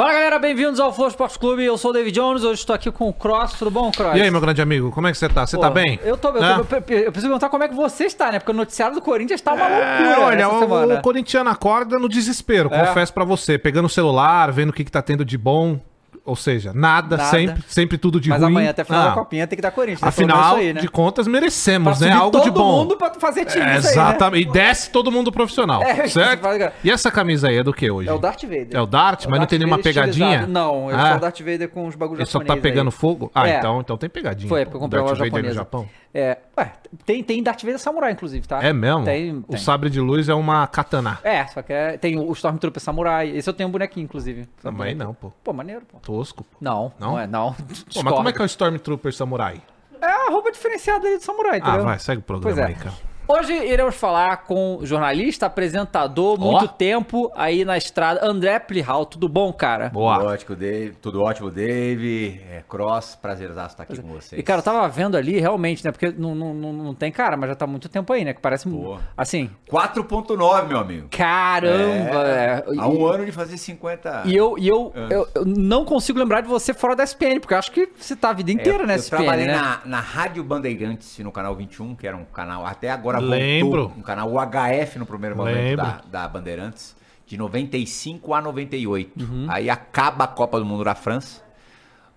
Fala galera, bem-vindos ao Flow Esporte Clube. Eu sou o David Jones, hoje estou aqui com o Cross. Tudo bom, Cross? E aí, meu grande amigo, como é que você tá? Você Pô, tá bem? Eu tô bem. Eu, eu- eu- eu preciso perguntar como é que você está, né? Porque o noticiário do Corinthians tá uma É, loucura olha, o, semana. o corintiano acorda no desespero, É. confesso pra você. Pegando o celular, vendo o que, que tá tendo de bom. Ou seja, nada, Nada. Sempre, sempre tudo de Mas ruim. amanhã até final Ah, da Copinha tem que dar Corinthians. né? Afinal aí, né? de contas, Pra merecemos, né? subir Algo todo de bom. mundo pra fazer time É, isso aí, né? exatamente. E desce todo mundo profissional. É, certo? faz- E essa camisa aí é do que hoje? É o Darth Vader. É o Dart, É o mas não Darth tem nenhuma pegadinha? estilizado. Não, ele Ah. só o Darth Vader com os bagulhos Ele só tá pegando aí. fogo? Ah, É. então, então tem pegadinha. Foi, porque eu comprei uma Darth Vader no japonesa. Japão. É, ué, tem, tem Darth Vader Samurai, inclusive, tá? É mesmo? Tem, O tem. sabre de luz é uma katana. É, só que é- tem o Stormtrooper Samurai. Esse eu tenho um bonequinho, inclusive. Também não, pô. Pô, maneiro, pô. Tosco. pô. Não, não, Não? é, não. Pô, mas como é que é o Stormtrooper Samurai? É a roupa diferenciada aí do samurai, Ah, entendeu? vai, segue o programa Pois é. aí, cara. Hoje iremos falar com jornalista, apresentador, muito tempo aí na estrada, André Plihal. Tudo bom, cara? Boa. Tudo ótimo, Dave. Tudo ótimo, Dave. É, Cross, prazerzaço estar aqui com vocês. E, cara, eu tava vendo ali, realmente, né? Porque não, não, não, não tem cara, mas já tá muito tempo aí, né? Que parece, Pô. assim, 4.9, meu amigo. caramba! é. Há um ano de fazer 50. E eu, e eu, Anos. eu, eu não consigo lembrar de você fora da SPN, porque eu acho que você tá a vida É, inteira eu, na eu SPN, trabalhei né? na, na Rádio Bandeirantes no canal 21, que era um canal até agora Lembro. voltou, um canal UHF no primeiro momento da, da Bandeirantes, de 95 a 98. Uhum. Aí acaba a Copa do Mundo da França.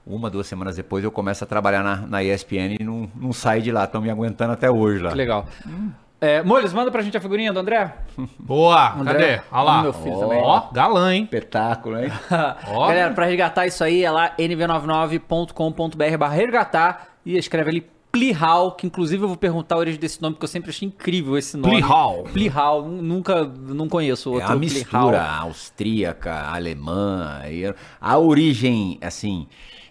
Uma, duas semanas depois eu começo a trabalhar na, na ESPN e não, não saio de lá. Estão me aguentando até hoje lá. Que legal. É, Molhos, manda pra gente a figurinha do André. Boa, André, cadê? Olha lá. meu filho Ó, também. Ó, galã, hein? Espetáculo, hein? Galera, pra resgatar isso aí é lá nv99.com.br barra resgatar e escreve ali Plihal, que inclusive eu vou perguntar a origem desse nome, porque eu sempre achei incrível esse nome. Plihal. Plihal, nu- nunca, não conheço É outro uma Plihal. mistura austríaca, alemã. A origem, assim,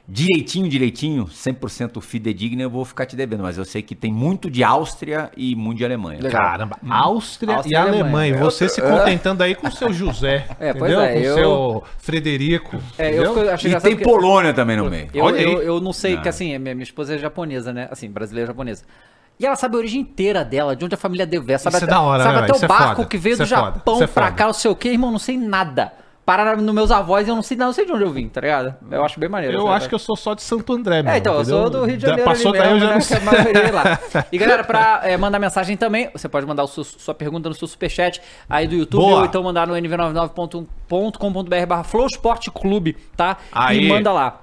direitinho, direitinho, 100% fidedigna, eu vou ficar te devendo. Mas eu sei que tem muito de Áustria e muito de Alemanha. Legal. Caramba, Áustria, Áustria e e Alemanha. Alemanha. E você se contentando aí com o seu José. É, pois entendeu? é, Com o eu- seu Frederico. É, eu achei E tem porque- Polônia também no meio. Eu, Olha aí. eu, eu não sei, Ah. que assim, minha, minha esposa é japonesa, né? Assim, brasileira japonesa. E ela sabe a origem inteira dela, de onde a família deve. Sabe Isso é até, da hora, sabe né, até o Isso é barco foda. que veio Isso do é. Japão é pra cá, não sei o que, irmão, não sei nada. Pararam nos meus avós e eu não sei, não sei de onde eu vim, tá ligado? Eu acho bem maneiro. Eu acho que eu sou só de Santo André, É, então, eu sou do Rio de Janeiro Passou ali daí, eu mesmo, já né? não sei. lá. E galera, pra é, mandar mensagem também, você pode mandar seu- sua pergunta no seu superchat aí do YouTube Boa. ou então mandar no nv99.com.br barra Flow Esporte Clube, tá? Aí. E manda lá.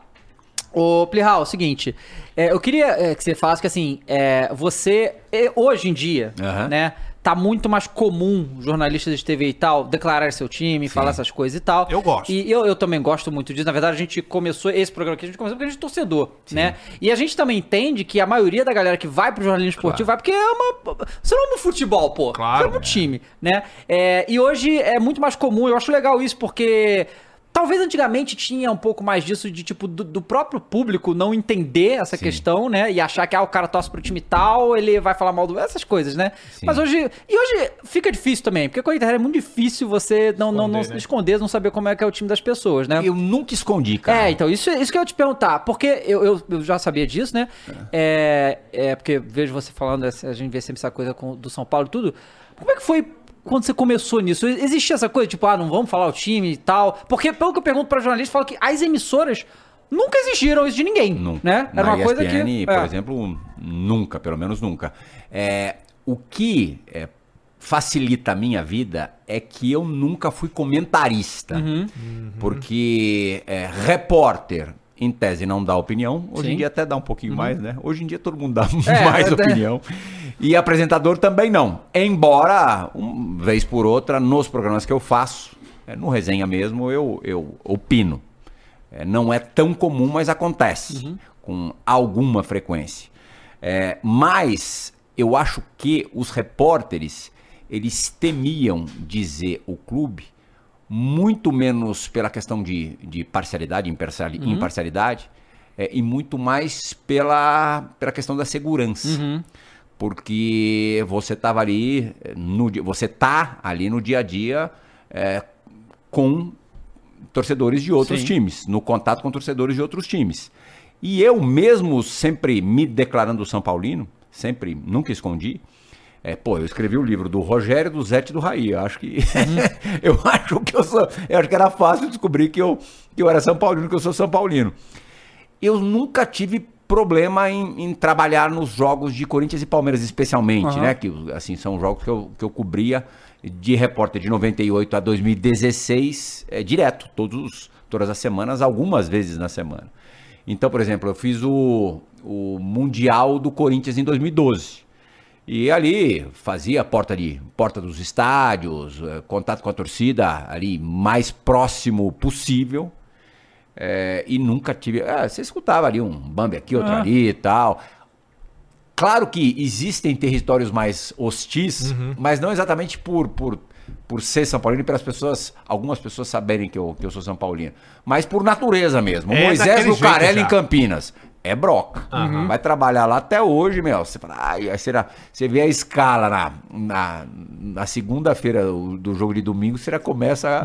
Ô, Plihal, é o seguinte, é, eu queria é, que você falasse que assim, é, você, é, hoje em dia, Aham. né, tá muito mais comum jornalistas de TV e tal declarar seu time, falar essas coisas e tal. Eu gosto. E eu, eu também gosto muito disso. Na verdade, a gente começou esse programa aqui, a gente começou porque a gente é torcedor, né? E a gente também entende que a maioria da galera que vai pro jornalismo esportivo vai porque é uma. Você não ama o futebol, pô. Claro. Você ama o time, né? É, e hoje é muito mais comum, eu acho legal isso, porque. Talvez antigamente tinha um pouco mais disso de tipo do, do próprio público não entender essa questão, né? E achar que ah, o cara torce pro time tal, ele vai falar mal do essas coisas, né? Sim. Mas hoje e hoje fica difícil também, porque com a internet é muito difícil você não não, não Esconder, né? esconder, não saber como é que é o time das pessoas, né? Eu nunca escondi, cara. É, então, isso, isso que eu ia te perguntar. Porque eu, eu, eu já sabia disso, né? É, é, porque vejo você falando, a gente vê sempre essa coisa com- do São Paulo e tudo. Como é que foi quando você começou nisso? Existia essa coisa, tipo, ah, não vamos falar o time e tal? Porque, pelo que eu pergunto pra jornalista, fala que as emissoras nunca exigiram isso de ninguém, Nunca. né? Era Na uma coisa ESPN, que... por é. exemplo, nunca, pelo menos nunca. É, o que é, facilita a minha vida é que eu nunca fui comentarista. Uhum. Porque é, repórter, em tese, não dá opinião. Hoje Sim. em dia até dá um pouquinho mais, né? Hoje em dia todo mundo dá É, mais é, opinião. E apresentador também não. Embora, uma vez por outra, nos programas que eu faço, é, no resenha mesmo, eu, eu opino. É, não é tão comum, mas acontece com alguma frequência. É, mas eu acho que os repórteres eles temiam dizer o clube muito menos pela questão de, de parcialidade, imparciali- imparcialidade, é, e muito mais pela, pela questão da segurança. Porque você estava ali, eh, no, você tá ali no dia a dia é, com torcedores de outros Sim. times, no contato com torcedores de outros times. E eu mesmo sempre me declarando São Paulino, sempre, nunca escondi. É, pô, eu escrevi o livro do Rogério, do Zete e do Raí. Eu acho que. eu acho que eu sou. Eu acho que era fácil descobrir que eu, que eu era São Paulino, que eu sou São Paulino. Eu nunca tive problema em, em trabalhar nos jogos de Corinthians e Palmeiras, especialmente, Aham. né? Que assim, são jogos que eu, que eu cobria de repórter de 98 a 2016, é, direto, todos, todas as semanas, algumas vezes na semana. Então, por exemplo, eu fiz o, o Mundial do Corinthians em 2012. E ali fazia porta de porta dos estádios, eh, contato com a torcida ali mais próximo possível. É, e nunca tive. é, você escutava ali um Bambi aqui, outro Ah. ali e tal. Claro que existem territórios mais hostis, mas não exatamente por, por, por ser São Paulino e pelas pessoas, algumas pessoas saberem que eu, que eu sou São Paulino, mas por natureza mesmo. É Moisés Lucarelli em Campinas. É broca. Vai trabalhar lá até hoje, meu. Você fala, ai, será, você vê a escala na, na, na segunda-feira do, jogo de domingo, você já começa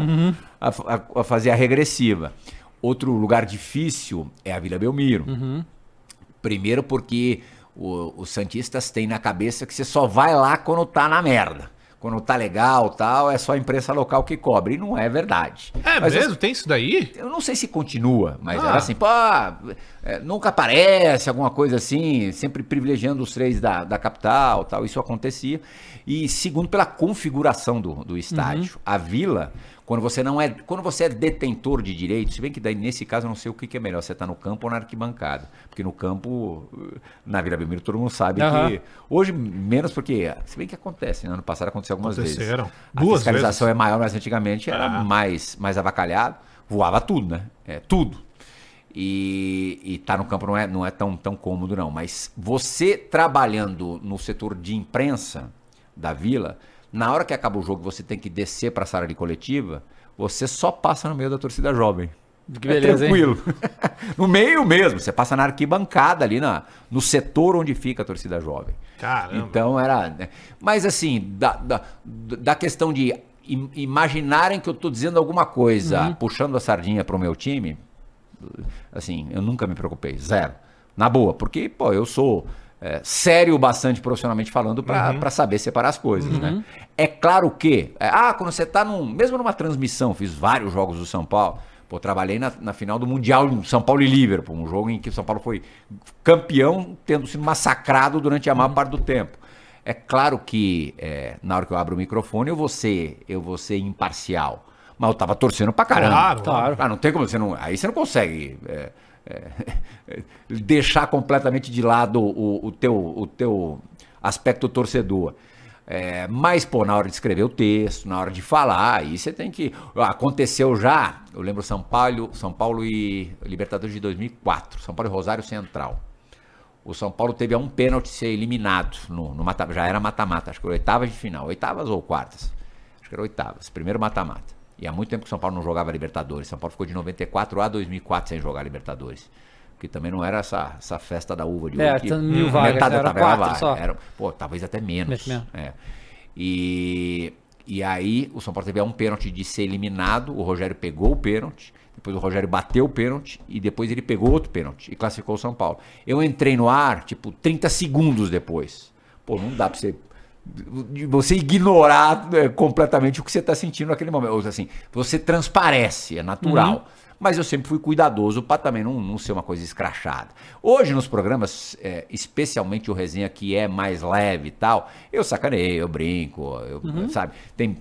a, a- a fazer a regressiva. Outro lugar difícil é a Vila Belmiro. Primeiro porque o- os Santistas têm na cabeça que você só vai lá quando tá na merda. Quando tá legal tal, é só a imprensa local que cobre. E não é verdade. É Mas mesmo? Tem isso daí? eu não sei se continua, mas Ah. era assim, pô, é, nunca aparece alguma coisa assim, sempre privilegiando os três da, da capital, tal, isso acontecia. E segundo, pela configuração do, do estádio. A vila, quando você não é, quando você é detentor de direitos, se bem que daí nesse caso eu não sei o que, que é melhor, você tá no campo ou na arquibancada. Porque no campo, na Vila Belmiro, todo mundo sabe Aham. que. Hoje, menos porque. Se bem que acontece, né? ano passado aconteceu algumas Aconteceram. vezes. A Duas fiscalização vezes. é maior, mas antigamente era Ah. mais, mais avacalhado. Voava tudo, né? É, tudo. E, e tá no campo não é, não é tão, tão cômodo, não. Mas você trabalhando no setor de imprensa da vila, na hora que acaba o jogo você tem que descer para a sala de coletiva, você só passa no meio da torcida jovem. Que beleza, é hein? tranquilo. no meio mesmo. Você passa na arquibancada ali, na, no setor onde fica a torcida jovem. Caramba. Então era. né? Mas assim, da, da, da questão de im- imaginarem que eu tô dizendo alguma coisa, puxando a sardinha pro meu time, assim, eu nunca me preocupei. Zero. Na boa, porque, pô, eu sou. É, sério bastante profissionalmente falando pra pra saber separar as coisas, né? É claro que, é, ah, quando você tá num, mesmo numa transmissão, fiz vários jogos do São Paulo, pô, trabalhei na, na final do Mundial em São Paulo e Liverpool, um jogo em que o São Paulo foi campeão, tendo sido massacrado durante a maior parte do tempo. É claro que é, na hora que eu abro o microfone eu vou ser, eu vou ser imparcial. Mas eu tava torcendo pra caramba. Claro, claro. Ah, não tem como você não. Aí você não consegue é, é, deixar completamente de lado o, o teu, o teu aspecto torcedor. É, mas, pô, na hora de escrever o texto, na hora de falar, aí você tem que. Aconteceu já, eu lembro São Paulo, São Paulo e Libertadores de 2004, São Paulo e Rosário Central. O São Paulo teve a um pênalti ser eliminado no, no mata, já era mata-mata, acho que era oitavas de final, oitavas ou quartas? Acho que era oitavas, primeiro mata-mata. E há muito tempo que o São Paulo não jogava Libertadores. São Paulo ficou de 94 a 2004 sem jogar Libertadores. Porque também não era essa, essa festa da uva de É, que tinha mil vagas, metade da era tabela quatro só. Era- pô, talvez até menos. Menos. É. E, e aí o São Paulo teve um pênalti de ser eliminado, o Rogério pegou o pênalti, depois o Rogério bateu o pênalti e depois ele pegou outro pênalti e classificou o São Paulo. Eu entrei no ar, tipo, 30 segundos depois. Pô, não dá pra você de você ignorar é, completamente o que você está sentindo naquele momento. Ou, assim, você transparece, é natural. Mas eu sempre fui cuidadoso para também não, não ser uma coisa escrachada. Hoje, nos programas, é, especialmente o resenha que é mais leve e tal, eu sacaneio, eu brinco, eu- sabe? Tem,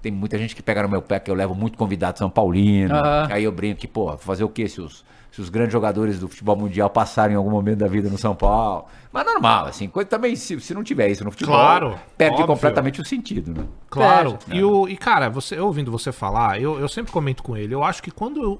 tem muita gente que pega no meu pé que eu levo muito convidado São Paulino. Aham. Aí eu brinco que, pô, fazer o quê se os, se os grandes jogadores do futebol mundial passarem em algum momento da vida no São Paulo? Mas normal, assim, coisa também, se, se não tiver isso no futebol, Claro, perde óbvio. completamente o sentido, né? Claro. Perde. E, o, e, cara, você, ouvindo você falar, eu, eu sempre comento com ele, eu acho que quando eu,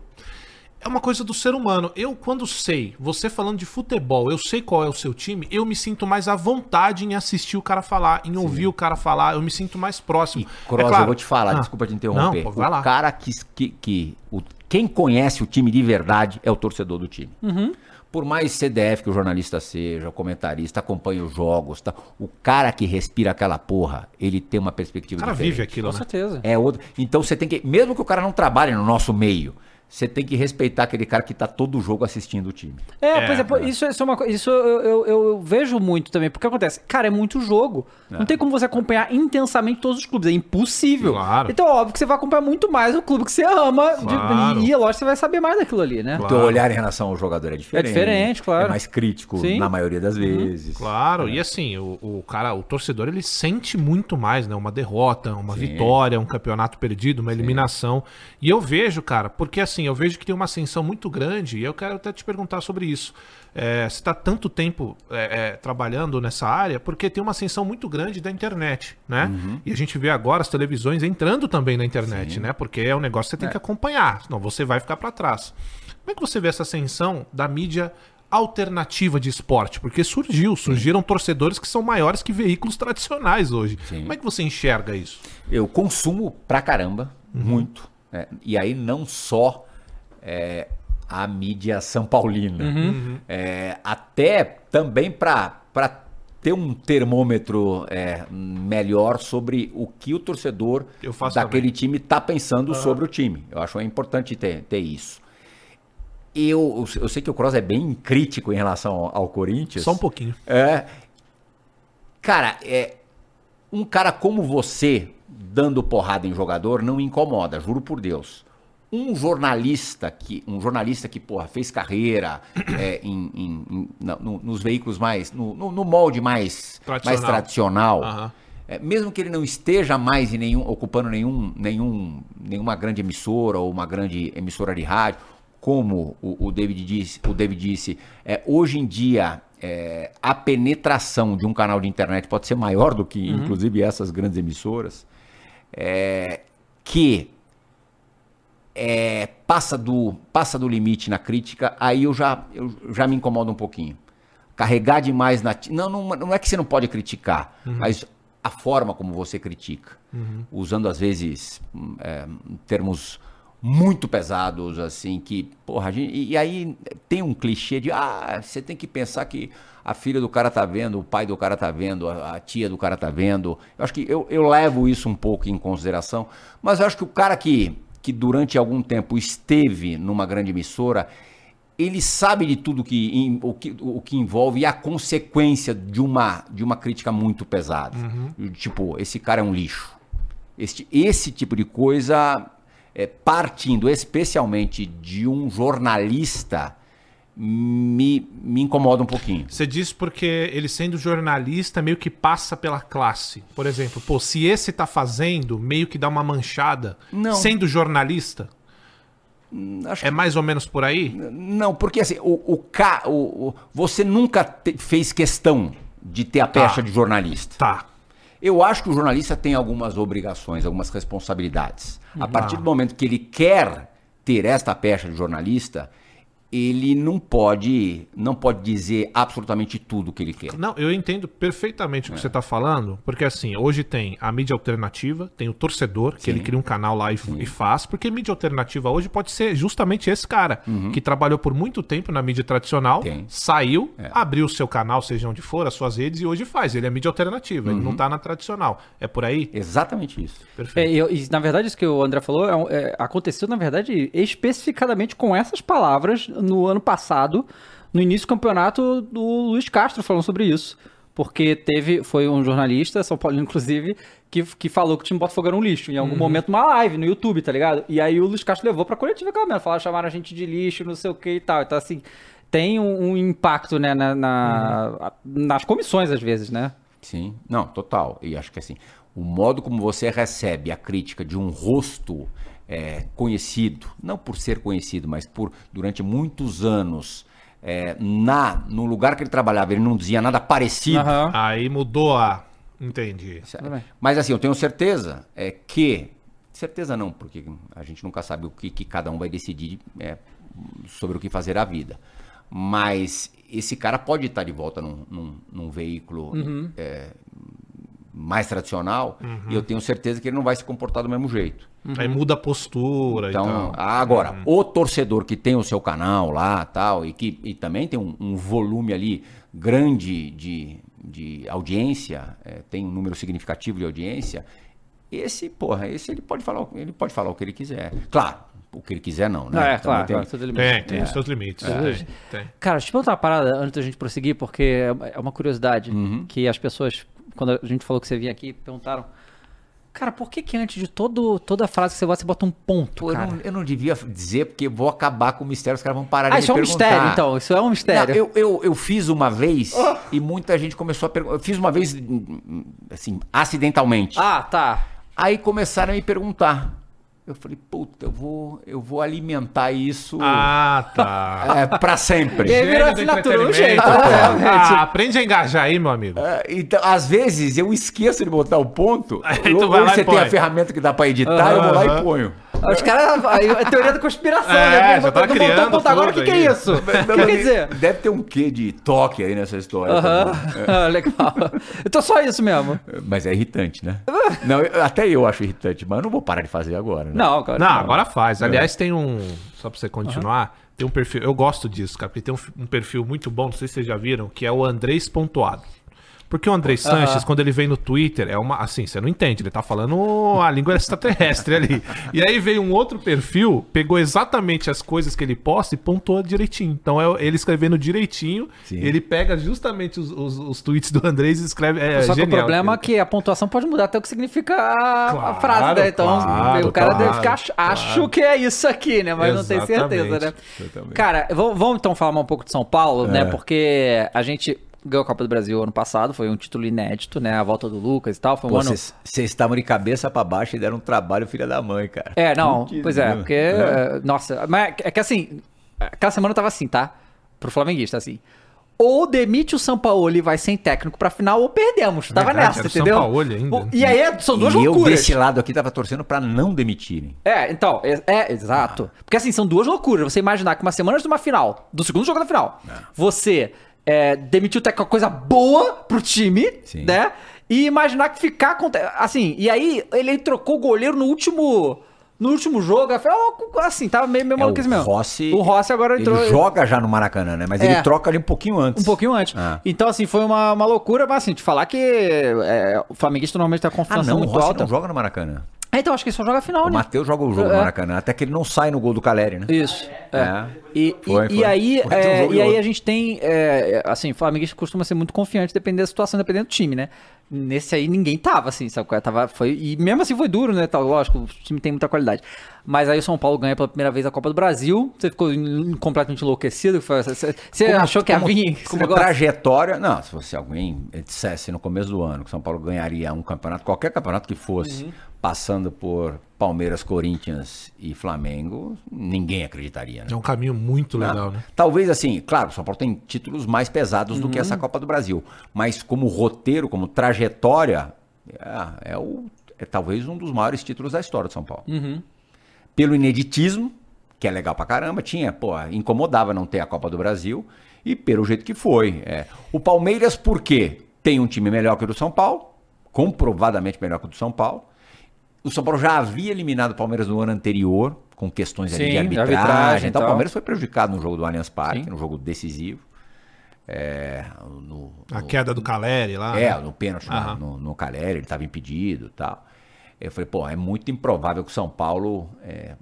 é uma coisa do ser humano. Eu, quando sei, você falando de futebol, eu sei qual é o seu time, eu me sinto mais à vontade em assistir o cara falar, em ouvir o cara falar, eu me sinto mais próximo. E, Cross, É claro- eu vou te falar, Ah, desculpa te interromper. Não, pô, vai o lá. cara que. que, que o, quem conhece o time de verdade é o torcedor do time. Uhum. Por mais CDF que o jornalista seja, o comentarista, acompanha os jogos, tá? o cara que respira aquela porra, ele tem uma perspectiva O cara diferente. vive aquilo, Com né? certeza. É outro. Então você tem que, mesmo que o cara não trabalhe no nosso meio, você tem que respeitar aquele cara que tá todo jogo assistindo o time. É, É, por exemplo, isso, isso é uma coisa. Isso eu, eu, eu- vejo muito também. Porque acontece, cara, é muito jogo. Não tem como você acompanhar intensamente todos os clubes. É impossível. Claro. Então, óbvio que você vai acompanhar muito mais o clube que você ama. de- Claro. e, lógico, você vai saber mais daquilo ali, né? Claro. O teu olhar em relação ao jogador é diferente. diferente, claro. É mais crítico Sim. na maioria das vezes. Claro, e assim, o, o cara, o torcedor, ele sente muito mais, né? Uma derrota, uma vitória, um campeonato perdido, uma eliminação. E eu vejo, cara, porque assim, eu vejo que tem uma ascensão muito grande, e eu quero até te perguntar sobre isso. É, você está tanto tempo é, é, trabalhando nessa área, porque tem uma ascensão muito grande da internet, né? E a gente vê agora as televisões entrando também na internet, né? Porque é um negócio que você tem que acompanhar, senão você vai ficar para trás. Como é que você vê essa ascensão da mídia alternativa de esporte? Porque surgiu, surgiram torcedores que são maiores que veículos tradicionais hoje. Como é que você enxerga isso? Eu consumo pra caramba, muito. né? E aí não só é, a mídia São Paulina. É, até também pra ter um termômetro é, melhor sobre o que o torcedor Eu faço daquele também. time tá pensando sobre o time. Eu acho importante ter, ter isso. Eu, eu sei que o Cross é bem crítico em relação ao, ao Corinthians. Só um pouquinho. É. Cara, é. Um cara como você dando porrada em jogador não incomoda, juro por Deus. Um jornalista que, um jornalista que porra, fez carreira é, em, em- em- na- no- nos veículos mais. No, no- no molde mais Tradicional. mais tradicional. Aham. é, mesmo que ele não esteja mais em nenhum, ocupando nenhum, nenhum, nenhuma grande emissora ou uma grande emissora de rádio, como o, o David disse, o David disse é, hoje em dia é, a penetração de um canal de internet pode ser maior do que, inclusive, essas grandes emissoras, é, que é, passa, do, passa do limite na crítica, aí eu já, eu já me incomodo um pouquinho. Carregar demais na. Não, não, não é que você não pode criticar, mas a forma como você critica. Usando, às vezes, é, termos muito pesados, assim, que, porra, a gente, e, e aí tem um clichê de, ah, você tem que pensar que a filha do cara tá vendo, o pai do cara tá vendo, a, a tia do cara tá vendo. Eu acho que eu, eu levo isso um pouco em consideração, mas eu acho que o cara que, que durante algum tempo esteve numa grande emissora, ele sabe de tudo que, o, que, o que envolve e a consequência de uma, de uma crítica muito pesada. Tipo, esse cara é um lixo. Este, esse tipo de coisa, é, partindo especialmente de um jornalista, me, me incomoda um pouquinho. Você diz porque ele sendo jornalista meio que passa pela classe. Por exemplo, pô, se esse tá fazendo, meio que dá uma manchada. Não. Sendo jornalista, Acho é mais ou menos por aí? Não, porque assim, o, o, ca- o- o- você nunca te- fez questão de ter a pecha de jornalista. Tá. Eu acho que o jornalista tem algumas obrigações, algumas responsabilidades. Uhum. A partir do momento que ele quer ter esta pecha de jornalista, ele não pode, não pode dizer absolutamente tudo o que ele quer. Não, eu entendo perfeitamente o É. que você tá falando, porque assim, hoje tem a mídia alternativa, tem o torcedor, que Sim. ele cria um canal lá e, e faz, porque mídia alternativa hoje pode ser justamente esse cara, que trabalhou por muito tempo na mídia tradicional, Uhum. Tem. É. saiu, abriu o seu canal, seja onde for, as suas redes, e hoje faz. Ele é mídia alternativa, ele não Uhum. tá na tradicional. É por aí? Exatamente isso. Perfeito. É, e, eu- e, na verdade, isso que o André falou é é, aconteceu, na verdade, especificamente com essas palavras no ano passado, no início do campeonato, do Luiz Castro falando sobre isso. Porque teve, foi um jornalista, São Paulo, inclusive, que, que falou que o time Botafogo era um lixo, em algum momento, numa live no YouTube, tá ligado? E aí o Luiz Castro levou pra coletiva aquela mesmo, falaram, chamaram a gente de lixo, não sei o que e tal. Então, assim, tem um, um impacto, né, na, na- nas comissões, às vezes, né? Sim, não, total. E acho que assim, o modo como você recebe a crítica de um rosto é, conhecido, não por ser conhecido, mas por durante muitos anos, é, na no lugar que ele trabalhava, ele não dizia nada parecido. Aham. Aí mudou a. Entendi. bem. Mas assim, eu tenho certeza é, que. Certeza não, porque a gente nunca sabe o que, que cada um vai decidir é, sobre o que fazer a vida. Mas esse cara pode estar de volta num, num, num veículo é, mais tradicional e eu tenho certeza que ele não vai se comportar do mesmo jeito. Aí muda a postura Então, e tal. agora, o torcedor que tem o seu canal lá tal, e que e também tem um, um volume ali grande de, de audiência, é, tem um número significativo de audiência, esse, porra, esse ele pode falar, o- ele pode falar o que ele quiser. Claro, o que ele quiser não, né? é, claro, tem- claro, tudo limite. Tem, tem os seus limites. Tem, tem. Cara, deixa eu perguntar uma parada antes da gente prosseguir, porque é uma- é uma curiosidade Uhum. que as pessoas, quando a gente falou que você vinha aqui, perguntaram. Cara, por que que antes de todo, toda frase que você bota, você bota um ponto, Pô, eu, não, eu não devia dizer, porque vou acabar com o mistério, os caras vão parar Ah, de isso é me um perguntar. mistério, então. Isso é um mistério. Não, eu, eu, eu fiz uma vez e muita gente começou a perguntar. Eu fiz uma vez, hum, assim, acidentalmente. Ah, tá. Aí começaram a me perguntar. Eu falei, puta, eu vou, eu vou alimentar isso Ah, tá. é, pra sempre. E aí virou assinatura, um jeito, pô. né. Ah, aprende a engajar aí, meu amigo. É, Então, às vezes eu esqueço de botar o ponto. Aí Ou- tu vai lá e você tem põe. a ferramenta que dá pra editar, eu vou lá e ponho. Os caras. É teoria da conspiração, É, né? já tá Não criando ponto agora, o que, que é isso? O que quer dizer? Deve ter um quê de toque aí nessa história. Aham. também. Ah, Legal. Então só isso mesmo. Mas é irritante, né? Não, até eu acho irritante, mas eu não vou parar de fazer agora, né? Não, cara. Não, agora faz. Aliás, tem um. Só pra você continuar, tem um perfil. Eu gosto disso, cara, porque tem um, um perfil muito bom, não sei se vocês já viram, que é o Andrés Pontuado. Porque o Andrés Sanches, quando ele vem no Twitter, é uma. Assim, você não entende, ele tá falando a língua extraterrestre ali. E aí veio um outro perfil, pegou exatamente as coisas que ele posta e pontuou direitinho. Então é ele escrevendo direitinho, Sim. ele pega justamente os, os, os tweets do Andrés e escreve. É, Só que o genial, problema é que a pontuação pode mudar até o que significa a, a Claro, frase, né? Então claro, o cara claro, deve ficar, ach- acho que é isso aqui, né? Mas não tem certeza, né? Exatamente, exatamente. Cara, vamos, vamos então falar um pouco de São Paulo, né? É. Porque a gente ganhou a Copa do Brasil ano passado, foi um título inédito, né? A volta do Lucas e tal, foi um Pô, ano... Vocês estavam de cabeça pra baixo e deram um trabalho, filha da mãe, cara. É, não, Putz, pois é, porque. eh, Nossa, mas é que assim, aquela semana tava assim, tá? Pro flamenguista, assim. Ou demite o Sampaoli e vai sem técnico pra final, ou perdemos. Tava Verdade, nessa, entendeu? Sampaoli ainda. E aí é- são duas e eu loucuras. desse lado aqui tava torcendo pra não demitirem. É, então, é, é, exato. Porque assim, são duas loucuras. Você imaginar que uma semana antes de uma final, do segundo jogo da final, você é, demitiu o uma coisa boa pro time, Sim. né? E imaginar que ficar com. Assim, e aí ele, trocou o goleiro no último. No último jogo, assim, tava meio, meio É, maluquice o mesmo. Rossi, O Rossi agora entrou. Ele joga já no Maracanã, né? Mas É. ele troca ali um pouquinho antes. Um pouquinho antes. Ah. Então, assim, foi uma, uma loucura, mas assim, te falar que é, o Flamenguista normalmente tem a Ah, confiança não, o muito Rossi alta. não joga no Maracanã. É, então, acho que ele só joga a final, O né? Matheus joga o jogo É. Maracanã, até que ele não sai no gol do Caleri, né? Isso. É. É. E, Foi, e, foi. e aí, um é, e aí a gente tem, é, assim, o Flamenguista costuma ser muito confiante, dependendo da situação, dependendo do time, né? Nesse aí ninguém tava, assim, sabe? é? Tava, foi, e mesmo assim foi duro, né? Tal, lógico, o time tem muita qualidade. Mas aí o São Paulo ganha pela primeira vez a Copa do Brasil. Você ficou completamente enlouquecido? Você, Como- achou que como- esse Como trajetória, não, se fosse alguém dissesse no começo do ano que o São Paulo ganharia um campeonato, qualquer campeonato que fosse, Uhum. Passando por Palmeiras, Corinthians e Flamengo, ninguém acreditaria, né? É um caminho muito legal, né? Talvez assim, claro, o São Paulo tem títulos mais pesados do que Uhum. essa Copa do Brasil, mas como roteiro, como trajetória, é, é o, é talvez um dos maiores títulos da história do São Paulo. Uhum. Pelo ineditismo, que é legal pra caramba, tinha, pô, incomodava não ter a Copa do Brasil, e pelo jeito que foi. é. O Palmeiras, por quê? Tem um time melhor que o do São Paulo, comprovadamente melhor que o do São Paulo. O São Paulo já havia eliminado o Palmeiras no ano anterior, com questões Sim, de de arbitragem. arbitragem e então o. Palmeiras foi prejudicado no jogo do Allianz Parque, Sim. no jogo decisivo. É, no, A no- queda do Caleri lá. é, né? no pênalti no, no Caleri, ele estava impedido e tal. Eu falei, pô, é muito improvável que o São Paulo, é,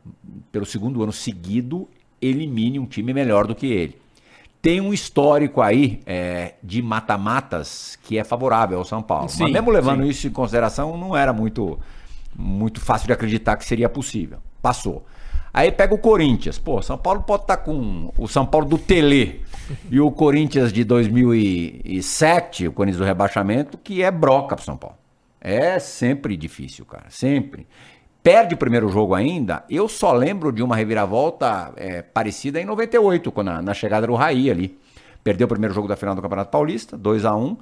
pelo segundo ano seguido, elimine um time melhor do que ele. Tem um histórico aí é, de mata-matas que é favorável ao São Paulo. Sim, Mas mesmo levando sim. isso em consideração, não era muito, muito fácil de acreditar que seria possível. Passou. Aí pega o Corinthians. Pô, São Paulo pode estar com o São Paulo do Tele e o Corinthians de 2007, o Corinthians do rebaixamento, que é broca pro São Paulo. É sempre difícil, cara. Sempre. Perde o primeiro jogo ainda. Eu só lembro de uma reviravolta é, parecida em 98, quando na, na chegada do Raí ali. Perdeu o primeiro jogo da final do Campeonato Paulista, 2 a 1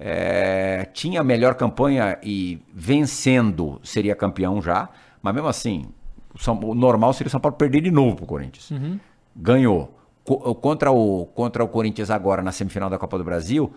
é, Tinha a melhor campanha e vencendo seria campeão já. Mas mesmo assim, o, São- o normal seria o São Paulo perder de novo pro Corinthians. ganhou. Co- Contra o, contra o Corinthians agora na semifinal da Copa do Brasil,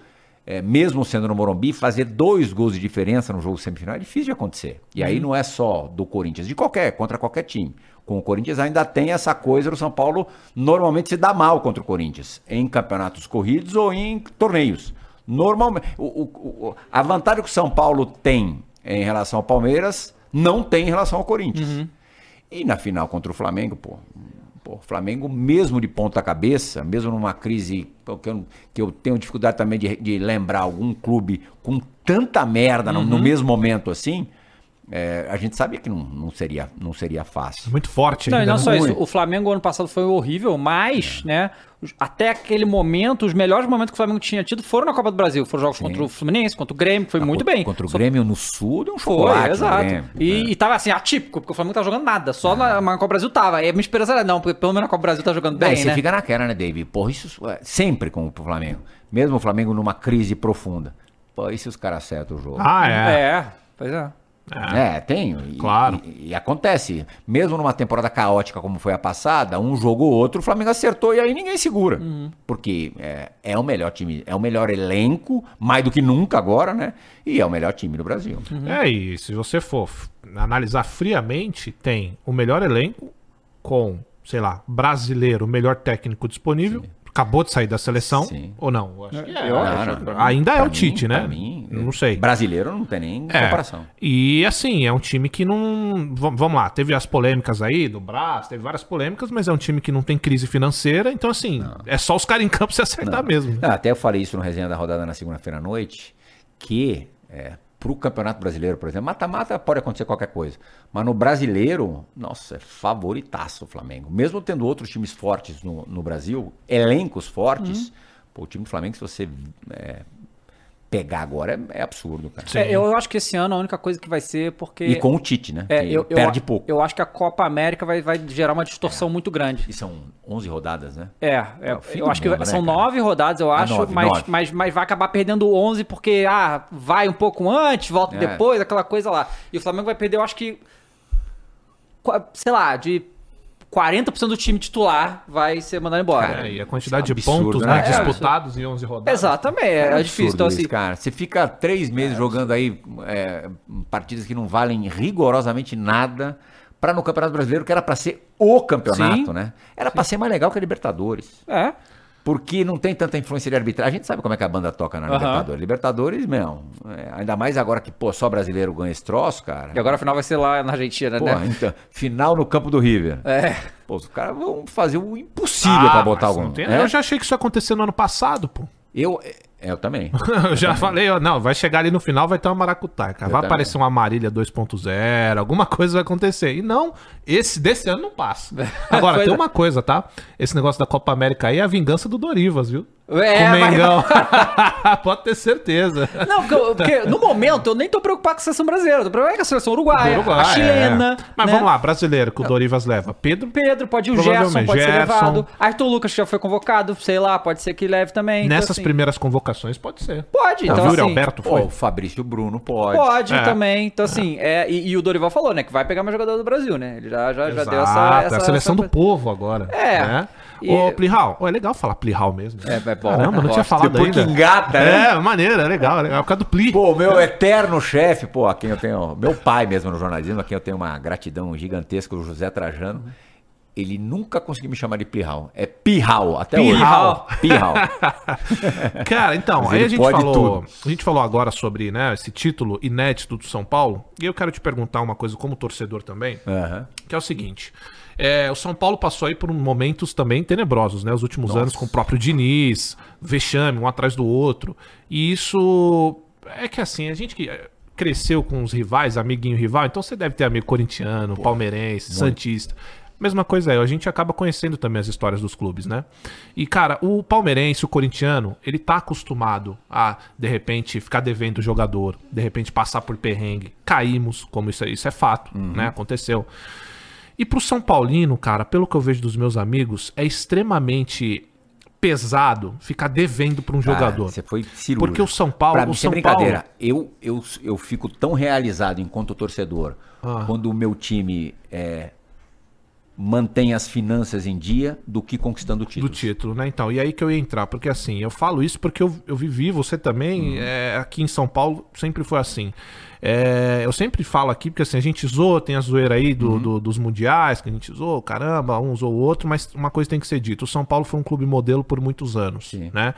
é, mesmo sendo no Morumbi, fazer dois gols de diferença no jogo semifinal é difícil de acontecer. E aí não é só do Corinthians, de qualquer, contra qualquer time. Com o Corinthians ainda tem essa coisa, o São Paulo normalmente se dá mal contra o Corinthians, em campeonatos corridos ou em torneios. Normalmente, o- o- a vantagem que o São Paulo tem em relação ao Palmeiras, não tem em relação ao Corinthians. E na final contra o Flamengo, pô. Pô, o Flamengo, mesmo de ponta cabeça, mesmo numa crise que eu, que eu tenho dificuldade também de, de lembrar algum clube com tanta merda no, no mesmo momento assim, é, a gente sabia que não, não, seria, não seria fácil. Muito forte Não, e ainda. não né? só isso. O Flamengo ano passado foi horrível, mas, né, os- até aquele momento, os melhores momentos que o Flamengo tinha tido foram na Copa do Brasil. Foram jogos contra o Fluminense, contra o Grêmio, que foi muito contra, bem. Contra o Só- Grêmio no Sul, deu um Foi, chocolate. no exato. Grêmio. E, e tava assim, atípico, porque o Flamengo não tava jogando nada. Só na, na Copa do Brasil tava. E a minha esperança era não, porque pelo menos na Copa do Brasil tá jogando bem, você né? fica naquela, né, David? Porra, isso é sempre com o Flamengo. Mesmo o Flamengo numa crise profunda. Pô, e se os caras acertam o jogo? Ah, é. É, pois é. É, tem. E, Claro. E, e acontece. Mesmo numa temporada caótica como foi a passada, um jogo ou outro, o Flamengo acertou e aí ninguém segura. Porque é, é o melhor time, é o melhor elenco, mais do que nunca agora, né? E é o melhor time do Brasil. É, e se você for analisar friamente, tem o melhor elenco com, sei lá, brasileiro, o melhor técnico disponível. Acabou de sair da seleção, Sim. ou não? Eu acho que é. Eu acho, mim- Ainda é pra o mim- Tite, né? pra mim, não sei. Brasileiro não tem nem É, comparação. E assim, é um time que não. vam- Vamos lá, teve as polêmicas aí do Brás, teve várias polêmicas, mas é um time que não tem crise financeira, então assim, é só os caras em campo se acertar mesmo. né? Não, até eu falei isso no resenha da rodada na segunda-feira à noite, que é, pro Campeonato Brasileiro, por exemplo, mata-mata pode acontecer qualquer coisa. Mas no brasileiro, nossa, é favoritaço o Flamengo. Mesmo tendo outros times fortes no, no Brasil, elencos fortes, pô, o time do Flamengo, se você é, pegar agora, é, é absurdo, cara. É, eu acho que esse ano a única coisa que vai ser porque. E com o Tite, né? É, que eu, eu, perde a- pouco. Eu acho que a Copa América vai, vai gerar uma distorção muito grande. E são 11 rodadas, né? É, é, É eu acho que mundo, né, são cara? nove rodadas, eu acho, nove, mas, nove. Mas, mas vai acabar perdendo 11 porque, ah, vai um pouco antes, volta É. depois, aquela coisa lá. E o Flamengo vai perder, eu acho que, sei lá, de 40% do time titular vai ser mandado embora. Cara, É, e a quantidade é de absurdo, pontos né? né, É, disputados em 11 rodadas. Exatamente, é, absurdo difícil. Então, isso, assim, cara. Você fica três meses jogando aí é, partidas que não valem rigorosamente nada para no Campeonato Brasileiro, que era para ser o campeonato, Sim. né? Era para ser mais legal que a Libertadores. é. Porque não tem tanta influência de arbitragem. A gente sabe como é que a banda toca na Aham. Libertadores. Libertadores, meu, é, ainda mais agora que, pô, só brasileiro ganha esse troço, cara. E agora a final vai ser lá na Argentina, Pô, né? então, final no campo do River. É. Pô, os caras vão fazer o impossível Ah, pra botar algum. tem- É? Eu já achei que isso ia acontecer no ano passado, pô. Eu, eu também. Eu já falei, ó, não, vai chegar ali no final, vai ter uma maracutaia, cara. Eu Vai também. aparecer uma Marília 2.0, alguma coisa vai acontecer. E não, esse desse ano não passa. Agora, tem é. uma coisa, tá? Esse negócio da Copa América aí é a vingança do Dorivas, viu? É, Com o mas- Mengão. Pode ter certeza. Não, porque, eu- porque no momento eu nem tô preocupado com a seleção brasileira. Tô preocupado com a seleção uruguaia, Uruguai, a chilena. é. Mas né? vamos lá, brasileiro que o Dorivas leva. Pedro. Pedro, pode ir o Gerson, pode ser Gerson. levado. Arthur Lucas já foi convocado, sei lá, pode ser que leve também. Então, Nessas assim, primeiras convocações, pode ser. Pode, Então, então o Yuri assim, Alberto foi. o Fabrício Bruno pode. Pode É. também. Então, assim, é, e, e o Dorival falou, né, que vai pegar mais jogador do Brasil, né? Ele já, já, já deu essa, Exato, essa. é a seleção essa- do povo agora. É. Né? E- Ô, Plihal, Ô, é legal falar Plihal mesmo. É, é bom. Caramba, não tinha falado Depois que ainda. engata, né? É, maneiro, é legal, é legal. Por causa do Pli. Pô, meu eterno chefe, pô, a quem eu tenho. Meu pai mesmo no jornalismo, a quem eu tenho uma gratidão gigantesca, o José Trajano. Ele nunca conseguiu me chamar de Pirral. É Pirral, até Pirral. hoje. Pirral. Cara, então, aí a gente falou, tudo. a gente falou agora sobre, né, esse título inédito do São Paulo, e eu quero te perguntar uma coisa como torcedor também, Aham. que é o seguinte, é, o São Paulo passou aí por momentos também tenebrosos, né, os últimos anos com o próprio Diniz, vexame, um atrás do outro, e isso é que assim, a gente que é, cresceu com os rivais, amiguinho rival, então você deve ter amigo corintiano, palmeirense, santista. Mesma coisa é, a gente acaba conhecendo também as histórias dos clubes, né? E, cara, o palmeirense, o corintiano, ele tá acostumado a, de repente, ficar devendo o jogador, de repente passar por perrengue. Caímos, como isso, é- isso é fato, né? Aconteceu. E pro São Paulino, cara, pelo que eu vejo dos meus amigos, é extremamente pesado ficar devendo pra um jogador. Ah, você foi cirúrgico. Porque o São Paulo- Pra o sem São brincadeira, eu, eu, eu fico tão realizado enquanto torcedor Ah. quando o meu time é, mantém as finanças em dia do que conquistando o do título. título, né? Então, e aí que eu ia entrar, porque assim, eu falo isso porque eu, eu vivi, você também, é, aqui em São Paulo sempre foi assim. É, eu sempre falo aqui, porque assim, a gente zoa, tem a zoeira aí do, do- dos mundiais, que a gente zoou, caramba, um zoou o outro, mas uma coisa tem que ser dita, o São Paulo foi um clube modelo por muitos anos, Sim. né?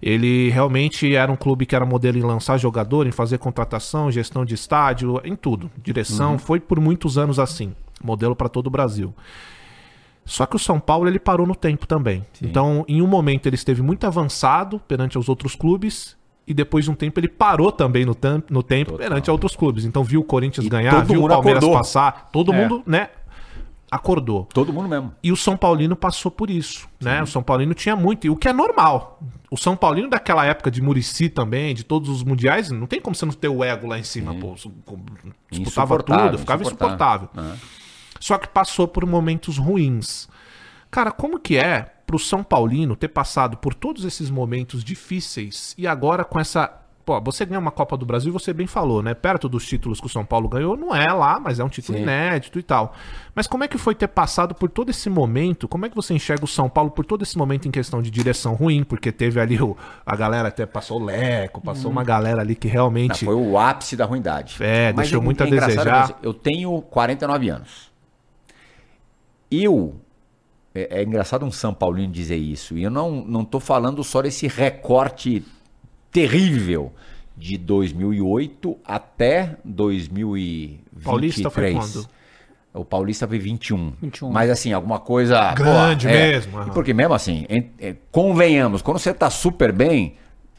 Ele realmente era um clube que era modelo em lançar jogador, em fazer contratação, gestão de estádio, em tudo, direção, foi por muitos anos assim, modelo para todo o Brasil. Só que o São Paulo ele parou no tempo também. Então, em um momento ele esteve muito avançado perante os outros clubes e depois de um tempo ele parou também no, no tempo perante a outros clubes. Então viu o Corinthians E ganhar, viu o Palmeiras acordou. passar, todo É. mundo, né, acordou. Todo mundo mesmo. E o São Paulino passou por isso, né? O São Paulino tinha muito, e o que é normal. O São Paulino daquela época de Murici também, de todos os mundiais, não tem como você não ter o ego lá em cima, pô. Su- com- Disputava tudo, ficava insuportável. insuportável. Só que passou por momentos ruins. Cara, como que é pro São Paulino ter passado por todos esses momentos difíceis e agora com essa. Pô, você ganha uma Copa do Brasil, você bem falou, né? Perto dos títulos que o São Paulo ganhou, não é lá, mas é um título Sim. inédito e tal. Mas como é que foi ter passado por todo esse momento? Como é que você enxerga o São Paulo por todo esse momento em questão de direção ruim? Porque teve ali o, a galera até passou o Leco, passou uma galera ali que Não, realmente. foi o ápice da ruindade. É, deixou muito a desejar. Eu tenho 49 anos. Eu. É, é engraçado um São Paulino dizer isso. E eu não, não tô falando só desse recorte terrível de 2008 até 2023. Paulista foi quando? O Paulista foi 21. 21. Mas assim, alguma coisa. Grande pô, é. mesmo, aham. E Porque mesmo assim, em- é, convenhamos, quando você tá super bem,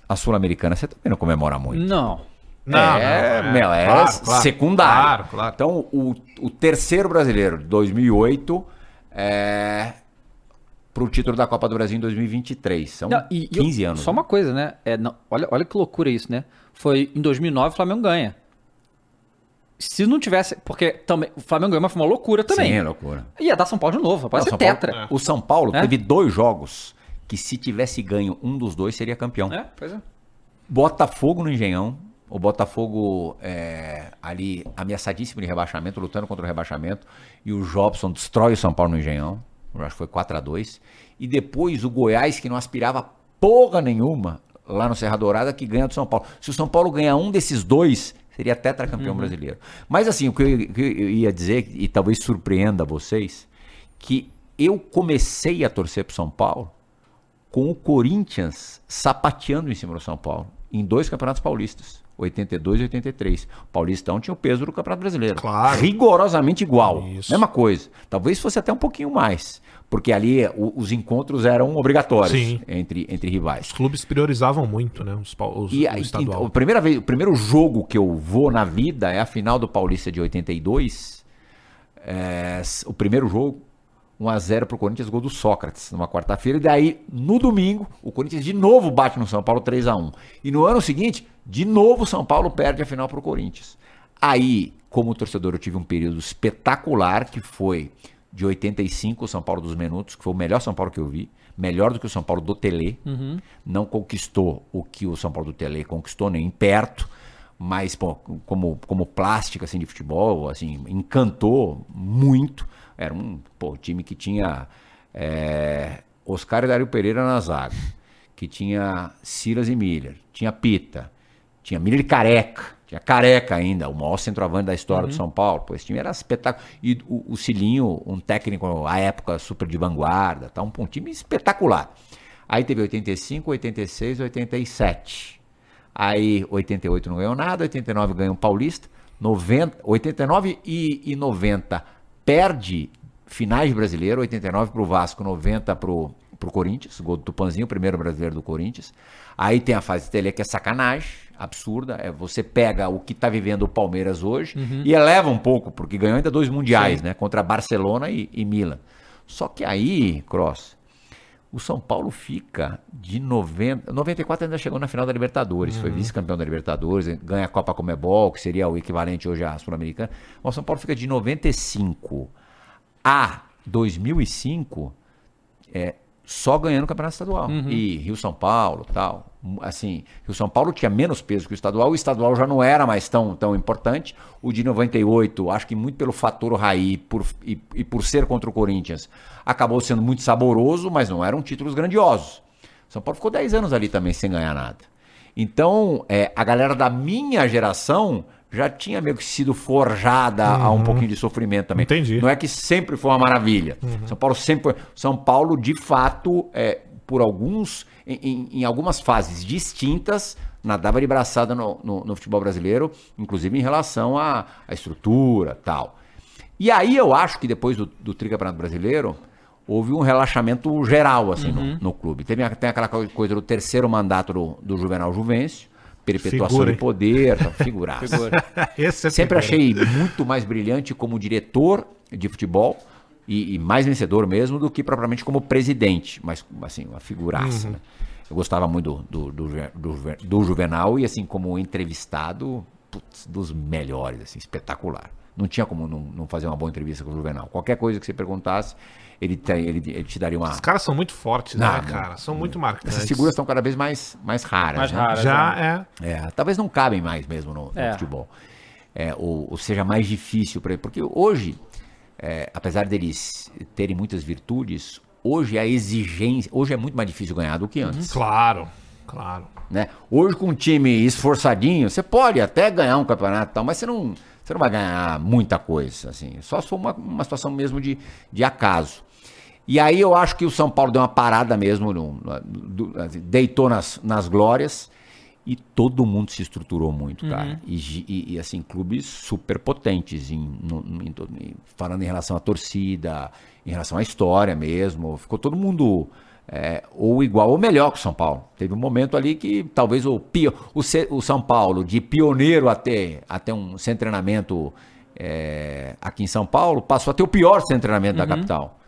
a Sul-Americana você também não comemora muito. Não. Não, é, não, é. meu, é Claro, claro. secundário. Claro, claro. Então, o, o terceiro brasileiro de 2008 é pro título da Copa do Brasil em 2023. São Não, e- e 15 eu- anos. Só né? uma coisa, né? É, não, olha, olha que loucura isso, né? Foi em 2009 o Flamengo ganha. Se não tivesse. Porque também, o Flamengo ganhou, mas foi uma loucura também. Sim, é loucura. Ia dar São Paulo de novo, pode Não, ser São Paulo- tetra. o São Paulo É? teve dois jogos que se tivesse ganho um dos dois seria campeão. É, pois é. Botafogo no Engenhão. O Botafogo é, ali ameaçadíssimo de rebaixamento, lutando contra o rebaixamento. E o Jobson destrói o São Paulo no Engenhão. Acho que foi 4 a 2 E depois o Goiás, que não aspirava porra nenhuma lá no Serra Dourada, que ganha do São Paulo. Se o São Paulo ganhar um desses dois, seria tetracampeão brasileiro. Mas assim, o que eu, o que eu ia dizer, e talvez surpreenda vocês, que eu comecei a torcer pro São Paulo com o Corinthians sapateando em cima do São Paulo, em dois campeonatos paulistas, 82 e 83. O Paulistão tinha o peso do Campeonato Brasileiro. Claro. Rigorosamente igual. Isso. Mesma coisa. Talvez fosse até um pouquinho mais, porque ali o- os encontros eram obrigatórios Sim. entre, entre rivais. Os clubes priorizavam muito, né? Os, os, E o estadual. então, a primeira vez, o primeiro jogo que eu vou na vida é a final do Paulista de 82. É, s- o primeiro jogo, 1x0 pro Corinthians, gol do Sócrates, numa quarta-feira. E daí, no domingo, o Corinthians de novo bate no São Paulo 3x1. E no ano seguinte, de novo o São Paulo perde a final pro Corinthians. Aí, como torcedor, eu tive um período espetacular que foi de 85, o São Paulo dos Menutos, que foi o melhor São Paulo que eu vi. Melhor do que o São Paulo do Tele. Não conquistou o que o São Paulo do Tele conquistou, nem perto. Mas, pô, como, como plástica assim, de futebol, assim, encantou muito. Era um pô, time que tinha é, Oscar e Dário Pereira na zaga. Que tinha Silas e Miller. Tinha Pita. Tinha Miller Careca. Tinha Careca ainda, o maior centroavante da história do São Paulo. Pô, esse time era espetáculo. E o, o Cilinho, um técnico à época super de vanguarda, tá? um, um time espetacular. Aí teve 85, 86, 87. Aí 88 não ganhou nada, 89 ganhou um Paulista, 90, 89 e, e 90 perde finais brasileiro, 89 pro Vasco, 90 pro, pro Corinthians, gol do Tupanzinho, o primeiro brasileiro do Corinthians. Aí tem a fase tele que é sacanagem, absurda. É, você pega o que tá vivendo o Palmeiras hoje e eleva um pouco, porque ganhou ainda dois mundiais, né? Contra Barcelona e, e Milan. Só que aí, Cross, o São Paulo fica de 90. 94 ainda chegou na final da Libertadores, foi vice-campeão da Libertadores, ganha a Copa Comebol, que seria o equivalente hoje à Sul-Americana. O São Paulo fica de 95 a 2005 é, só ganhando o campeonato estadual. E Rio-São Paulo tal. Assim, Rio-São Paulo tinha menos peso que o estadual, o estadual já não era mais tão, tão importante. O de 98, acho que muito pelo fator Raí por, e, e por ser contra o Corinthians, acabou sendo muito saboroso, mas não eram títulos grandiosos. São Paulo ficou 10 anos ali também sem ganhar nada. Então, é, a galera da minha geração já tinha meio que sido forjada a um pouquinho de sofrimento também. Entendi. Não é que sempre foi uma maravilha. São Paulo sempre foi. São Paulo, de fato, é, por alguns, em, em- algumas fases distintas, nadava de braçada no, no- no futebol brasileiro, inclusive em relação à, à estrutura tal. E aí eu acho que depois do, do tricampeonato brasileiro, houve um relaxamento geral assim, no, no clube. Teve, tem aquela co- coisa do terceiro mandato do, do Juvenal Juvencio, perpetuação Figura, de poder, tal, figuraça. É Sempre figura. achei muito mais brilhante como diretor de futebol e, e mais vencedor mesmo do que propriamente como presidente, mas assim, uma figuraça. Uhum. né? Eu gostava muito do, do, do, do Juvenal e assim como entrevistado, putz, dos melhores, assim, espetacular. Não tinha como não, não fazer uma boa entrevista com o Juvenal. Qualquer coisa que você perguntasse, ele, tem, ele, ele te daria uma... Os caras são muito fortes, Não, né, cara? São muito marcantes. Essas figuras estão cada vez mais, mais raras. Mais né? raras. Já é. É, talvez não cabem mais mesmo no, no É. futebol. É, ou, ou seja mais difícil para ele. Porque hoje, é, apesar deles terem muitas virtudes, hoje a exigência. Hoje é muito mais difícil ganhar do que antes. Claro, claro. Né? Hoje, com um time esforçadinho, você pode até ganhar um campeonato e tal, mas você não, você não vai ganhar muita coisa. Assim, só se for uma, uma situação mesmo de, de acaso. E aí eu acho que o São Paulo deu uma parada mesmo, no- no- assim, deitou nas, nas glórias e todo mundo se estruturou muito, cara. E, gi- e- e, assim, clubes super potentes, em, em em- falando em relação à torcida, em relação à história mesmo. Ficou todo mundo é, ou igual ou melhor que o São Paulo. Teve um momento ali que talvez o, o, o São Paulo, de pioneiro até, até um sem treinamento é, aqui em São Paulo, passou a ter o pior sem treinamento da capital.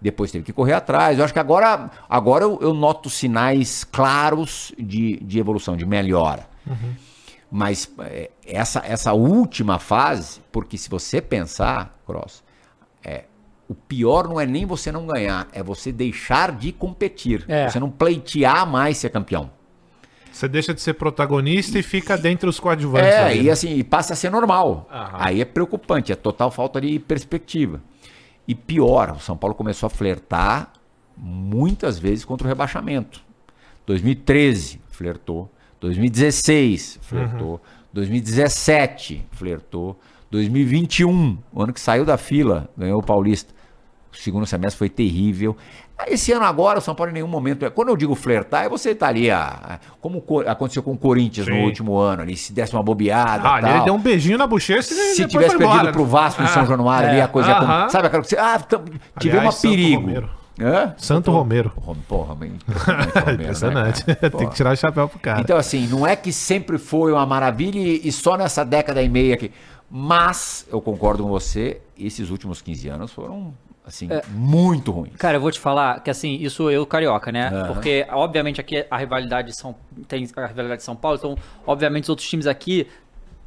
Depois teve que correr atrás. Eu acho que agora, agora eu, eu noto sinais claros de, de evolução, de melhora. Mas é, essa, essa última fase, porque se você pensar, Cross, é, o pior não é nem você não ganhar, é você deixar de competir. É. Você não pleitear mais ser campeão. Você deixa de ser protagonista e fica dentre os coadjuvantes. É, ali, e assim, e passa a ser normal. Aham. Aí é preocupante, é total falta de perspectiva. E pior, o São Paulo começou a flertar muitas vezes contra o rebaixamento. 2013, flertou. 2016, flertou. 2017, flertou. 2021, o ano que saiu da fila, ganhou o Paulista. O segundo semestre foi terrível. Esse ano agora, o São Paulo em nenhum momento. Quando eu digo flertar, é você estaria. Como o Co- aconteceu com o Corinthians no Sim. último ano, ali, se desse uma bobeada. Ah, ali tal. ele deu um beijinho na bochecha e Se tivesse foi perdido embora, pro né? Vasco em São Ah, Januário ali, é, a coisa. com- aham. Sabe aquela coisa? Ah, tam- tivemos Santo perigo. Romero. Hã? Santo Romero. Porra, impressionante, Romero, né, Impressionante. cara? Tem que tirar o chapéu pro cara. Então, assim, não é que sempre foi uma maravilha e, e só nessa década e meia aqui. Mas, eu concordo com você, esses últimos 15 anos foram, assim, muito ruins. Cara, eu vou te falar que assim, isso eu carioca, né? Aham. Porque, obviamente, aqui a rivalidade São tem a rivalidade de São Paulo, então, obviamente, os outros times aqui,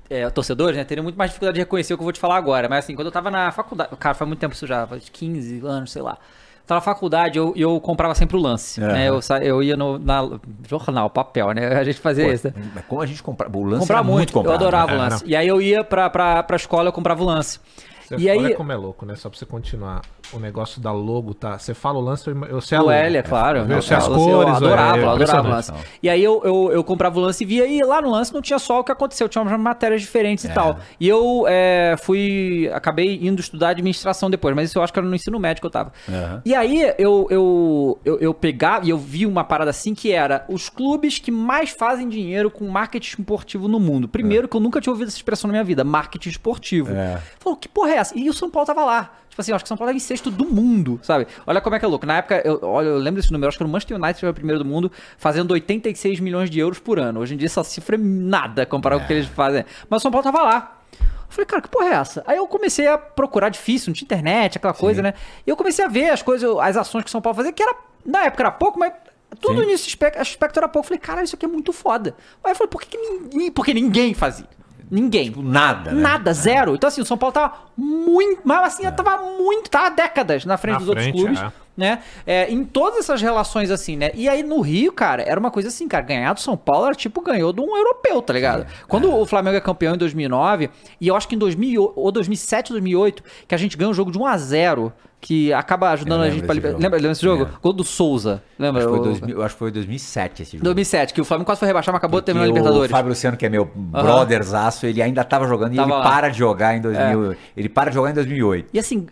é, torcedores, né, teriam muito mais dificuldade de reconhecer o que eu vou te falar agora. Mas assim, quando eu tava na faculdade, cara, faz muito tempo isso já, faz 15 anos, sei lá. Tava na faculdade, eu, eu comprava sempre o lance. Aham. Né? Eu, sa- eu ia no na, jornal, papel, né? A gente fazia isso. né? Mas como a gente comprava? O lance Comprava era muito, muito, comprado. eu adorava né? o lance. E aí eu ia pra, pra, pra escola, eu comprava o lance. Você e aí, Olha como é louco, né? Só pra você continuar. O negócio da logo, tá? Você fala o lance, eu eu sei a O logo. L, é claro. Eu Não, sei as eu cores, adorava, é, eu adorava o lance. E aí eu, eu, eu comprava o lance e via, e lá no lance não tinha só o que aconteceu, tinha umas matérias diferentes É. e tal. E eu é, fui, acabei indo estudar administração depois, mas isso eu acho que era no ensino médio que eu tava. Aham. E aí eu, eu, eu, eu pegava e eu vi uma parada assim que era os clubes que mais fazem dinheiro com marketing esportivo no mundo. Primeiro que eu nunca tinha ouvido essa expressão na minha vida, marketing esportivo. É. Falou, que porra é essa? E o São Paulo tava lá. Tipo assim, eu acho que São Paulo tava em sexto do mundo, sabe? Olha como é que é louco. Na época, eu, olha, eu lembro desse número, acho que o Manchester United foi o primeiro do mundo, fazendo 86 milhões de euros por ano. Hoje em dia essa cifra é nada comparado com o que eles fazem. Mas o São Paulo tava lá. Eu falei, cara, que porra é essa? Aí eu comecei a procurar difícil, não tinha internet, aquela coisa, né? E eu comecei a ver as coisas, as ações que o São Paulo fazia, que era, na época era pouco, mas tudo Sim. início aspecto, aspecto era pouco. Eu falei, cara, isso aqui é muito foda. Aí eu falei, por que, que ninguém. Porque ninguém fazia. Ninguém. Tipo, nada, né? Nada, zero. Então, assim, o São Paulo tava muito. Mas assim, tava muito. Tava décadas na frente Na dos outros frente, clubes. é. Né? É, em todas essas relações assim, né? E aí no Rio, cara, era uma coisa assim, cara, ganhar do São Paulo era tipo ganhou de um europeu, tá ligado? Quando o Flamengo é campeão em 2009, e eu acho que em 2000, ou 2007 ou 2008, que a gente ganha um jogo de 1 a 0 que acaba ajudando a gente pra desse liber- jogo. Lembra, lembra desse jogo? É. Gol do Souza. Lembra? Acho que, foi O- 2000, eu acho que foi 2007 esse jogo. 2007, que o Flamengo quase foi rebaixar, mas acabou Que terminando a o Libertadores. Fábio Luciano, que é meu brotherzaço, ele ainda tava jogando e Tava ele lá. É. para de jogar em 2000. Ele para de jogar em 2008. E assim,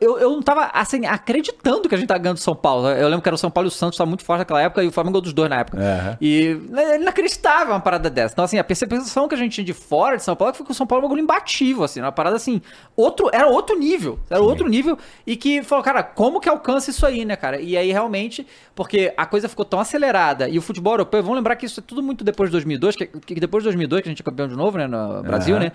eu, eu, não tava assim, acreditando que a gente tá ganhando do São Paulo. Eu lembro que era o São Paulo e o Santos, tava muito forte naquela época, e o Flamengo dos dois na época. Aham. E é inacreditável uma parada dessa. Então, assim, a percepção que a gente tinha de fora de São Paulo é foi que o São Paulo é um bagulho imbatível, assim, uma parada assim, outro, era outro nível. Era outro nível. E que falou, cara, como que alcança isso aí, né, cara? E aí, realmente, porque a coisa ficou tão acelerada. E o futebol europeu, vamos lembrar que isso é tudo muito depois de 2002, que, que depois de 2002, que a gente é campeão de novo, né, no Brasil, Aham. né?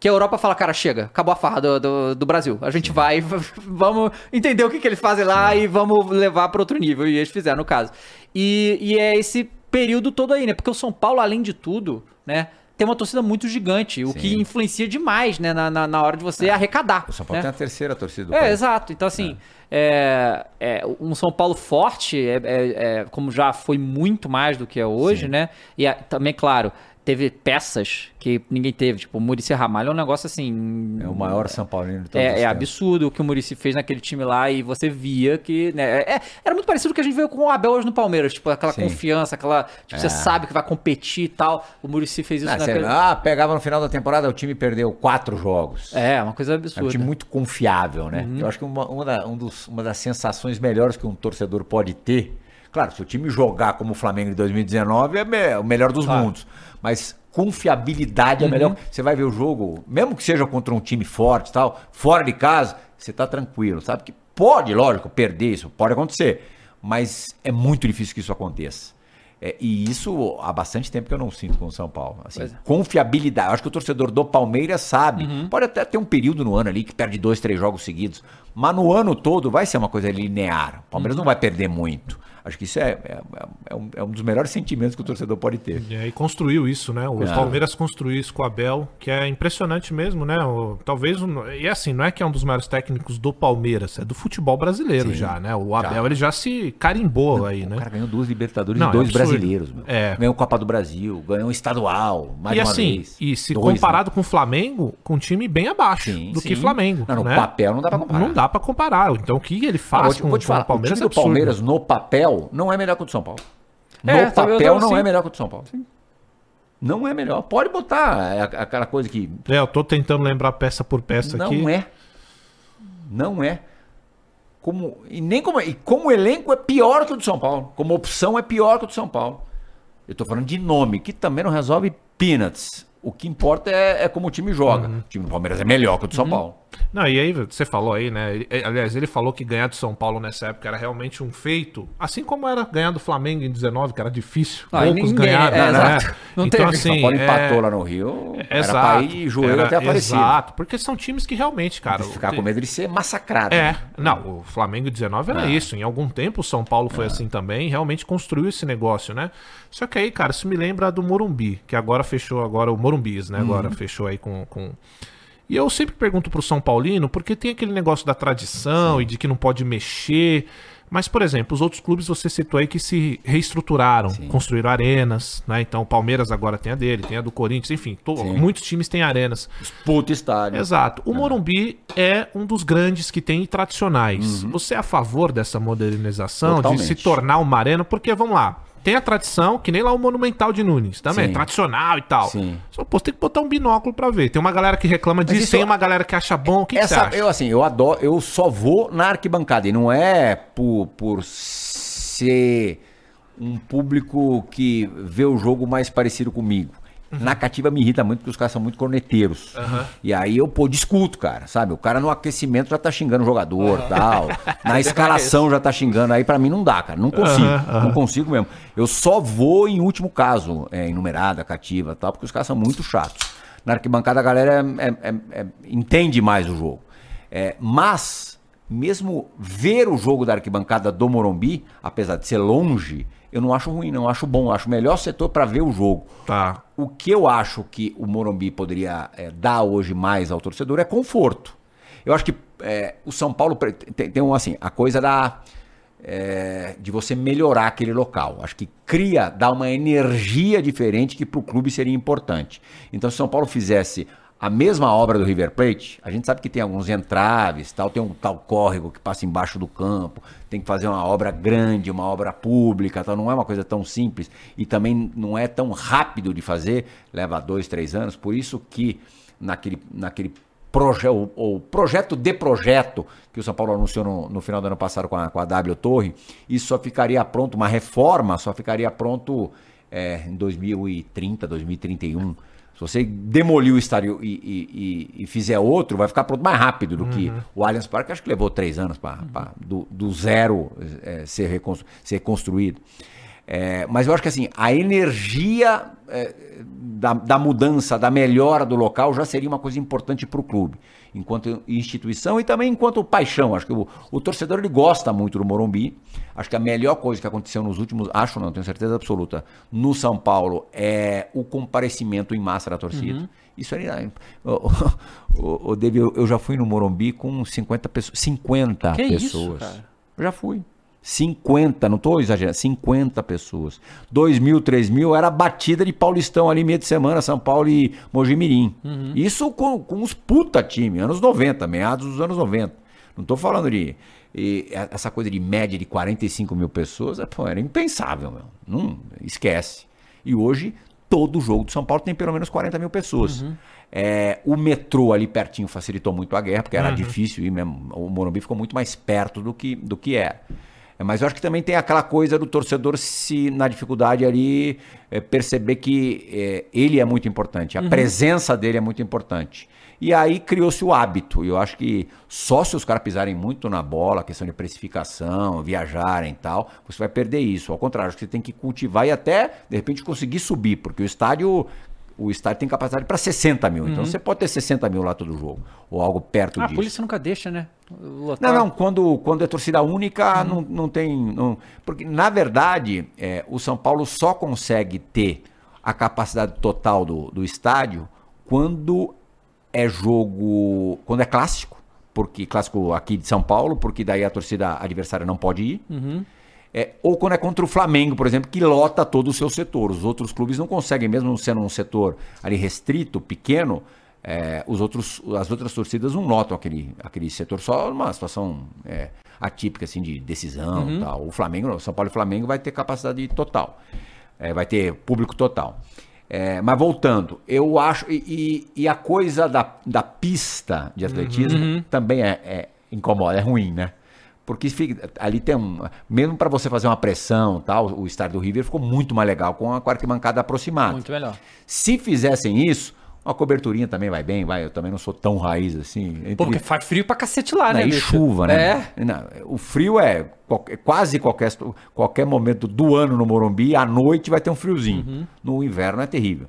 Que a Europa fala, cara, chega, acabou a farra do, do, do Brasil. A gente vai, vamos entender o que, que eles fazem lá e vamos levar para outro nível. E eles fizeram, no caso. E, e é esse período todo aí, né? Porque o São Paulo, além de tudo, né? Tem uma torcida muito gigante, o que Sim. influencia demais, né? Na, na, na hora de você arrecadar. O São Paulo né? tem a terceira torcida do É, país. exato. Então, assim, é, é, um São Paulo forte, é, é- é, como já foi muito mais do que é hoje, né? E também, claro, teve peças que ninguém teve. Tipo, o Muricy Ramalho é um negócio assim. É o maior São Paulino de todos os É, é absurdo o que o Muricy fez naquele time lá e você via que. Né, é- era muito parecido com o que a gente viu com o Abel hoje no Palmeiras. Tipo, aquela Sim. confiança, aquela. Tipo, você sabe que vai competir e tal. O Muricy fez isso Ah, você- naquele. ah, pegava no final da temporada, o time perdeu quatro jogos. É, uma coisa É um absurda. time muito confiável, né? Uhum. Eu acho que uma, uma, da- um dos- uma das sensações melhores que um torcedor pode ter. Claro, se o time jogar como o Flamengo em 2019, é o melhor dos Claro. mundos. Mas confiabilidade Uhum. é melhor. Você vai ver o jogo, mesmo que seja contra um time forte e tal, fora de casa, você tá tranquilo. Sabe que pode, lógico, perder isso, pode acontecer. Mas é muito difícil que isso aconteça. É, e isso há bastante tempo que eu não sinto com o São Paulo. Assim, é. confiabilidade. Eu acho que o torcedor do Palmeiras sabe. Uhum. Pode até ter um período no ano ali que perde dois, três jogos seguidos. Mas no ano todo vai ser uma coisa linear. O Palmeiras Uhum. não vai perder muito. Acho que isso é, é, é um, é um dos melhores sentimentos que o torcedor pode ter. E construiu isso, né? O É. Palmeiras construiu isso com o Abel, que é impressionante mesmo, né? O- talvez, e assim, não é que é um dos maiores técnicos do Palmeiras, é do futebol brasileiro Sim. já, né? O Abel, ele já se carimbou aí, O né? cara ganhou duas Libertadores Não, e é dois brasileiros. Meu. É. Ganhou Copa do Brasil, ganhou um estadual, mais e uma assim, vez. e se Dois, né? comparado com o Flamengo, com um time bem abaixo Sim, do sim. que Flamengo. Não, no né? papel não dá pra comparar. Não dá pra comparar. Então o que ele Ah, faz vou te, com, vou te com falar, o Palmeiras o é time do absurdo. Palmeiras no papel não é melhor que o do São Paulo. No É, eu papel não assim. é melhor que o do São Paulo. Não é melhor. Pode botar é a- aquela coisa que É, eu tô tentando lembrar peça por peça não aqui. é. Não é. Como, e nem como, e como elenco é pior que o do São Paulo. Como opção é pior que o do São Paulo. Eu tô falando de nome, que também não resolve peanuts. O que importa é, é como o time joga. Uhum. O time do Palmeiras é melhor que o do São Paulo. Não, e aí você falou aí, né? aliás, ele falou que ganhar do São Paulo nessa época era realmente um feito, assim como era ganhar do Flamengo em 19, que era difícil. Ah, poucos ninguém- ganharam, é, né? exato. Não então, teve. o São assim, Paulo é- empatou lá no Rio. era Exato. pra ir joelho era- até aparecer. Exato, porque são times que realmente, cara. Ficar com medo de ser massacrado. É, né? não, o Flamengo 19 era É. isso. Em algum tempo o São Paulo foi assim também, realmente construiu esse negócio, né? Só que aí, cara, isso me lembra do Morumbi, que agora fechou, agora o Morumbis, né? Uhum. Agora fechou aí com, com... E eu sempre pergunto pro São Paulino, porque tem aquele negócio da tradição e de que não pode mexer. Mas, por exemplo, os outros clubes você citou aí que se reestruturaram, construíram arenas, né? Então o Palmeiras agora tem a dele, tem a do Corinthians, enfim, to- Sim. muitos times têm arenas. Puta estádio. Exato. O Morumbi é um dos grandes que tem e tradicionais. Você é a favor dessa modernização, de Totalmente. se tornar uma arena? Porque, vamos lá, tem a tradição, que nem lá o Monumental de Nunes, também, Sim. é tradicional e tal. Sim. Só pô, tem que botar um binóculo pra ver. Tem uma galera que reclama disso, isso- tem uma galera que acha bom. O que, que você Essa, acha? eu assim, eu adoro, eu só vou na arquibancada e não é por, por ser um público que vê o jogo mais parecido comigo. Uhum. Na cativa me irrita muito porque os caras são muito corneteiros. E aí eu, pô, discuto, cara, sabe? O cara no aquecimento já tá xingando o jogador tal. Na escalação já tá xingando. Aí pra mim não dá, cara. Não consigo. Não consigo mesmo. Eu só vou em último caso, é, enumerada, cativa tal, porque os caras são muito chatos. Na arquibancada a galera é- é- é- entende mais o jogo. É, mas, mesmo ver o jogo da arquibancada do Morumbi, apesar de ser longe, eu não acho ruim, não. Eu acho bom. Acho o melhor setor para ver o jogo. Tá. O que eu acho que o Morumbi poderia é, dar hoje mais ao torcedor é conforto. Eu acho que é, o São Paulo tem, tem um assim, a coisa da é, de você melhorar aquele local. Acho que cria, dá uma energia diferente que para o clube seria importante. Então, se o São Paulo fizesse a mesma obra do River Plate, a gente sabe que tem alguns entraves, tal, tem um tal córrego que passa embaixo do campo, tem que fazer uma obra grande, uma obra pública, tal, não é uma coisa tão simples e também não é tão rápido de fazer, leva dois, três anos, por isso que naquele, naquele proje o, o projeto de projeto que o São Paulo anunciou no, no final do ano passado com a, com a W Torre, isso só ficaria pronto, uma reforma só ficaria pronto é, em 2030, 2031. Se você demolir o estádio e, e- e- e fizer outro, vai ficar pronto mais rápido do que o Allianz Parque, acho que levou três anos para do, do zero é, ser, reconstru ser construído. É, mas eu acho que assim, a energia é, da, da mudança, da melhora do local já seria uma coisa importante para o clube, enquanto instituição e também enquanto paixão. Acho que o, o torcedor ele gosta muito do Morumbi. Acho que a melhor coisa que aconteceu nos últimos, acho não, tenho certeza absoluta, no São Paulo é o comparecimento em massa da torcida. Isso aí, o, o, eu, já fui no Morumbi com 50 pessoas. 50 Que isso, pessoas. cara? Eu já fui. 50, não estou exagerando, 50 pessoas. 2 mil, 3 mil era batida de Paulistão ali meia de semana, São Paulo e Mojimirim. Isso com, com os puta time, anos 90, meados dos anos 90. Não estou falando de. e essa coisa de média de 45 mil pessoas, é, pô, era impensável, meu. Não, esquece. E hoje, todo jogo do São Paulo tem pelo menos 40 mil pessoas. É, o metrô ali pertinho facilitou muito a guerra, porque era difícil ir mesmo. O Morumbi ficou muito mais perto do que, do que era. É, Mas eu acho que também tem aquela coisa do torcedor se na dificuldade ali é, perceber que é, ele é muito importante, a presença dele é muito importante. E aí criou-se o hábito. E eu acho que só se os caras pisarem muito na bola, questão de precificação, viajarem e tal, você vai perder isso. Ao contrário, acho que você tem que cultivar e até, de repente, conseguir subir, porque o estádio. O estádio tem capacidade para 60 mil. Então você pode ter 60 mil lá todo jogo. Ou algo perto Ah, a disso. polícia nunca deixa, né? Lotar. Não, não, quando, quando é torcida única, não, não tem. Não, porque, na verdade, é, o São Paulo só consegue ter a capacidade total do, do estádio quando é jogo. Quando é clássico, porque clássico aqui de São Paulo, porque daí a torcida adversária não pode ir. É, ou quando é contra o Flamengo, por exemplo, que lota todo o seu setor. Os outros clubes não conseguem, mesmo sendo um setor ali restrito, pequeno, é, os outros, as outras torcidas não lotam aquele, aquele setor só numa situação é, atípica assim, de decisão e tal. O Flamengo, o São Paulo e Flamengo vai ter capacidade total. É, vai ter público total. É, mas voltando, eu acho. E, e- a coisa da, da pista de atletismo também é, é incomoda, é ruim, né? Porque fica- ali tem um. Mesmo para você fazer uma pressão tal, o estádio do River ficou muito mais legal com a quarta bancada aproximada. Muito melhor. Se fizessem isso, uma coberturinha também vai bem, vai. Eu também não sou tão raiz assim. Entre- Porque faz frio pra cacete lá, né? e bicho? chuva, né? É. Não, o frio é quase qualquer, qualquer momento do ano no Morumbi, à noite vai ter um friozinho. Uhum. No inverno é terrível.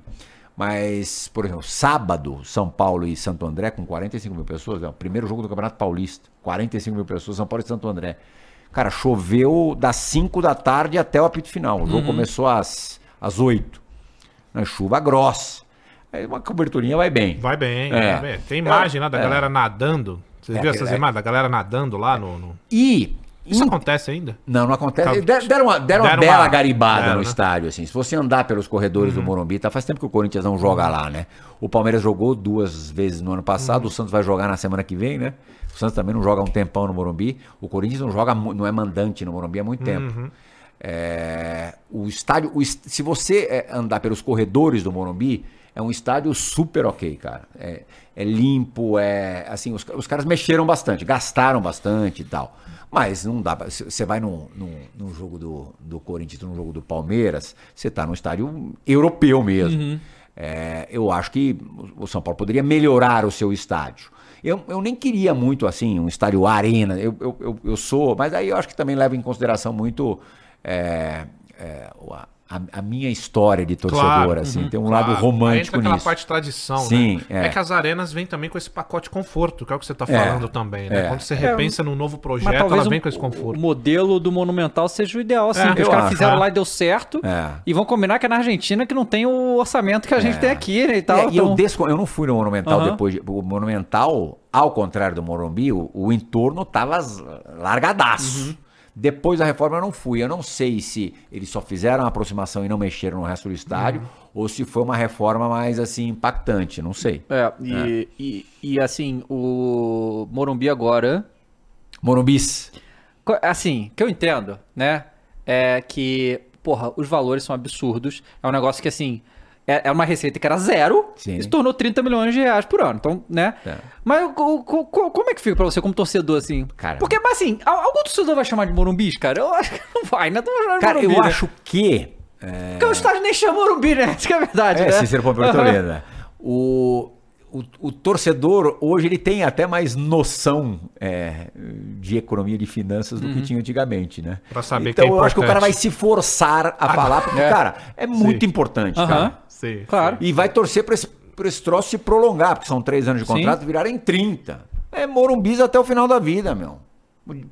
Mas, por exemplo, sábado, São Paulo e Santo André, com 45 mil pessoas, é o primeiro jogo do Campeonato Paulista. 45 mil pessoas, São Paulo e Santo André. Cara, choveu das 5 da tarde até o apito final. O Uhum. jogo começou às, às 8. Né, chuva grossa. Aí uma coberturinha vai bem. Vai bem, É. vai bem. Tem imagem lá da É. galera nadando. Vocês É, viram essas é. imagens da galera nadando lá no. no- E. Isso acontece ainda? Não, não acontece. Der- Deram uma, deram uma Deram bela uma- garibada deram, no né? estádio, assim. Se você andar pelos corredores do Morumbi, tá, faz tempo que o Corinthians não joga lá, né? O Palmeiras jogou duas vezes no ano passado, o Santos vai jogar na semana que vem, né? O Santos também não joga um tempão no Morumbi. O Corinthians não joga, não é mandante no Morumbi há muito tempo. É, o estádio, o se você é, andar pelos corredores do Morumbi, é um estádio super ok, cara. É, é limpo, é assim, os, os caras mexeram bastante, gastaram bastante e tal. Mas não dá. Você vai num, num, num jogo do, do Corinthians, num jogo do Palmeiras, você tá num estádio europeu mesmo. É, eu acho que o São Paulo poderia melhorar o seu estádio. Eu, eu nem queria muito assim, um estádio arena. Eu, eu, eu, eu sou, mas aí eu acho que também leva em consideração muito é, é, o- a, a, minha história de torcedor, Claro, assim. uhum, tem um claro. lado Aí romântico entra aquela nisso. parte de tradição, Sim, né? é. que as arenas vêm também com esse pacote conforto, que é o que você tá É, falando também, né? é. Quando você repensa num novo projeto, ela um- vem com esse o conforto. modelo do Monumental seja o ideal, assim. É, porque os caras fizeram é. lá e deu certo. É. E vão combinar que é na Argentina que não tem o orçamento que a gente É. tem aqui, né? E tal. É, e eu, então- descon- eu não fui no Monumental Aham. depois. de- O Monumental, ao contrário do Morumbi, o, o entorno tava largadaço. Uhum. Depois da reforma eu não fui. Eu não sei se eles só fizeram a aproximação e não mexeram no resto do estádio, Uhum. ou se foi uma reforma mais assim impactante. Não sei. É, e, e, e, assim, o Morumbi agora. Morumbis. Assim, que eu entendo, né? É que, porra, os valores são absurdos. É um negócio que, assim, é, é uma receita que era zero Sim. e se tornou 30 milhões de reais por ano. Então, né? É. Mas o- o- co- como é que fica pra você como torcedor, assim? Cara- Porque, mas assim, al- algum torcedor vai chamar de Morumbis, cara? Eu acho que não vai, né? Cara, Morumbi, eu né? acho que. É, Porque o estádio nem chama Morumbi, né? Isso que é verdade, é né? Cícero Pompeu Aham. Toledo, né? O, o, o torcedor hoje ele tem até mais noção é, de economia de finanças do Uhum. que tinha antigamente, né? Pra saber então que é eu acho que o cara importante. vai se forçar a falar, porque, é. cara, é muito Sim. importante, Aham. cara. Sim, Claro. E vai torcer pra esse, pra esse troço se prolongar, porque são três anos de Sim. contrato, virarem 30. É Morumbis até o final da vida, meu.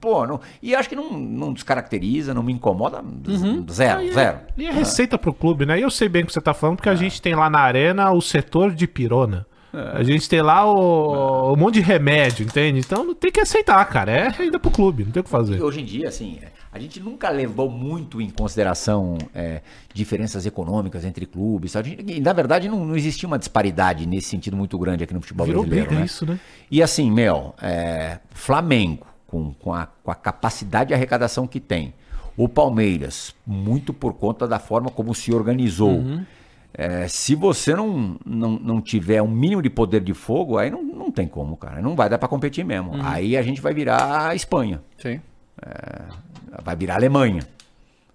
Pô, não, e acho que não, não descaracteriza, não me incomoda. Uhum. Zero, E é- zero. E é receita pro clube, né? E eu sei bem o que você tá falando, porque a gente tem lá na arena o setor de pirona. A gente tem lá o, um monte de remédio, entende? Então tem que aceitar, cara. É renda pro clube, não tem o que E fazer. hoje em dia, assim, a gente nunca levou muito em consideração é, diferenças econômicas entre clubes. A gente, na verdade, não, não existia uma disparidade nesse sentido muito grande aqui no futebol Virou brasileiro. briga né? isso, né? E assim, meu, é, Flamengo, com, com, a, com a capacidade de arrecadação que tem, o Palmeiras, muito por conta da forma como se organizou. É, se você não, não, não tiver um mínimo de poder de fogo, aí não, não tem como, cara. Não vai dar pra competir mesmo. Aí a gente vai virar a Espanha, Sim. vai virar a Alemanha.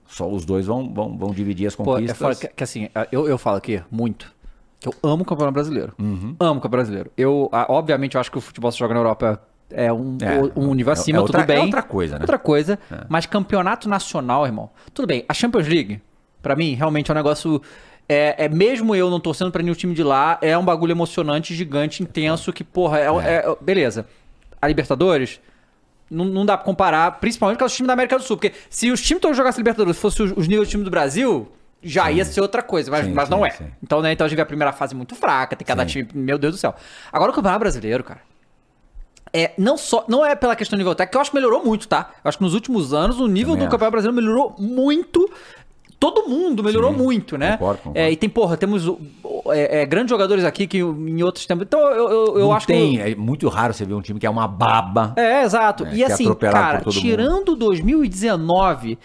Só os dois vão, vão, vão dividir as Pô, é conquistas. foda que, que assim, eu, eu falo aqui muito que eu amo o Campeonato Brasileiro. Uhum. Amo o Campeonato Brasileiro. Eu, obviamente, eu acho que o futebol se joga na Europa é um, É, um nível é- acima, é outra- tudo bem. é outra coisa, né? Outra coisa. Mas campeonato nacional, irmão. Tudo bem. A Champions League, pra mim, realmente é um negócio. É, é mesmo eu não torcendo pra nenhum time de lá, é um bagulho emocionante, gigante, intenso, que, porra, é, é- beleza. A Libertadores, não, não dá pra comparar, principalmente com os times da América do Sul. Porque se os times todos jogassem Libertadores fossem os, os níveis do time do Brasil, já ia ser outra coisa, mas, Sim, mas não sim, é. sim. Então, né, então a gente vê a primeira fase muito fraca, tem cada Sim. time, meu Deus do céu. Agora o Campeonato Brasileiro, cara. É, não só, não é pela questão do nível técnico, que eu acho que melhorou muito, tá? Eu acho que nos últimos anos o nível Também do acho. Campeonato Brasileiro melhorou muito. Todo mundo melhorou Sim, muito, né? concordo, concordo. É, e tem, porra, temos é, é, grandes jogadores aqui que em outros tempos. Então eu, eu, eu acho tem, que. é muito raro você ver um time que é uma baba. É, exato. É, e que é assim, cara, todo mundo. tirando 2019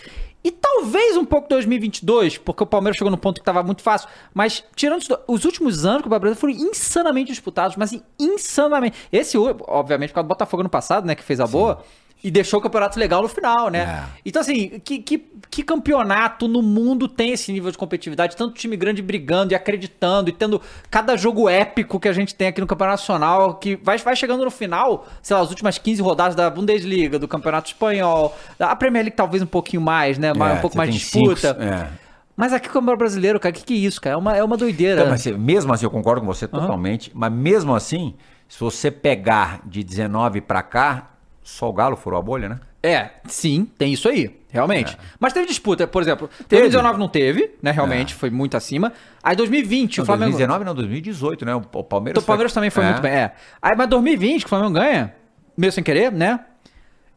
e talvez um pouco 2022, porque o Palmeiras chegou no ponto que tava muito fácil, mas tirando os últimos anos que o Brasileiro foram insanamente disputados, mas assim, insanamente. Esse, obviamente, por causa do Botafogo no passado, né, que fez a boa. E deixou o campeonato legal no final, né? É. Então, assim, que, que, que campeonato no mundo tem esse nível de competitividade? Tanto time grande brigando e acreditando e tendo cada jogo épico que a gente tem aqui no Campeonato Nacional, que vai, vai chegando no final, sei lá, as últimas 15 rodadas da Bundesliga, do Campeonato Espanhol, da Premier League talvez um pouquinho mais, né? mais- É, um pouco mais de tem cinco, disputa. é. Mas aqui o Campeonato Brasileiro, cara, o que, que é isso, cara? É uma, é uma doideira. Então, mas mesmo assim, eu concordo com você totalmente, mas mesmo assim, se você pegar de 19 pra cá, só o Galo furou a bolha, né? É, sim, tem isso aí, realmente. É. Mas teve disputa, por exemplo, 2019 não teve, né? Realmente, É. foi muito acima. Aí 2020, Não, o Flamengo. 2019 não, 2018, né? O Palmeiras, Então, o Palmeiras também foi é. muito bem, é. Aí, mas 2020, que o Flamengo ganha, meio sem querer, né?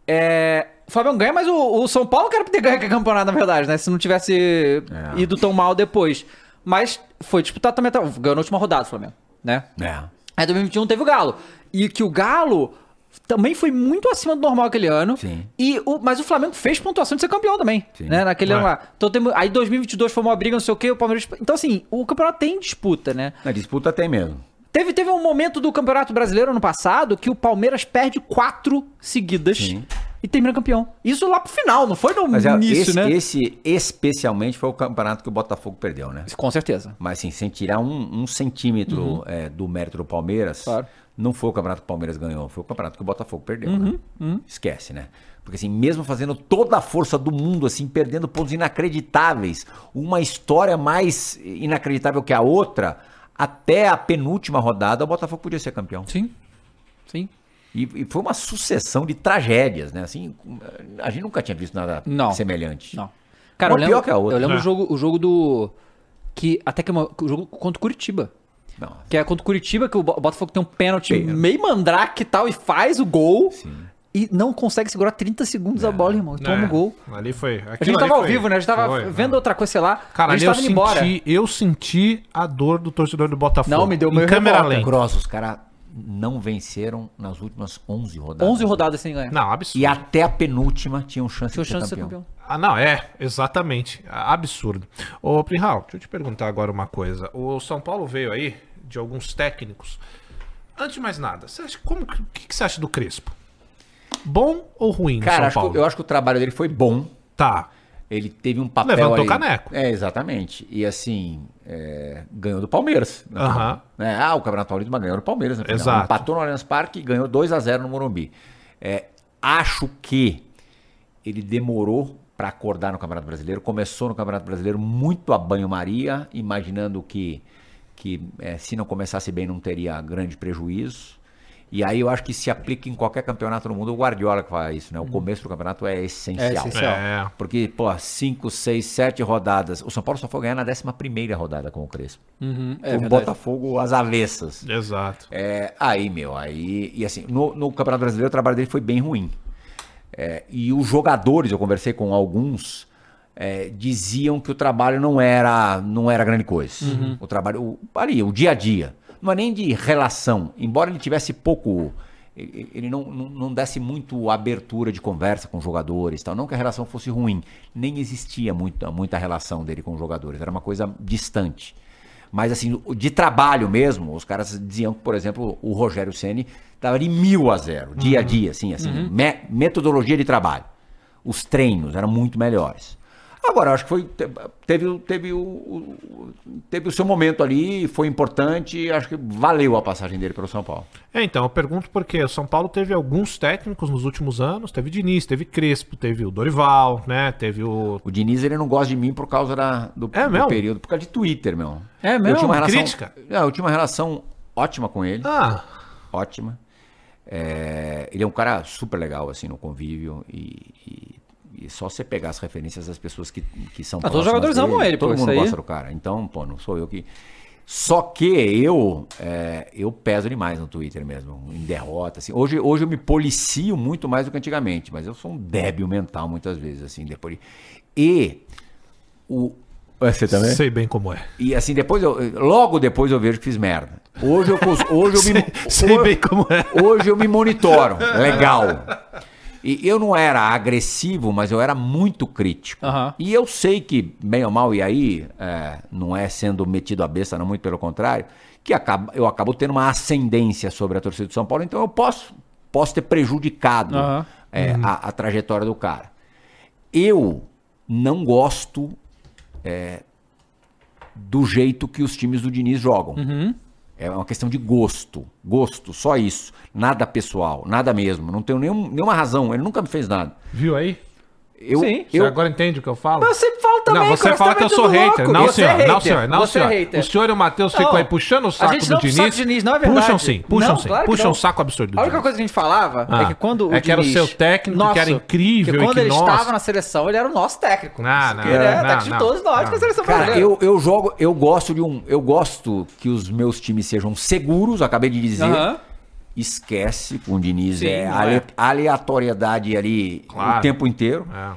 É, o Flamengo ganha, mas o, o São Paulo quer ter ganho aquele campeonato, na verdade, né? Se não tivesse É. ido tão mal depois. Mas foi disputado também, ganhou na última rodada o Flamengo, né? É. Aí 2021 teve o Galo. E que o Galo também foi muito acima do normal aquele ano. Sim. E o, mas o Flamengo fez pontuação de ser campeão também, Sim. né? Naquele É. ano lá. Então, temos, aí 2022 foi uma briga, não sei o quê, o Palmeiras... Então, assim, o campeonato tem disputa, né? Na disputa tem mesmo. Teve, teve um momento do Campeonato Brasileiro ano passado que o Palmeiras perde quatro seguidas Sim. e termina campeão. Isso lá pro final, não foi no Mas início, esse, né? esse especialmente foi o campeonato que o Botafogo perdeu, né? Com certeza. Mas assim, sem tirar um, um centímetro é, do mérito do Palmeiras, Claro. Não foi o campeonato que o Palmeiras ganhou, foi o campeonato que o Botafogo perdeu. Uhum, né? Esquece, né? Porque assim, mesmo fazendo toda a força do mundo, assim, perdendo pontos inacreditáveis, uma história mais inacreditável que a outra, até a penúltima rodada, o Botafogo podia ser campeão. Sim. Sim. E, e foi uma sucessão de tragédias, né? Assim, a gente nunca tinha visto nada Não. semelhante. Não. Cara, Uma eu lembro, pior que a outra. eu lembro É. o, jogo, o jogo do. Que até que é uma- o jogo contra o Curitiba. Não. Que é contra o Curitiba, que o Bo- Botafogo tem um pênalti meio mandrake e tal, e faz o gol. E não consegue segurar 30 segundos a bola, irmão. E toma É, o gol. Ali foi. A gente tava ao vivo, né? A gente tava foi, vendo não. outra coisa, sei lá. Cara, a ali gente eu tava indo embora. senti, eu senti a dor do torcedor do Botafogo. Não, me deu meio câmera lenta. Grossa, os caras não venceram nas últimas 11 rodadas. 11 rodadas sem ganhar. Não, absurdo. E até a penúltima tinham chance Tinha de ser chance de ser campeão. campeão. Ah, não, é, exatamente. Absurdo. Ô, Prihal, deixa eu te perguntar agora uma coisa. O São Paulo veio aí de alguns técnicos. Antes de mais nada, você acha, como, o que, que você acha do Crespo? Bom ou ruim Cara, acho que- Paulo? eu acho que o trabalho dele foi bom. Tá. Ele teve um papel Levantou ali- caneco. É, exatamente. E assim, é, ganhou do Palmeiras. Aham. final, né? Ah, o Campeonato Paulista mas ganhou do Palmeiras. na final. Exato. Empatou no Allianz Parque e ganhou 2 a 0 no Morumbi. É, acho que ele demorou para acordar no Campeonato Brasileiro. Começou no Campeonato Brasileiro muito a banho-maria, imaginando que, que é, se não começasse bem não teria grande prejuízo. E aí eu acho que se aplica em qualquer campeonato no mundo. O Guardiola que faz isso, né? O começo do campeonato é essencial. É essencial. É. Porque, pô, 5, 6, 7 rodadas. O São Paulo só foi ganhar na 11 rodada com o Crespo. Uhum, é o. Botafogo às avessas. Exato. É, aí, meu, aí. E assim, no, no Campeonato Brasileiro o trabalho dele foi bem ruim. É, e os jogadores, eu conversei com alguns, é, diziam que o trabalho não era, não era grande coisa. O trabalho, o, ali, o dia a dia. Não é nem de relação. Embora ele tivesse pouco. Ele não, não, não desse muito abertura de conversa com jogadores. Tal. Não que a relação fosse ruim. Nem existia muita, muita relação dele com os jogadores. Era uma coisa distante. Mas assim, de trabalho mesmo, os caras diziam que, por exemplo, o Rogério Ceni estava de mil a zero, dia a dia, assim, assim, me- metodologia de trabalho. Os treinos eram muito melhores. Agora, eu acho que foi, te- teve, teve, o, teve o seu momento ali, foi importante, acho que valeu a passagem dele pelo São Paulo. É, então, eu pergunto porque o São Paulo teve alguns técnicos nos últimos anos. Teve Diniz, teve Crespo, teve o Dorival, né? Teve o. O Diniz, ele não gosta de mim por causa da, do, É do período, por causa de Twitter, meu. É Eu mesmo? tinha uma relação, Crítica? Não, eu tinha uma relação ótima com ele. Ah, ótima. É, ele é um cara super legal, assim, no convívio. E, e- e só você pegar as referências das pessoas que, que são Ah, todos os próximas jogadores amam ele, Todo pô, mundo isso aí. gosta do cara. Então, pô, não sou eu que... Só que eu é, eu peso demais no Twitter mesmo, em derrota. Assim. Hoje, hoje eu me policio muito mais do que antigamente, mas eu sou um débil mental muitas vezes, assim, depois. E o. Você também? sei bem como é. E assim, depois eu. Logo depois eu vejo que fiz merda. Hoje eu, hoje eu me. sei hoje- bem como é. Hoje eu me monitoro. Legal. E eu não era agressivo, mas eu era muito crítico. Aham. E eu sei que, bem ou mal, e aí, é, não é sendo metido a besta, não, muito pelo contrário, que acaba, eu acabo tendo uma ascendência sobre a torcida do São Paulo, então eu posso, posso ter prejudicado Aham. é, a, a trajetória do cara. Eu não gosto é, do jeito que os times do Diniz jogam. É uma questão de gosto. Gosto, só isso. Nada pessoal, nada mesmo. Não tenho nenhum, nenhuma razão. Ele nunca me fez nada. Viu aí? Eu, Sim. Você eu, agora entende o que eu falo? Mas eu sempre falo também, não, você cara, fala tá que eu sou hater. louco. Não, Você é senhor. Não, senhor. Não, Você é senhor. hater. O senhor e o Matheus ficam aí puxando o saco do Diniz. saco do Diniz, não é verdade. Puxam sim, puxam Não, sim. claro que puxam o saco absurdo do A única Diniz. coisa que a gente falava Ah, é que quando o é que era o seu técnico, que era incrível que e quando que ele estava na seleção, ele era o nosso técnico. Não, não, ele não, técnico de todos nós com a seleção Cara, eu, eu jogo, eu gosto de um. Eu gosto que os meus times sejam seguros, acabei de dizer. Esquece, com o Diniz Sim, é, ale- é. aleatoriedade ali Claro. o tempo inteiro. É.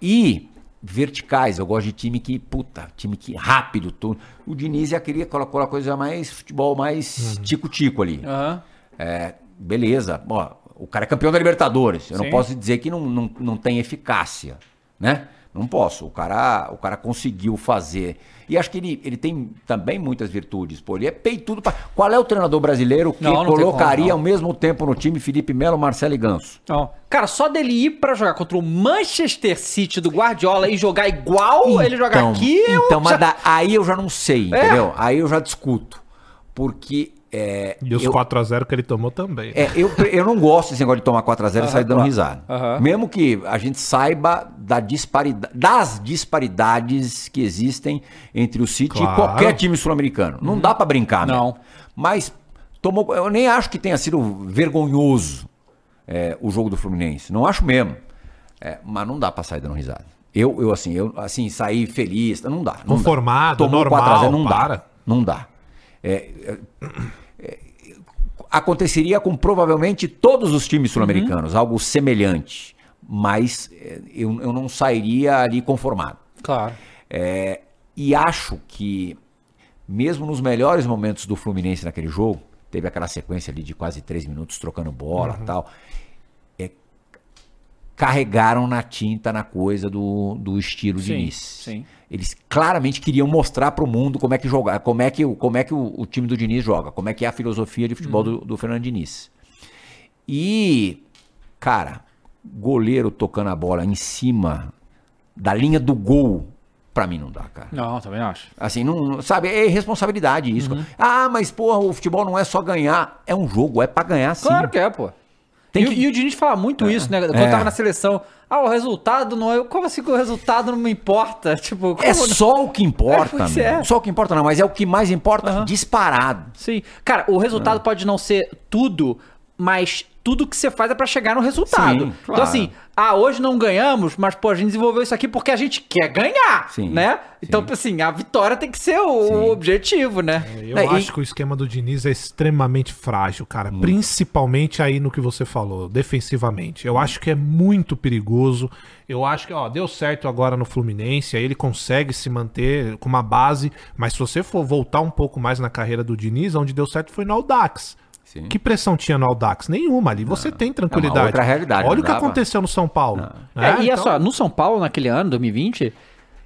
E verticais, eu gosto de time que, puta, time que rápido, tudo. O Diniz já queria colocar a coisa mais futebol, mais Uhum. tico-tico ali. Aham. É, beleza, ó, o cara é campeão da Libertadores. Eu Sim. não posso dizer que não, não, não tem eficácia, né? Não posso. O cara, o cara conseguiu fazer. E acho que ele, ele tem também muitas virtudes. Pô, ele é peitudo. Pra... Qual é o treinador brasileiro que Não, não colocaria como, ao mesmo tempo no time Felipe Melo, Marcelo e Ganso? Ó, Cara, só dele ir pra jogar contra o Manchester City do Guardiola e jogar igual ele jogar aqui, Então, mas da- aí eu já não sei, É. entendeu? Aí eu já discuto. Porque é, E os eu, 4x0 que ele tomou também. é, eu, eu não gosto desse negócio de tomar 4x0 e sair dando claro. risada. Aham. Mesmo que a gente saiba da disparida- das disparidades que existem entre o City Claro. e qualquer time sul-americano. Não dá pra brincar, Não. mesmo. Mas tomou, eu nem acho que tenha sido vergonhoso é, o jogo do Fluminense. Não acho mesmo. É, mas não dá pra sair dando risada. Eu, eu assim, eu assim, sair feliz, não dá. Não Conformado, dá. Tomou normal, 4 a 0, não para. dá. Não dá. É, é, aconteceria com provavelmente todos os times sul-americanos, algo semelhante. Mas é, eu, eu não sairia ali conformado. Claro. É, e acho que, mesmo nos melhores momentos do Fluminense naquele jogo, teve aquela sequência ali de quase três minutos trocando bola e tal. é, carregaram na tinta na coisa do, do estilo Sim, Diniz. sim. Eles claramente queriam mostrar para o mundo como é que jogar, como é que, o- como é que o, o time do Diniz joga, como é que é a filosofia de futebol do, do Fernando Diniz. E, cara, goleiro tocando a bola em cima da linha do gol, pra mim não dá, cara. Não, também acho. Assim, não, sabe, é responsabilidade isso. Ah, mas porra, o futebol não é só ganhar, é um jogo, é pra ganhar sim. Claro que é, pô. Tem e, que- o- e o Diniz fala muito isso, né? Quando É. tava na seleção. Ah, o resultado não é. Como assim que o resultado não me importa? Tipo, É só o que importa, É, é. Só o que importa não, mas é o que mais importa Aham. disparado. Sim. Cara, o É. resultado pode não ser tudo, mas tudo que você faz é pra chegar no resultado. Sim, Então, claro. assim, ah, hoje não ganhamos, mas, pô, a gente desenvolveu isso aqui porque a gente quer ganhar, Sim, né? Então, assim, a vitória tem que ser o Sim. objetivo, né? Eu É, e- acho que o esquema do Diniz é extremamente frágil, cara. Principalmente aí no que você falou, defensivamente. Eu acho que é muito perigoso. Eu acho que, ó, deu certo agora no Fluminense, aí ele consegue se manter com uma base, mas se você for voltar um pouco mais na carreira do Diniz, onde deu certo foi no Audax. Sim. Que pressão tinha no Audax? Nenhuma ali. Você tem tranquilidade. É uma outra realidade, Olha não o que pra- aconteceu no São Paulo. É, né? e é Então- só, no São Paulo, naquele ano, 2020,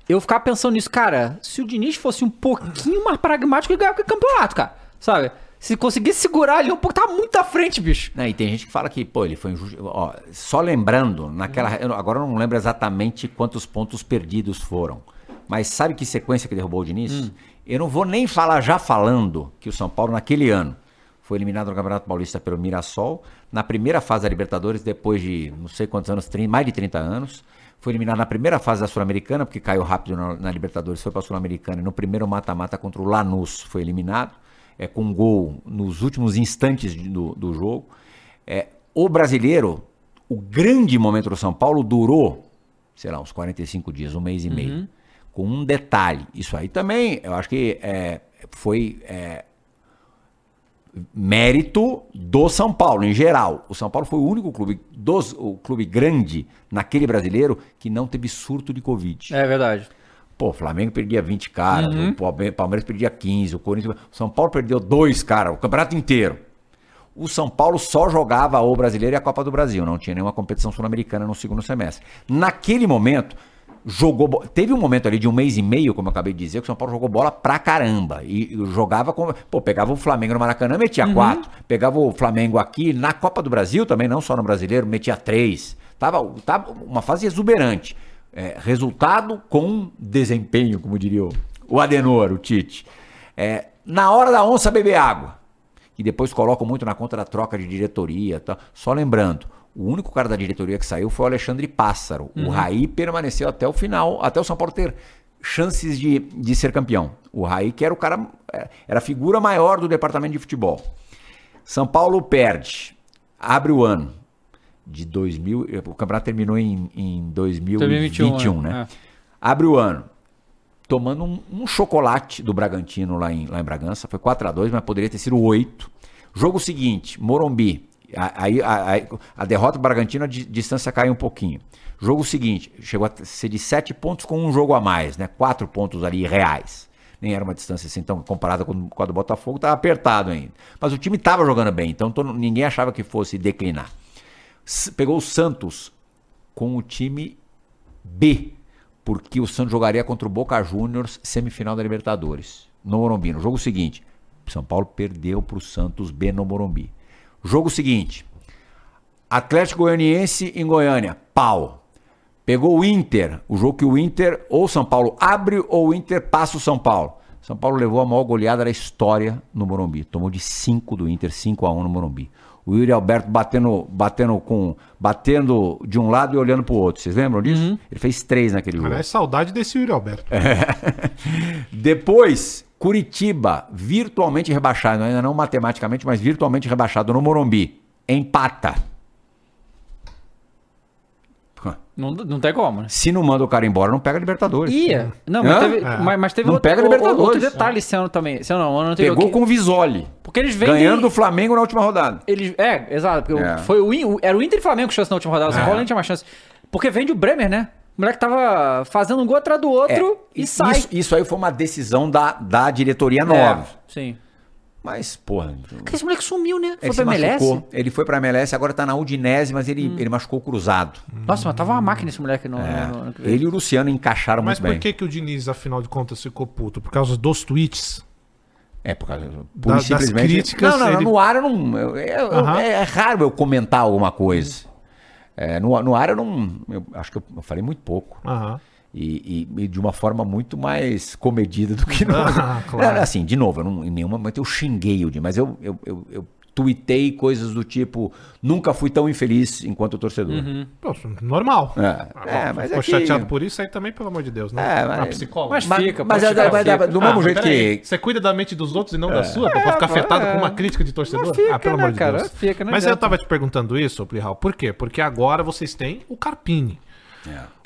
eu ficava pensando nisso, cara, se o Diniz fosse um pouquinho mais pragmático, ele ganhava o campeonato, cara. Sabe? Se conseguisse segurar ali um pouco, tá muito à frente, bicho. E tem gente que fala que, pô, ele foi injusto. Ó, só lembrando, naquela. eu não- agora eu não lembro exatamente quantos pontos perdidos foram. Mas sabe que sequência que derrubou o Diniz? Eu não vou nem falar já falando que o São Paulo, naquele ano, foi eliminado no Campeonato Paulista pelo Mirassol. Na primeira fase da Libertadores, depois de não sei quantos anos, 30, mais de 30 anos. Foi eliminado na primeira fase da Sul-Americana, porque caiu rápido na, na Libertadores, foi para a Sul-Americana. E no primeiro mata-mata contra o Lanús foi eliminado, é, com um gol nos últimos instantes do, do jogo. É, o brasileiro, o grande momento do São Paulo durou, sei lá, uns 45 dias, um mês e meio. Com um detalhe. Isso aí também, eu acho que é, foi é, mérito do São Paulo, em geral. O São Paulo foi o único clube, dos, o clube grande naquele brasileiro que não teve surto de Covid. É verdade. Pô, o Flamengo perdia 20 caras, o Palme- Palmeiras perdia 15, o Corinthians. O São Paulo perdeu dois caras, o campeonato inteiro. O São Paulo só jogava o brasileiro e a Copa do Brasil, não tinha nenhuma competição sul-americana no segundo semestre. Naquele momento, jogou. Teve um momento ali de um mês e meio, como eu acabei de dizer, que o São Paulo jogou bola pra caramba. E, e jogava com. Pô, pegava o Flamengo no Maracanã, metia quatro. Pegava o Flamengo aqui, na Copa do Brasil também, não só no brasileiro, metia três. Tava, tava uma fase exuberante. É, resultado com desempenho, como diria o, o Adenor, o Tite. É, na hora da onça beber água que depois colocam muito na conta da troca de diretoria. e tal. Só lembrando, o único cara da diretoria que saiu foi o Alexandre Pássaro. O Raí permaneceu até o final, até o São Paulo ter chances de, de ser campeão. O Raí, que era o cara, é, era a figura maior do departamento de futebol. São Paulo perde, abre o ano de 2000, o campeonato terminou em, em 2021, 2021, né? é. Abre o ano tomando um, um chocolate do Bragantino lá em, lá em Bragança. Foi 4 a 2 mas poderia ter sido 8. Jogo seguinte, Morumbi. Aí a, a- a derrota do Bragantino, a di- distância caiu um pouquinho. Jogo seguinte, chegou a ser de 7 pontos com um jogo a mais, né? 4 pontos ali reais. Nem era uma distância assim tão comparada com, com a do Botafogo, estava apertado ainda. Mas o time estava jogando bem, então ninguém achava que fosse declinar. Pegou o Santos com o time B, porque o Santos jogaria contra o Boca Juniors semifinal da Libertadores, no Morumbi. No jogo seguinte, São Paulo perdeu para o Santos B no Morumbi. Jogo seguinte, Atlético Goianiense em Goiânia, pau. Pegou o Inter, o jogo que o Inter ou São Paulo abre ou o Inter passa o São Paulo. São Paulo levou a maior goleada da história no Morumbi. Tomou de 5 do Inter, 5 a 1 no Morumbi. O Yuri Alberto batendo, batendo, com, batendo de um lado e olhando pro outro. Vocês lembram disso? Uhum. Ele fez três naquele jogo. Aliás, saudade desse Yuri Alberto. Depois, Curitiba, virtualmente rebaixado, ainda não matematicamente, mas virtualmente rebaixado no Morumbi. Empata. Não, não tem como, né? Se não manda o cara embora, não pega Libertadores. Ia. Não, mas Hã? teve, É. mas, mas teve Não outro, pega o- Libertadores. outro detalhe esse ano também. Esse ano não, ano. Pegou que com o Visoli. Porque eles vendem... Ganhando do Flamengo na última rodada. Eles, é, exato. Porque É. foi o, era o Inter e Flamengo com chance na última rodada. O São É. Paulo nem tinha mais chance. Porque vende o Bremer, né? O moleque tava fazendo um gol atrás do outro É, e sai. Isso, isso aí foi uma decisão da, da diretoria É, nova. sim. Mas, porra. Porque esse moleque sumiu, né? Foi Ele pra se MLS. machucou. Ele foi pra MLS, agora tá na Udinese, mas ele, ele machucou cruzado. Nossa, mas tava uma máquina esse moleque no, É. no- no. Ele e o Luciano encaixaram Mas muito por bem. que, que o Diniz, afinal de contas, ficou puto? Por causa dos tweets? É, por causa. Da- Pura das simplesmente. críticas, não, não, ele- no ar eu não. eu- eu- eu- Aham. é, raro eu comentar alguma coisa. É, no, no ar eu não. Eu acho que eu, eu falei muito pouco. Aham. E, e- e de uma forma muito mais comedida do que no. Ah, claro. É, assim, de novo, eu não, em nenhum momento eu xinguei o Di, mas eu, eu, eu, eu tuitei coisas do tipo: nunca fui tão infeliz enquanto torcedor. Pô, normal. É, Ah, é, mas ficou é que- chateado por isso aí também, pelo amor de Deus, né? É, mas- psicóloga. Mas Mas, fica, mas é, vai- fica. vai- do mesmo Ah, jeito que. Você cuida da mente dos outros e não da sua, pra ficar afetado é. com uma crítica de torcedor? Mas fica, ah, pelo né, amor de cara? Deus. Fica, não Mas eu adianta. tava te perguntando isso, Plihal, por quê? Porque agora vocês têm o Carpini.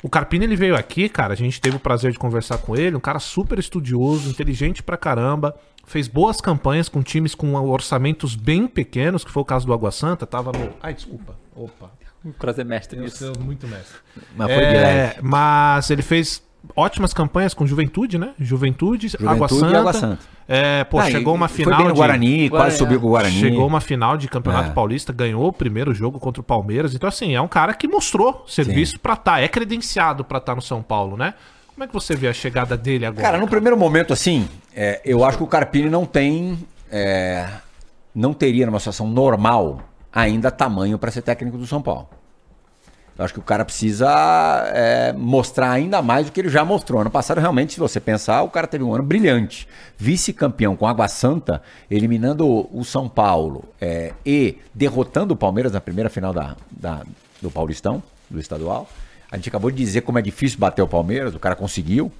O Carpini, ele veio aqui, cara, a gente teve o prazer de conversar com ele, um cara super estudioso, inteligente pra caramba, fez boas campanhas com times com orçamentos bem pequenos, que foi o caso do Água Santa, tava no... Ai, desculpa. Opa. Prazer mestre Eu nisso. sou muito mestre. Mas foi É, mas ele fez ótimas campanhas com Juventude, né? Juventude, Água Juventude e Santa. Água Santa. É, pô, Ah, chegou e- uma Foi final bem no de- Guarani, quase Guarani, subiu com o Guarani. Chegou uma final de Campeonato É. Paulista, ganhou o primeiro jogo contra o Palmeiras. Então, assim, é um cara que mostrou serviço pra estar, é credenciado pra estar no São Paulo, né? Como é que você vê a chegada dele agora? Cara, no primeiro momento, assim, é, eu acho que o Carpini não tem. é, não teria, numa situação normal, ainda tamanho para ser técnico do São Paulo. Eu acho que o cara precisa é, mostrar ainda mais do que ele já mostrou. Ano passado, realmente, se você pensar, o cara teve um ano brilhante. Vice-campeão com Água Santa, eliminando o São Paulo é, e derrotando o Palmeiras na primeira final da, da- do Paulistão, do estadual. A gente acabou de dizer como é difícil bater o Palmeiras, o cara conseguiu.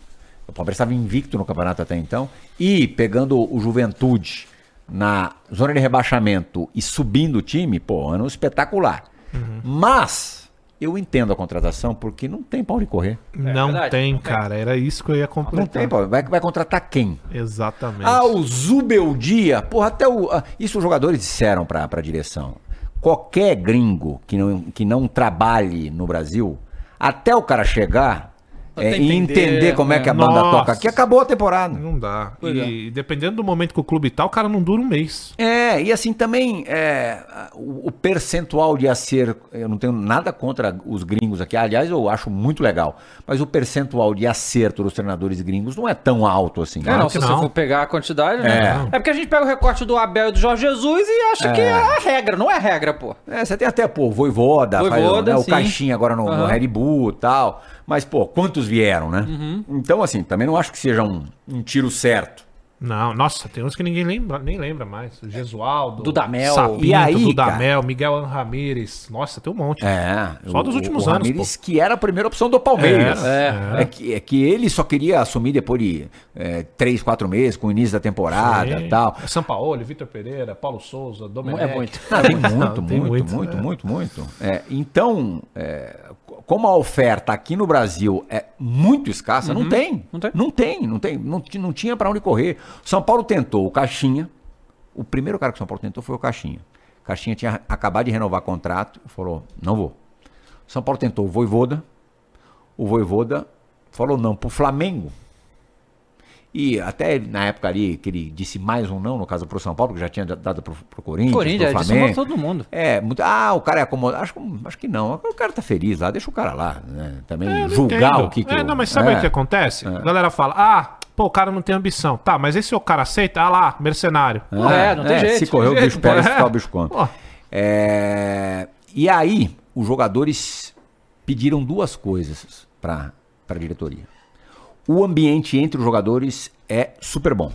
O Palmeiras estava invicto no campeonato até então. E pegando o Juventude na zona de rebaixamento e subindo o time, pô, ano espetacular. Mas eu entendo a contratação porque não tem pau de correr. Não verdade, tem, não tem. cara. Era isso que eu ia completar. Não tem pau. Vai, vai contratar quem? Exatamente. Ah, o Zubeldia. Porra, até o. ah, Isso os jogadores disseram pra, pra direção. Qualquer gringo que não, que não trabalhe no Brasil, até o cara chegar é, e entender, entender como é que a é. banda Nossa. toca aqui, acabou a temporada. Não dá. Pois e dependendo do momento que o clube tá, o cara não dura um mês. É, e assim também é, o, o percentual de acerto, eu não tenho nada contra os gringos aqui, aliás, eu acho muito legal, mas o percentual de acerto dos treinadores gringos não é tão alto assim. É, né? não, que se você não. for pegar a quantidade, né? É. É. porque a gente pega o recorte do Abel e do Jorge Jesus e acha que é a regra. Não é regra, pô. É, você tem até, pô, Voivoda, faz, Voivoda, né, o. Caixinha agora no, no Aham. Red Bull e tal. Mas, pô, quantos vieram, né? Uhum. Então, assim, também não acho que seja um, um tiro certo. Não, nossa, tem uns que ninguém lembra, nem lembra mais. O Gesualdo, Dudamel. Sapinto, E aí, Dudamel, Miguel Ramírez. Nossa, tem um monte. É. Só dos últimos anos, Ramires, que era a primeira opção do Palmeiras. Era, É, que, é que ele só queria assumir depois de é, três, quatro meses, com o início da temporada Sim. e tal. É São Paulo, Vitor Pereira, Paulo Souza, Domenech. É muito. Ah, tem muito, muito, muito, muito, é. muito, muito, É, então, é, como a oferta aqui no Brasil é muito escassa, não tem. Não tem. Não tem, não tem. Não, não tinha para onde correr. São Paulo tentou o Caixinha. O primeiro cara que o São Paulo tentou foi o Caixinha. O Caixinha tinha acabado de renovar contrato falou: não vou. São Paulo tentou o Voivoda. O Voivoda falou não pro Flamengo. E até na época ali, que ele disse mais um não, no caso pro São Paulo, que já tinha dado pro, pro Corinthians, Corinthians, pro é, Flamengo. disse todo mundo. É, muito, ah, o cara é acomodado. Acho, acho que não. O cara tá feliz lá, deixa o cara lá, né? Também É, julgar entendo. o que, que É, eu- não, mas sabe é. o que acontece? A galera fala, ah, pô, o cara não tem ambição. Tá, mas esse o cara aceita? Ah lá, mercenário. É, não tem jeito, Se correr o bicho pega, pô, se é. ficar o bicho. Pô. É, e aí, os jogadores pediram duas coisas para a diretoria. O ambiente entre os jogadores é super bom.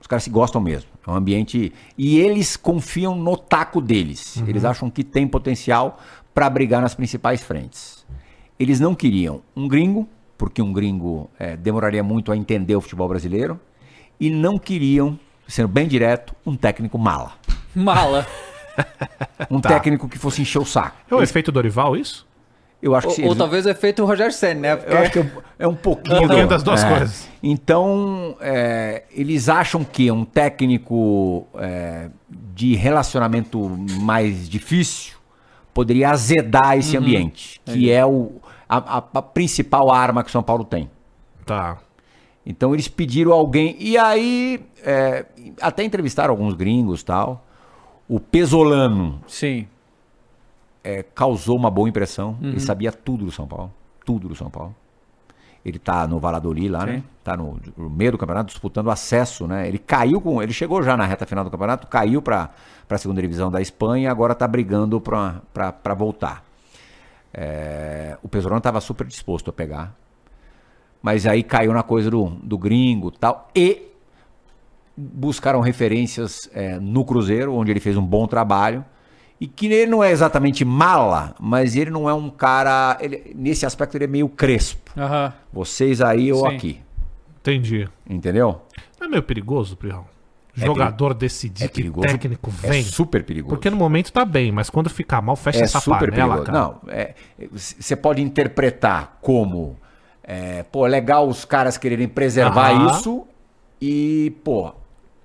Os caras se gostam mesmo. É um ambiente. E eles confiam no taco deles. Eles acham que tem potencial para brigar nas principais frentes. Eles não queriam um gringo, porque um gringo eh, demoraria muito a entender o futebol brasileiro. E não queriam, sendo bem direto, um técnico mala. Mala. Um técnico que fosse encher o saco. É o efeito Dorival, isso? Eu acho que Ou, se ou eles- talvez o efeito Roger Senna, né? Porque Eu acho que é- é um pouquinho, Um pouquinho das duas é. coisas. Então, é, eles acham que um técnico é, de relacionamento mais difícil poderia azedar esse ambiente, que é o, a, a- a principal arma que o São Paulo tem. Tá. Então eles pediram alguém. E aí, é, até entrevistaram alguns gringos tal. O Pesolano Sim. É, causou uma boa impressão. Uhum. Ele sabia tudo do São Paulo. Tudo do São Paulo. Ele tá no Valladolid lá, né? Sim. Tá no, no meio do campeonato disputando acesso, né? Ele caiu com. Ele chegou já na reta final do campeonato, caiu para a segunda divisão da Espanha agora tá brigando para voltar. É, o Pesolano estava super disposto a pegar. Mas aí caiu na coisa do, do gringo e tal. E buscaram referências é, no Cruzeiro, onde ele fez um bom trabalho. E que ele não é exatamente mala, mas ele não é um cara. ele- nesse aspecto, ele é meio crespo. Aham. Vocês aí ou Sim. aqui. Entendi. Entendeu? Não é meio perigoso, Prião? É Jogador decidir É que perigoso. técnico É vem. super perigoso. Porque no momento tá bem, mas quando ficar mal, fecha é essa super panela, perigoso. cara. Não, é, você pode interpretar como. É, pô, legal os caras quererem preservar Aham. isso e, pô,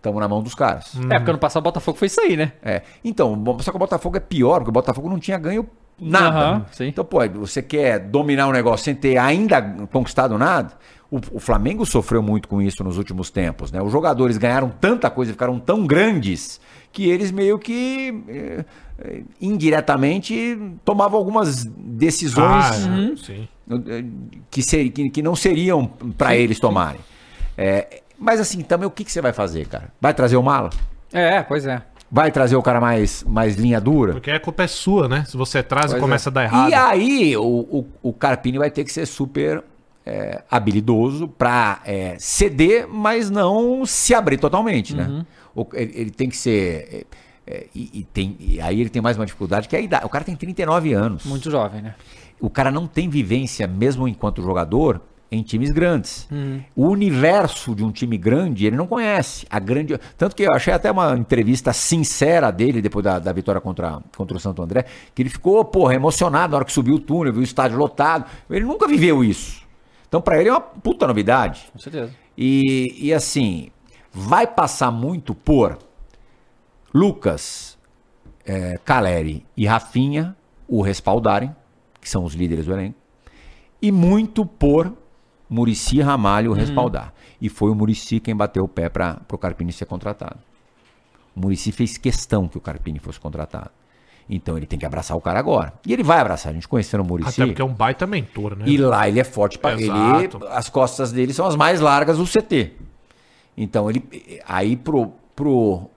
estamos na mão dos caras. É, porque ano passado o Botafogo foi isso aí, né? É. Então, só que o Botafogo é pior, porque o Botafogo não tinha ganho nada. Sim. Então, pô, você quer dominar um negócio sem ter ainda conquistado nada? O, o Flamengo sofreu muito com isso nos últimos tempos, né? Os jogadores ganharam tanta coisa e ficaram tão grandes que eles meio que eh, indiretamente tomavam algumas decisões Ah, sim. eh, que, ser- que- que não seriam para eles tomarem. É, mas assim, também o que, que você vai fazer, cara? Vai trazer o mala? É, pois é. Vai trazer o cara mais, mais linha dura? Porque a culpa é sua, né? Se você traz e Pois começa é. a dar errado. E aí, o, o, o Carpini vai ter que ser super é, habilidoso para ceder, mas não se abrir totalmente, né? O- ele, ele tem que ser. é, é, e, e tem, e aí ele tem mais uma dificuldade, que é a idade. O cara tem 39 anos. Muito jovem, né? O cara não tem vivência, mesmo enquanto jogador, em times grandes. Hum. O universo de um time grande, ele não conhece. A grande... Tanto que eu achei até uma entrevista sincera dele, depois da, da vitória contra, contra o Santo André, que ele ficou, porra, emocionado na hora que subiu o túnel, viu o estádio lotado. Ele nunca viveu isso. Então, pra ele é uma puta novidade. Com certeza. E, e assim, vai passar muito por Lucas, é, Caleri e Rafinha o respaldarem, que são os líderes do elenco, e muito por Murici Ramalho o respaldar. E foi o Murici quem bateu o pé para o Carpini ser contratado. O Murici fez questão que o Carpini fosse contratado. Então ele tem que abraçar o cara agora. E ele vai abraçar. A gente conhecendo o Murici. Até porque é um baita mentor, né? E lá ele é forte para ele. As costas dele são as mais largas do CT. Então ele aí pro pro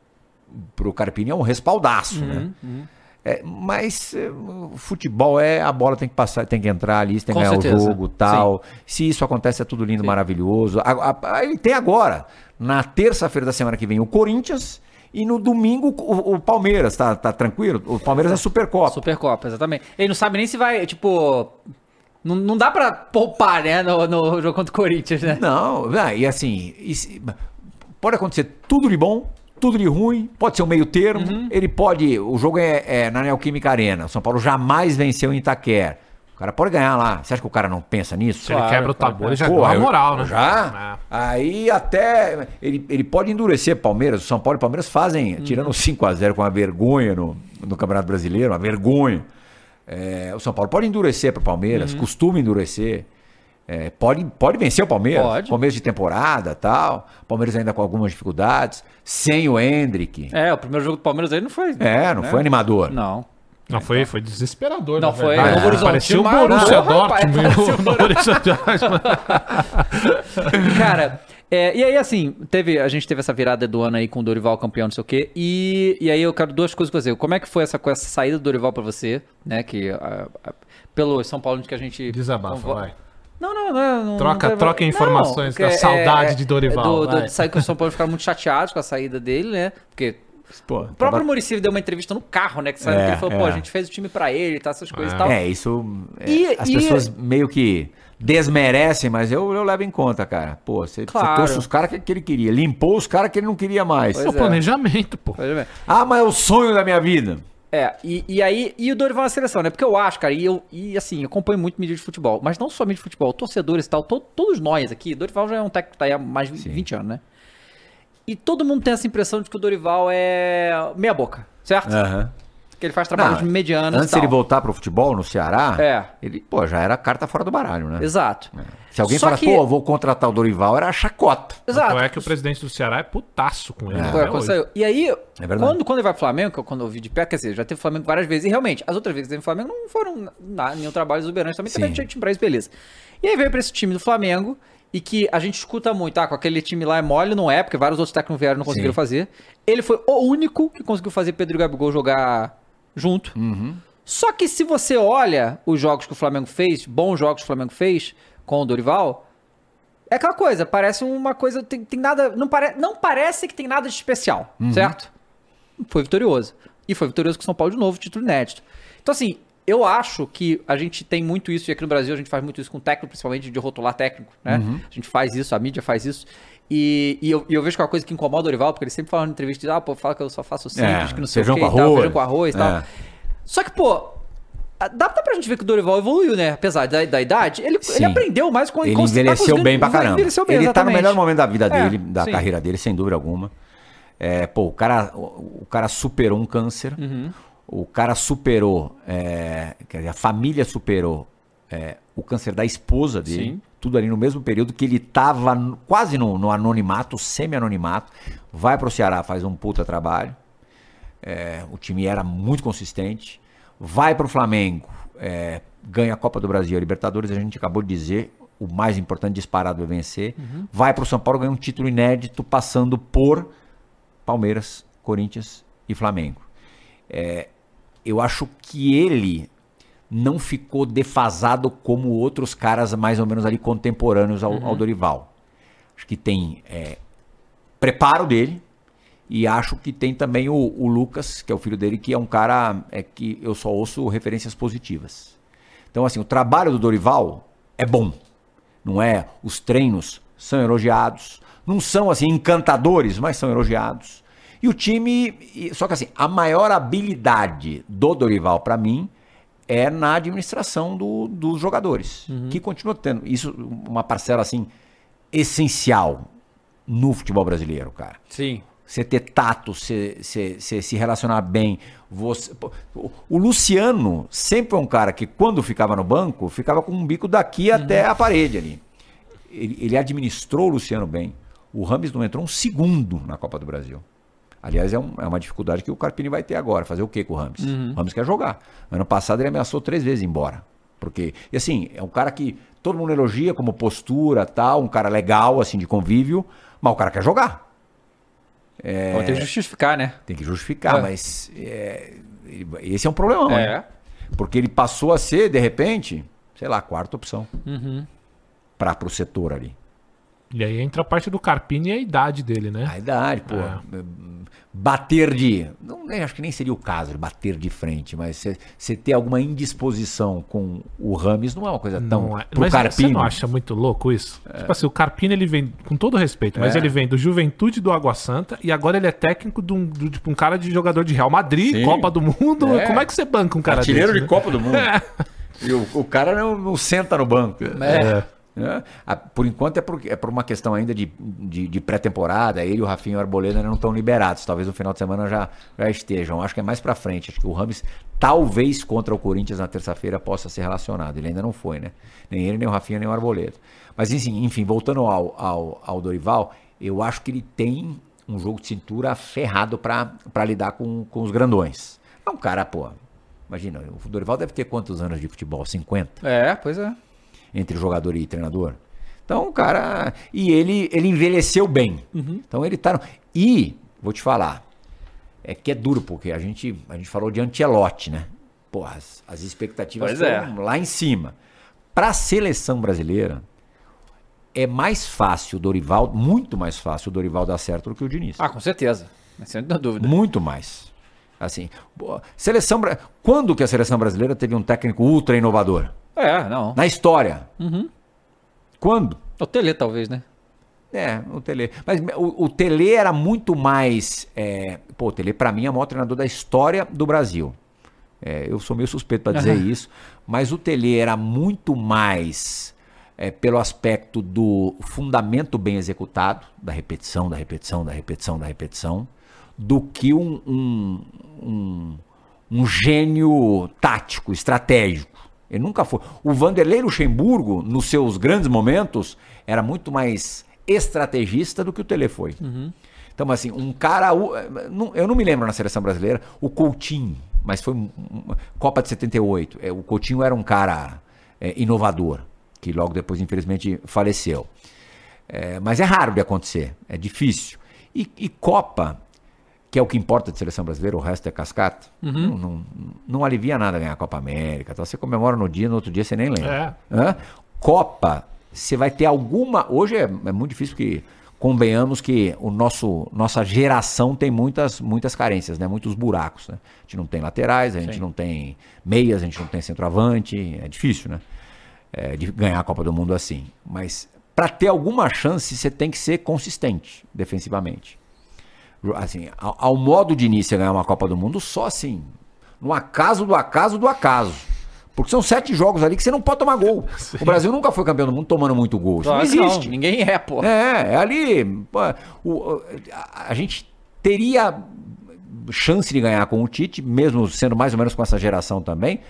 pro Carpini é um respaldaço, Uhum, né? É, mas o futebol é a bola tem que passar, tem que entrar ali, tem que Com ganhar certeza. o jogo, tal. Se isso acontece é tudo lindo, maravilhoso. A- a- Aí tem agora, na terça-feira da semana que vem o Corinthians e no domingo o, o Palmeiras, tá, tá tranquilo? O Palmeiras é Supercopa. Supercopa, exatamente. Ele não sabe nem se vai, tipo. Não, não dá pra poupar, né, no, no jogo contra o Corinthians, né? Não, ah, e assim, pode acontecer tudo de bom, tudo de ruim, pode ser um meio termo. Uhum. Ele pode. O jogo é, é na Neoquímica Arena. O São Paulo jamais venceu em Itaquera. O cara pode ganhar lá. Você acha que o cara não pensa nisso? Se ele Claro, quebra o tabu, ele já eu- moral, né? Já? Aí até. Ele, ele pode endurecer Palmeiras. O São Paulo e Palmeiras fazem, tirando 5x0 com uma vergonha no, no Campeonato Brasileiro, uma vergonha. É, o São Paulo pode endurecer para o Palmeiras, costuma endurecer. É, pode, pode vencer o Palmeiras. Pode. Começo de temporada tal. Palmeiras ainda com algumas dificuldades. Sem o Hendrick. É, o primeiro jogo do Palmeiras aí não foi. É, não né? foi animador. Não. Não, foi, foi desesperador, Não, na foi. Novo Horizontino, Parecia o Borussia Dortmund. Cara, é, e aí assim, teve, a gente teve essa virada do ano aí com o Dorival campeão, não sei o quê. E, e aí eu quero duas coisas com você. Como é que foi essa, com essa saída do Dorival pra você, né? Que ah, ah, pelo São Paulo que a gente. Desabafa, convo- vai. Não, não, não. não Troca- não, troca não, informações da saudade de Dorival, Do, do, sabe que o São Paulo ficaram muito chateados com a saída dele, né? Porque Pô, o próprio Muricy deu uma entrevista no carro, né? Que, sabe, É, que ele falou, pô, é. a gente fez o time pra ele, tá, essas coisas e É. tal. É, isso. é, E- as e- pessoas meio que desmerecem, mas eu, eu levo em conta, cara. Pô, você, você Claro. trouxe os caras que, que ele queria, limpou os caras que ele não queria mais. É o Pois é. planejamento, pô. Ah, mas é o sonho da minha vida. É, e, e aí, e o Dorival na seleção, né? Porque eu acho, cara, e eu, e assim, eu acompanho muito mídia de futebol, mas não só mídia de futebol, torcedores e tal, to- todos nós aqui, Dorival já é um técnico que tá aí há mais de 20 anos, né? E todo mundo tem essa impressão de que o Dorival é meia boca, certo? Aham. Que ele faz trabalhos Não, medianos Antes e tal. ele voltar pro futebol no Ceará, É. ele, pô, já era carta fora do baralho, né? Exato. Se alguém Só falasse, que- pô, eu vou contratar o Dorival, era chacota. Exato. Tanto é que o presidente do Ceará é putaço com ele. É. saiu. E aí, verdade. quando, quando ele vai pro Flamengo, que eu- quando eu vi de pé, quer dizer, já teve Flamengo várias vezes, e realmente, as outras vezes que teve Flamengo não foram nada, nenhum trabalho exuberante, também Sim. também tinha time pra isso, beleza. E aí veio pra esse time do Flamengo, e que a gente escuta muito, ah, com aquele time lá é mole, não é, porque vários outros técnicos vieram e não conseguiram Sim. fazer. Ele foi o único que conseguiu fazer Pedro e Gabigol jogar junto. Uhum. Só que se você olha os jogos que o Flamengo fez, bons jogos que o Flamengo fez com o Dorival, é aquela coisa, parece uma coisa, tem, tem nada, não, pare, não parece que tem nada de especial, certo? Foi vitorioso. E foi vitorioso com o São Paulo de novo, título inédito. Então assim, eu acho que a gente tem muito isso, e aqui no Brasil a gente faz muito isso com técnico, principalmente de rotular técnico, né? A gente faz isso, a mídia faz isso. E, e eu, e eu vejo que é uma coisa que incomoda o Dorival, porque ele sempre fala em entrevista, ah, pô, fala que eu só faço simples, É, que não sei o que com e tal, arroz. feijão com arroz e tal. É. Só que, pô, dá, pra gente ver que o Dorival evoluiu, né? Apesar da, da idade, ele, Sim. ele aprendeu mais com Ele tá envelheceu conseguindo- bem pra caramba. Envelheceu bem, ele tá no melhor momento da vida É, dele, da sim. carreira dele, sem dúvida alguma. É, pô, o cara, o, o cara superou um câncer. Uhum. O cara superou, é, quer dizer, a família superou é, o câncer da esposa dele. Sim. Tudo ali no mesmo período que ele tava quase no, no anonimato, semi-anonimato. Vai pro Ceará, faz um puta trabalho. É, o time era muito consistente. Vai pro Flamengo, é, ganha a Copa do Brasil, a Libertadores, a gente acabou de dizer, o mais importante disparado é vencer. Vai pro São Paulo, ganha um título inédito, passando por Palmeiras, Corinthians e Flamengo. É, eu acho que ele não ficou defasado como outros caras mais ou menos ali contemporâneos ao, ao Dorival. Acho que tem é, preparo dele e acho que tem também o, o Lucas, que é o filho dele, que é um cara é, que eu só ouço referências positivas. Então, assim, o trabalho do Dorival é bom. Não é? Os treinos são elogiados. Não são, assim, encantadores, mas são elogiados. E o time. Só que, assim, a maior habilidade do Dorival, para mim, é na administração do- dos jogadores. Que continua tendo. Isso, uma parcela, assim, essencial no futebol brasileiro, cara Sim. Você ter tato, você, você- você se relacionar bem. Você, o- Luciano sempre foi um cara que, quando ficava no banco, ficava com um bico daqui até a parede ali. Ele, ele administrou o Luciano bem. O Rames não entrou um segundo na Copa do Brasil. Aliás, é, um- é uma dificuldade que o Carpini vai ter agora. Fazer o quê com o Rames? O Rames quer jogar. Ano passado ele ameaçou três vezes ir embora. Porque, e assim, é um cara que todo mundo elogia como postura, tal, um cara legal, assim, de convívio, mas o cara quer jogar. Vou ter que justificar, né? Tem que justificar, É. mas é, esse é um problemão, É. né? Porque ele passou a ser, de repente, sei lá, a quarta opção Uhum. para o setor ali. E aí entra a parte do Carpini e a idade dele, né? A idade, pô. É. Bater de. Não, nem- acho que nem seria o caso de bater de frente, mas você ter alguma indisposição com o Rames não é uma coisa tão. Não é. Pro Mas você Carpini. não acha muito louco isso? Tipo assim, o Carpini, ele vem, com todo respeito, mas É. ele vem do Juventude do Água Santa e agora ele é técnico de um, do- tipo, um cara de jogador de Real Madrid, Sim. Copa do Mundo. É. Como é que você banca um cara Artilheiro desse, de né? Copa do Mundo. É. E o, o cara não, não senta no banco. É. né? Por enquanto é por, é por uma questão ainda de, de, de pré-temporada. Ele, o Rafinha e o Arboleda não estão liberados. Talvez no final de semana já, já estejam. Acho que é mais pra frente. Acho que o Rames, talvez contra o Corinthians na terça-feira, possa ser relacionado. Ele ainda não foi, né? Nem ele, nem o Rafinha, nem o Arboleda. Mas enfim, enfim voltando ao, ao, ao Dorival, eu acho que ele tem um jogo de cintura ferrado pra lidar com, com os grandões. É um cara, pô. Imagina, o Dorival deve ter quantos anos de futebol? 50? É, pois é. Entre jogador e treinador. Então, o cara. E ele, ele envelheceu bem. Uhum. Então ele tá. no- E, vou te falar, é que é duro, porque a gente, a gente falou de Antelote, né? Pô, as, as expectativas Pois é. lá em cima. Para a seleção brasileira, é mais fácil o Dorival, muito mais fácil o Dorival dar certo do que o Diniz. Ah, com certeza. Sem dúvida. Muito mais. Assim, seleção, quando que a seleção brasileira teve um técnico ultra inovador? É, não. Na história. Quando? O Tele, talvez, né? É, o Tele. Mas o, o Tele era muito mais. é, pô, o Tele, pra mim, é o maior treinador da história do Brasil. É, eu sou meio suspeito pra dizer isso, mas o Tele era muito mais é, pelo aspecto do fundamento bem executado, da repetição, da repetição, da repetição, da repetição, do que um, um, um, um gênio tático, estratégico. Ele nunca foi. O Vanderlei Luxemburgo, nos seus grandes momentos, era muito mais estrategista do que o Tele foi. Então, assim, um cara. Eu não me lembro na seleção brasileira, o Coutinho, mas foi Copa de 78. É, o Coutinho era um cara é, inovador, que logo depois, infelizmente, faleceu. É, mas é raro de acontecer, é difícil. E, e Copa, que é o que importa de seleção brasileira, o resto é cascata, não, não, não alivia nada ganhar a Copa América. Então você comemora no dia, no outro dia você nem lembra. Hã? Copa, você vai ter alguma. Hoje é, é muito difícil que convenhamos que o nosso nossa geração tem muitas muitas carências, né? Muitos buracos, né? A gente não tem laterais, a gente não tem meias, a gente não tem centroavante, é difícil, né? é, de ganhar a Copa do Mundo assim. Mas para ter alguma chance, você tem que ser consistente defensivamente. Assim, ao, ao modo de início ganhar uma Copa do Mundo, só assim, no acaso do acaso do acaso. Porque são sete jogos ali que você não pode tomar gol. O Brasil nunca foi campeão do mundo tomando muito gol. Isso não existe. Ninguém é, pô. É, é ali. pô, o- a, a gente teria chance de ganhar com o Tite, mesmo sendo mais ou menos com essa geração também,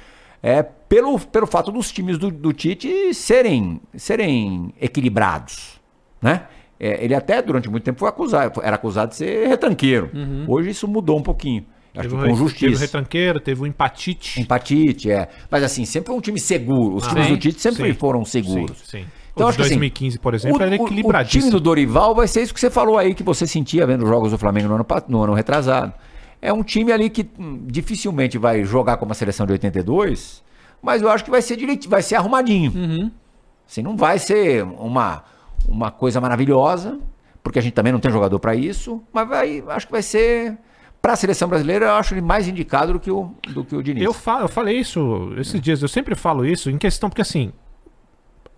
é pelo, pelo fato dos times do, do Tite serem, serem equilibrados. Né? É, ele até durante muito tempo foi acusado, era acusado de ser retranqueiro. Hoje isso mudou um pouquinho. Acho Teve que com re- teve o justiça. retranqueiro, teve o empatite. Empatite, é. Mas assim, sempre foi um time seguro. Os times Sim, do Tite sempre sim, foram seguros. Sim, sim. Então, acho de que, assim, 2015, por exemplo, o- era o- O equilibradíssimo. time do Dorival vai ser isso que você falou aí, que você sentia vendo os jogos do Flamengo no ano, no ano retrasado. É um time ali que hum, dificilmente vai jogar como a seleção de 82, mas eu acho que vai ser direitinho, vai ser arrumadinho. Assim, não vai ser uma, uma coisa maravilhosa, porque a gente também não tem jogador para isso, mas vai, acho que vai ser para a seleção brasileira, eu acho ele mais indicado do que o do que o Diniz. Eu, eu falei isso esses dias, eu sempre falo isso em questão, porque assim,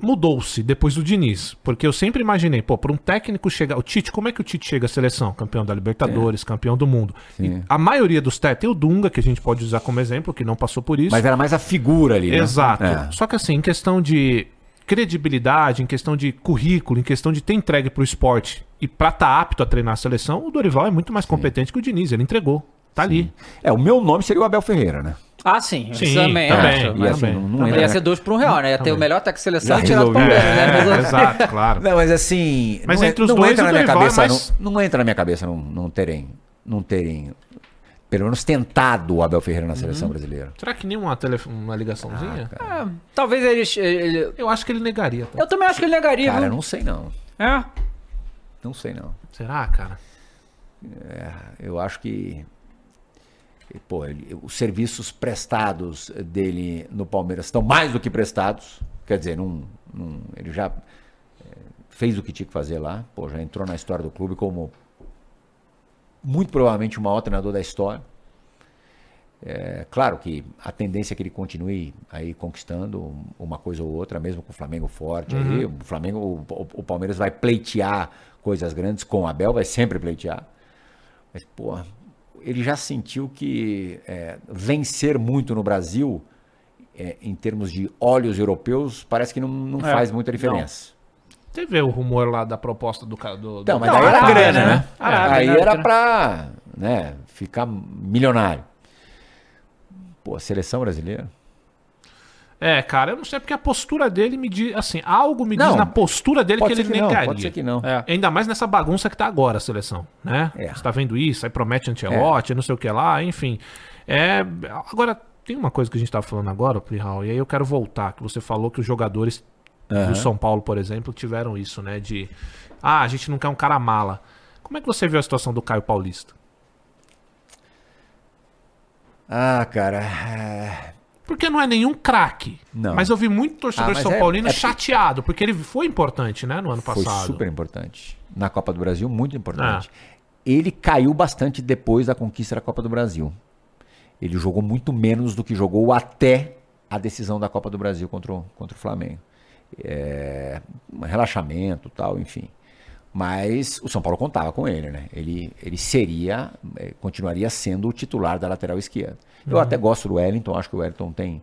mudou-se depois do Diniz. Porque eu sempre imaginei, pô, para um técnico chegar. O Tite, como é que o Tite chega à seleção? Campeão da Libertadores, campeão do mundo. A maioria dos técnicos, tem o Dunga, que a gente pode usar como exemplo, que não passou por isso. Mas era mais a figura ali, né? Exato. É. Só que assim, em questão de credibilidade, em questão de currículo, em questão de ter entregue pro esporte e pra estar apto a treinar a seleção, o Dorival é muito mais competente que o Diniz, ele entregou. Tá ali. É, o meu nome seria o Abel Ferreira, né? Ah, sim. Sim, também, também, acho. Mas assim, também, não, não também. Ia ser dois por um real, né? Ia ter o melhor técnico de seleção e tirar resolveu. Palmeiras, né? É, exato, claro. Não, mas assim. Mas não, entre os não dois, entra o na minha Dorival é cabeça. mais- Não, não entra na minha cabeça não, não terem. Não terem. Pelo menos tentado o Abel Ferreira na seleção brasileira. Será que nem uma, ligaçãozinha? Ah, talvez ele, ele- eu acho que ele negaria. tá? Eu também acho que ele negaria, Cara, viu? não sei não. É. Não sei não. Será, cara? Eu acho que. Pô, ele- os serviços prestados dele no Palmeiras estão mais do que prestados. Quer dizer, não, não- ele já eh, fez o que tinha que fazer lá. Pô, já entrou na história do clube como muito provavelmente o maior treinador da história. É, claro que a tendência é que ele continue aí conquistando uma coisa ou outra, mesmo com o Flamengo forte. Aí, o Flamengo, o, o- Palmeiras vai pleitear coisas grandes com o Abel, vai sempre pleitear. Mas, pô, ele já sentiu que é, vencer muito no Brasil, é, em termos de olhos europeus, parece que não, não É, faz muita diferença. Teve o rumor lá da proposta do cara do. Então, mas Não, aí era Arábia, grana, né? né? Arábia, aí né? era pra né, ficar milionário. Pô, a seleção brasileira. É, cara, eu não sei porque a postura dele me diz. Assim, algo me diz Não, na postura dele que ele que não, negaria. pode ser que não. É. Ainda mais nessa bagunça que tá agora a seleção, né? É. Você tá vendo isso, aí promete Ancelotti, não sei o que lá, enfim. É, agora, tem uma coisa que a gente tava falando agora, Plihal, e aí eu quero voltar, que você falou que os jogadores do São Paulo, por exemplo, tiveram isso, né? De, ah, a gente não quer um cara mala. Como é que você viu a situação do Caio Paulista? Ah, cara. é, Porque não é nenhum craque. Não. Mas eu vi muito torcedor Ah, São é- Paulino é- chateado, porque ele foi importante, né, no ano Foi passado. super importante. Na Copa do Brasil, muito importante. Ah. Ele caiu bastante depois da conquista da Copa do Brasil. Ele jogou muito menos do que jogou até a decisão da Copa do Brasil contra o, contra o Flamengo. É, um relaxamento tal, enfim. Mas o São Paulo contava com ele, né? Ele, ele seria, eh, continuaria sendo o titular da lateral esquerda. Eu até gosto do Wellington, acho que o Wellington tem,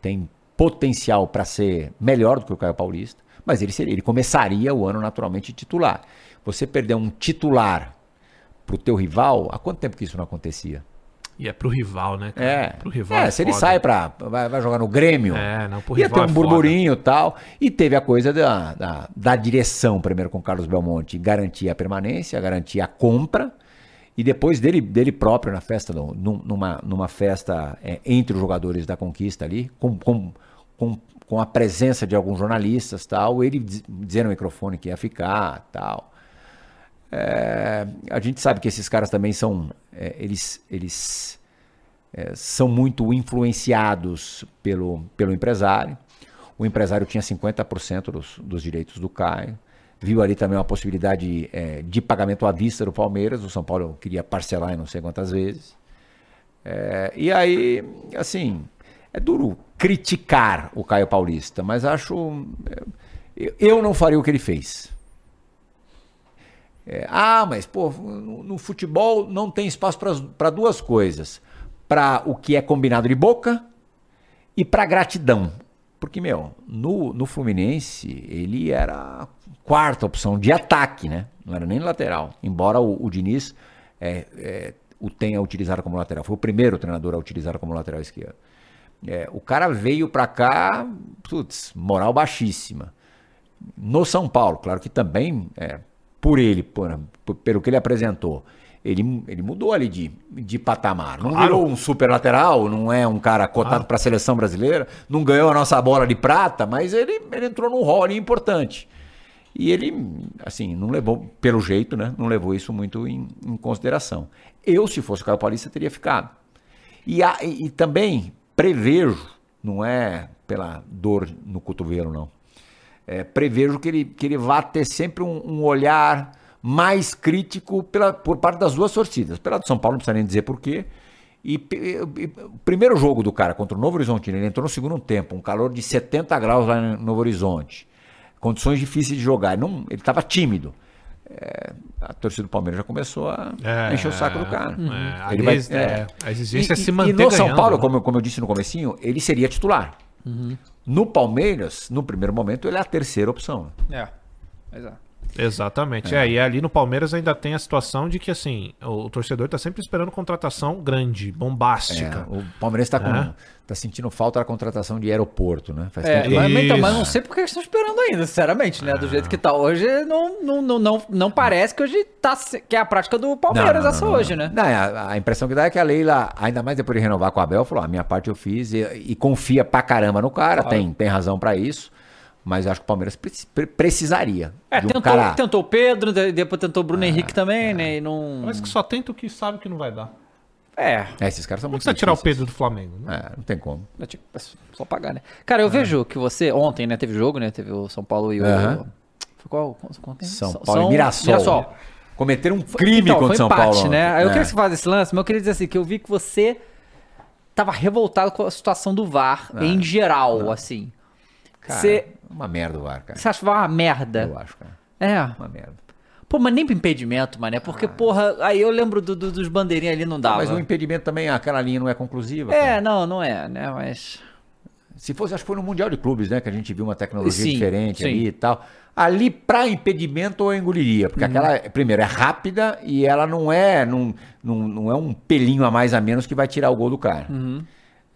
tem potencial para ser melhor do que o Caio Paulista, mas ele, seria, ele começaria o ano naturalmente titular. Você perder um titular pro teu rival, há quanto tempo que isso não acontecia? E é pro rival, né? cara? É. Pro rival. É, é se ele foda. sai para vai, vai jogar no Grêmio. É, não, pro ia rival ter um é burburinho e tal. E teve a coisa da, da, da direção, primeiro com o Carlos Belmonte, garantir a permanência, garantir a compra. E depois dele, dele próprio na festa, numa, numa festa é, entre os jogadores da conquista ali, com, com, com, com a presença de alguns jornalistas tal, ele diz- dizendo no microfone que ia ficar tal. É, a gente sabe que esses caras também são. é, eles eles é, são muito influenciados pelo, pelo empresário. O empresário tinha 50% dos, dos direitos do Caio. Viu ali também uma possibilidade é, de pagamento à vista do Palmeiras. O São Paulo queria parcelar em não sei quantas vezes. É, e aí, assim, é duro criticar o Caio Paulista, mas acho. é, eu- eu não faria o que ele fez. É, ah, mas pô, no, futebol não tem espaço para duas coisas: para o que é combinado de boca e para gratidão. Porque, meu, no, no Fluminense ele era a quarta opção de ataque, né? Não era nem lateral. Embora o, o Diniz é, é, o tenha utilizado como lateral. Foi o primeiro treinador a utilizar como lateral esquerdo. É, o cara veio pra cá, putz, moral baixíssima. No São Paulo, claro que também, é, por ele, por- por- pelo que ele apresentou, ele, ele mudou ali de, de patamar. Não Claro. virou um super lateral, não é um cara cotado para a seleção brasileira, não ganhou a nossa bola de prata, mas ele, ele entrou num rol ali importante. E ele, assim, não levou, pelo jeito, né? Não levou isso muito em, em consideração. Eu, se fosse o Caio Paulista, teria ficado. E, a- e- e também prevejo, não é pela dor no cotovelo, não. É, prevejo que ele, que ele vá ter sempre um, um olhar mais crítico pela, por parte das duas torcidas. Pela do São Paulo, não precisa nem dizer porquê. E, e- o primeiro jogo do cara contra o Novo Horizonte, ele entrou no segundo tempo, um calor de 70 graus lá no Novo Horizonte. Condições difíceis de jogar. Não, ele estava tímido. É, a torcida do Palmeiras já começou a É, encher o saco do cara. é, Ele a vai- ex- é. é, a exigência é E- se manter E no São ganhando, Paulo, né? como, como eu disse no comecinho, ele seria titular. No Palmeiras, no primeiro momento, ele é a terceira opção. É. É. Exatamente. É. e ali no Palmeiras ainda tem a situação de que, assim, o, o torcedor tá sempre esperando contratação grande, bombástica. É, o Palmeiras está É. tá sentindo falta da contratação de aeroporto, né? Faz É, tempo mas, mas então, mas Isso. não sei porque eles estão esperando ainda, sinceramente, né? Do jeito que tá hoje, não, não, não, não, não parece que hoje tá que é a prática do Palmeiras Não, não, essa não, hoje, não. né? Não, a, a impressão que dá é que a Leila, ainda mais depois de renovar com a Abel, falou: a minha parte eu fiz e, e confia pra caramba no cara, Claro. tem, tem razão pra isso. Mas eu acho que o Palmeiras pre- pre- precisaria É, de um tentou, cara. tentou o Pedro, de- depois tentou o Bruno Henrique também, né? E não. Parece que só tenta o que sabe que não vai dar. É. É, esses caras são muito que você tirar o. Pedro do Flamengo? né? É, não tem como. É tipo, é só pagar, né? Cara, eu vejo que você. Ontem, né? Teve jogo, né? Teve o São Paulo e o. Aham. Foi qual? São Paulo e Mirassol. Mirassol. Cometeram um crime Então, contra foi São empate, Paulo. né? Aí eu É. queria que você falasse esse lance, mas eu queria dizer assim, que eu vi que você tava revoltado com a situação do VAR em geral, assim. Cara, Você Uma merda o VAR, cara. você acha que vai uma merda? Eu acho, cara. É. Uma merda. Pô, mas nem pro impedimento, mané, porque, porra, aí eu lembro do- do- dos bandeirinhos ali, não dava. Mas o impedimento também, aquela linha não é conclusiva. É, cara. não, não é, né? Mas. Se fosse, acho que foi no Mundial de Clubes, né? Que a gente viu uma tecnologia Sim, diferente sim. ali e tal. Ali, pra impedimento, eu engoliria. Uhum. Porque aquela, primeiro, é rápida e ela não é, não, não, não é um pelinho a mais a menos que vai tirar o gol do cara. Uhum.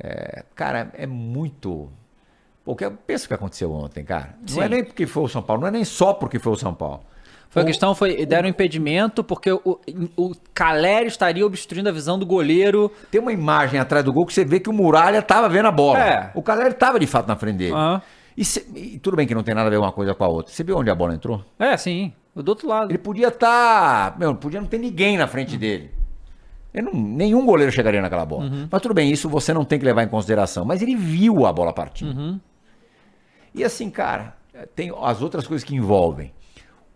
É, cara, é muito. Pô, pensa o que aconteceu ontem, cara. Não Sim. é nem porque foi o São Paulo, não é nem só porque foi o São Paulo. Foi a questão, foi, deram impedimento porque o, o Caleri estaria obstruindo a visão do goleiro. Tem uma imagem atrás do gol que você vê que o Muralha tava vendo a bola. É. O Caleri tava de fato na frente dele. Aham. E, cê- e tudo bem que não tem nada a ver uma coisa com a outra. Você viu onde a bola entrou? É, sim, do outro lado. Ele podia estar. meu, podia não ter ninguém na frente dele. Ele não- nenhum goleiro chegaria naquela bola. Mas tudo bem, isso você não tem que levar em consideração. Mas ele viu a bola partir. E assim, cara, tem as outras coisas que envolvem.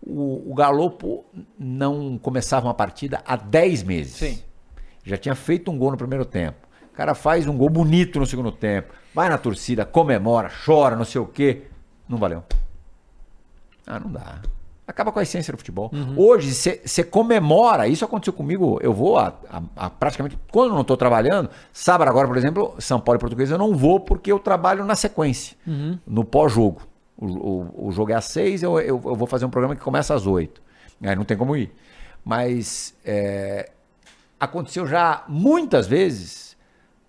O, o Galopo não começava uma partida há 10 meses. Sim. Já tinha feito um gol no primeiro tempo. O cara faz um gol bonito no segundo tempo. Vai na torcida, comemora, chora, não sei o quê. Não valeu. Ah, não dá. Acaba com a essência do futebol. Hoje, você comemora, isso aconteceu comigo, eu vou a, a- a praticamente, quando eu não estou trabalhando, sábado agora, por exemplo, São Paulo e Português, eu não vou porque eu trabalho na sequência, no pós-jogo. O, o- o jogo é às seis, eu, eu, eu vou fazer um programa que começa às oito. Aí não tem como ir. Mas é, aconteceu já muitas vezes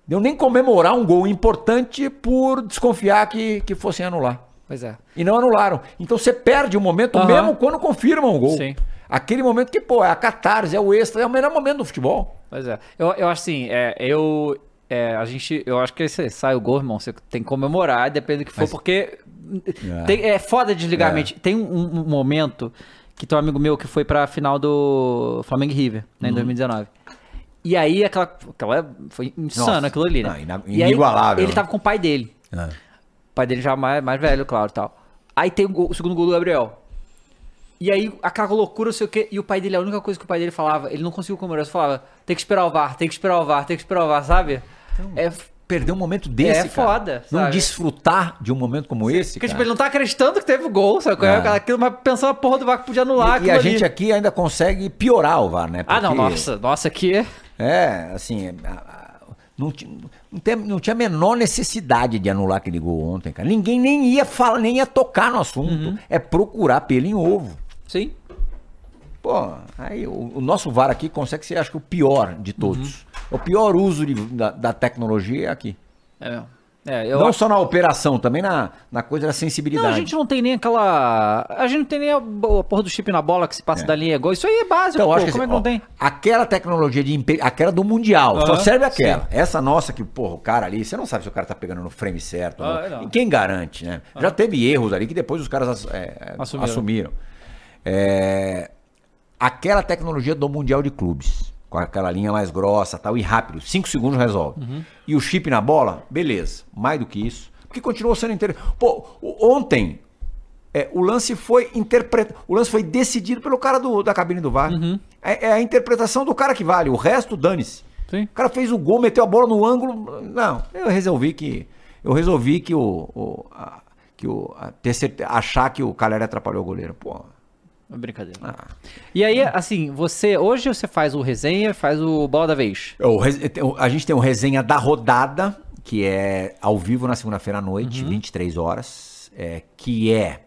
de eu nem comemorar um gol importante por desconfiar que, que fossem anular. Pois é. E não anularam. Então você perde o momento Aham. mesmo quando confirmam o gol. Sim. Aquele momento que, pô, é a catarse, é o extra, é o melhor momento do futebol. Pois é. Eu, eu acho assim, é, eu. é, a gente. Eu acho que você sai o gol, irmão. Você tem que comemorar, depende do que for, Mas- porque. tem- É. foda desligar a É. mente. Tem um, um momento que tem um amigo meu que foi pra final do Flamengo River, né, em Uhum. 2019. E aí aquela. aquela foi insano Nossa. aquilo ali, né? Não, ina- E aí, inigualável, ele tava com o pai dele. O pai dele já mais, mais velho, claro, tal. Aí tem o, gol- o segundo gol do Gabriel. E aí, aquela loucura, não sei o quê. E o pai dele, a única coisa que o pai dele falava, ele não conseguiu comemorar, ele falava, tem que esperar o VAR, tem que esperar o VAR, tem que esperar o VAR, sabe? é, Perder um momento desse, É cara. foda, Não sabe? desfrutar de um momento como esse, porque, cara. tipo, ele não tá acreditando que teve o gol, sabe? é? Aquilo, mas pensando a porra do VAR que podia anular E, e a ali. gente aqui ainda consegue piorar o VAR, né? Ah, não, Porque- nossa, nossa, aqui é... É, assim, não, não, tem- não tinha a menor necessidade de anular aquele gol ontem, cara. Ninguém nem ia falar, nem ia tocar no assunto. Uhum. É procurar pelo em ovo. Sim. Pô, aí o, o nosso VAR aqui consegue ser, acho que, o pior de todos. Uhum. O pior uso de- da, da tecnologia é aqui. É mesmo. É, eu não acho- só na operação, também na, na coisa da sensibilidade. Não, a gente não tem nem aquela. A gente não tem nem a, a porra do chip na bola que se passa É. da linha é gol. Isso aí é básico, Então, pô. acho que Como é assim, que não ó, tem? Aquela tecnologia de impe- aquela do Mundial, só Aham, serve aquela. Essa nossa que, porra, o cara ali, você não sabe se o cara tá pegando no frame certo. Ah, não. não. E quem garante, né? Já teve erros ali que depois os caras é, Assumiram. assumiram. É, aquela tecnologia do Mundial de Clubes, com aquela linha mais grossa tal, e rápido, 5 segundos resolve. Uhum. E o chip na bola, beleza. Mais do que isso. Porque continuou sendo interessante. Pô, ontem, é, o lance foi interpretado. O lance foi decidido pelo cara do- da cabine do VAR. Uhum. É, é a interpretação do cara que vale. O resto, dane-se. O cara fez o gol, meteu a bola no ângulo. Não, eu resolvi que. Eu resolvi que o. o- a- que o a- ter achar que o Caleri atrapalhou o goleiro. Pô. É brincadeira. ah. E aí, assim, você. Hoje você faz o resenha, faz o bola da vez. O o- a gente tem um resenha da rodada, que é ao vivo na segunda-feira à noite, 23 horas, é, que é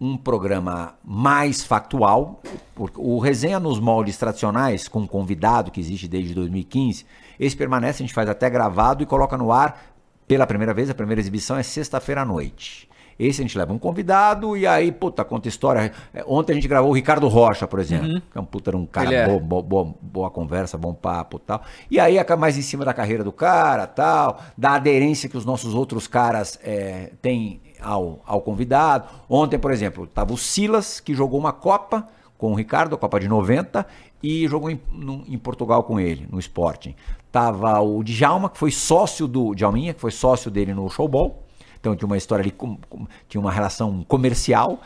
um programa mais factual. porque O resenha nos moldes tradicionais, com um convidado que existe desde 2015, esse permanece, a gente faz até gravado e coloca no ar pela primeira vez. A primeira exibição é sexta-feira à noite. Esse a gente leva um convidado e aí, puta, conta história. É, Ontem a gente gravou o Ricardo Rocha, por exemplo, que é um puta, era um cara é. bom, bo- boa, boa conversa, bom papo e tal. E aí mais em cima da carreira do cara, tal, da aderência que os nossos outros caras é, têm ao, ao convidado. Ontem, por exemplo, tava o Silas, que jogou uma Copa com o Ricardo, a Copa de 90, e jogou em, no- em Portugal com ele, no Sporting. Tava o Djalma, que foi sócio do Djalminha, que foi sócio dele no Showball. Então tinha uma história ali, com- com- tinha uma relação comercial.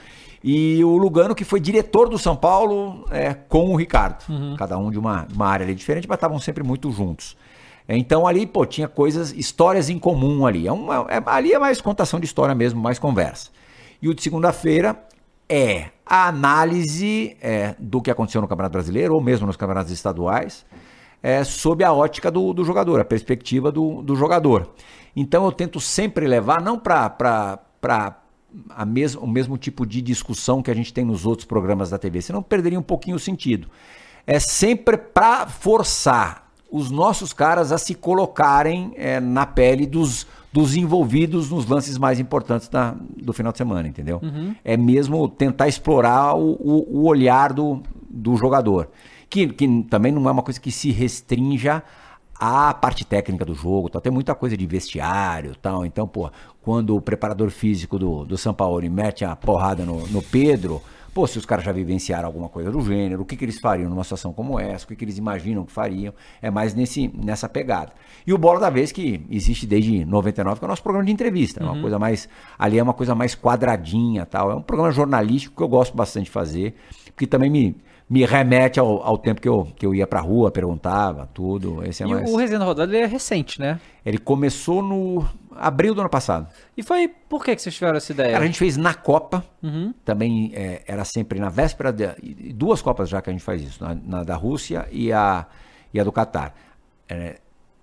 E o Lugano, que foi diretor do São Paulo é, com o Ricardo. Cada um de uma, uma área ali diferente, mas estavam sempre muito juntos. É, Então ali, pô, tinha coisas, histórias em comum ali. É uma, é- ali é mais contação de história mesmo, mais conversa. E o de segunda-feira é a análise é, do que aconteceu no Campeonato Brasileiro, ou mesmo nos campeonatos estaduais, é, sob a ótica do, do jogador, a perspectiva do, do jogador. Então eu tento sempre levar, não para a mes o mesmo tipo de discussão que a gente tem nos outros programas da TV, senão perderia um pouquinho o sentido. É sempre para forçar os nossos caras a se colocarem é, na pele dos, dos envolvidos nos lances mais importantes da- do final de semana, entendeu? É mesmo tentar explorar o, o- o olhar do, do jogador. Que, que também não é uma coisa que se restrinja à parte técnica do jogo, tá? tem muita coisa de vestiário tal. Então, pô, quando o preparador físico do, do São Paulo mete a porrada no, no Pedro, Pô, se os caras já vivenciaram alguma coisa do gênero, o que, que eles fariam numa situação como essa, o que, que eles imaginam que fariam. É mais nesse, nessa pegada. E o Bola da Vez, que existe desde 99, que é o nosso programa de entrevista. É uma coisa mais. Ali é uma coisa mais quadradinha tal. É um programa jornalístico que eu gosto bastante de fazer, porque também me, me remete ao, ao tempo que eu, que eu ia pra rua, perguntava, tudo. Esse é E mais. o Resenha da Rodada é recente, né? Ele começou no abril do ano passado. E foi por que, que vocês tiveram essa ideia? Cara, a gente fez na Copa, Uhum. também é, era sempre na véspera, de, duas Copas já que a gente faz isso, na, na da Rússia e a, e a do Catar. É,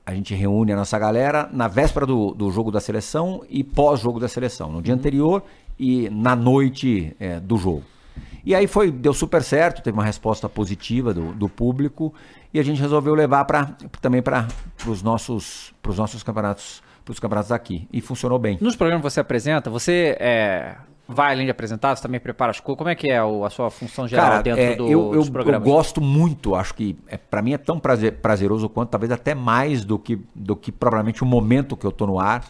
a gente reúne a nossa galera na véspera do, do jogo da seleção e pós-jogo da seleção, no dia anterior e na noite é, do jogo. E aí foi, deu super certo, teve uma resposta positiva do, do público e a gente resolveu levar pra, também para os nossos, pros nossos campeonatos, pros campeonatos aqui. E funcionou bem. Nos programas que você apresenta, você é, vai além de apresentar, você também prepara as coisas? Como é que é a sua função geral Cara, dentro é, do, eu, eu, eu gosto muito, acho que é, para mim é tão prazer- prazeroso quanto, talvez até mais do que, do que propriamente o momento que eu tô no ar,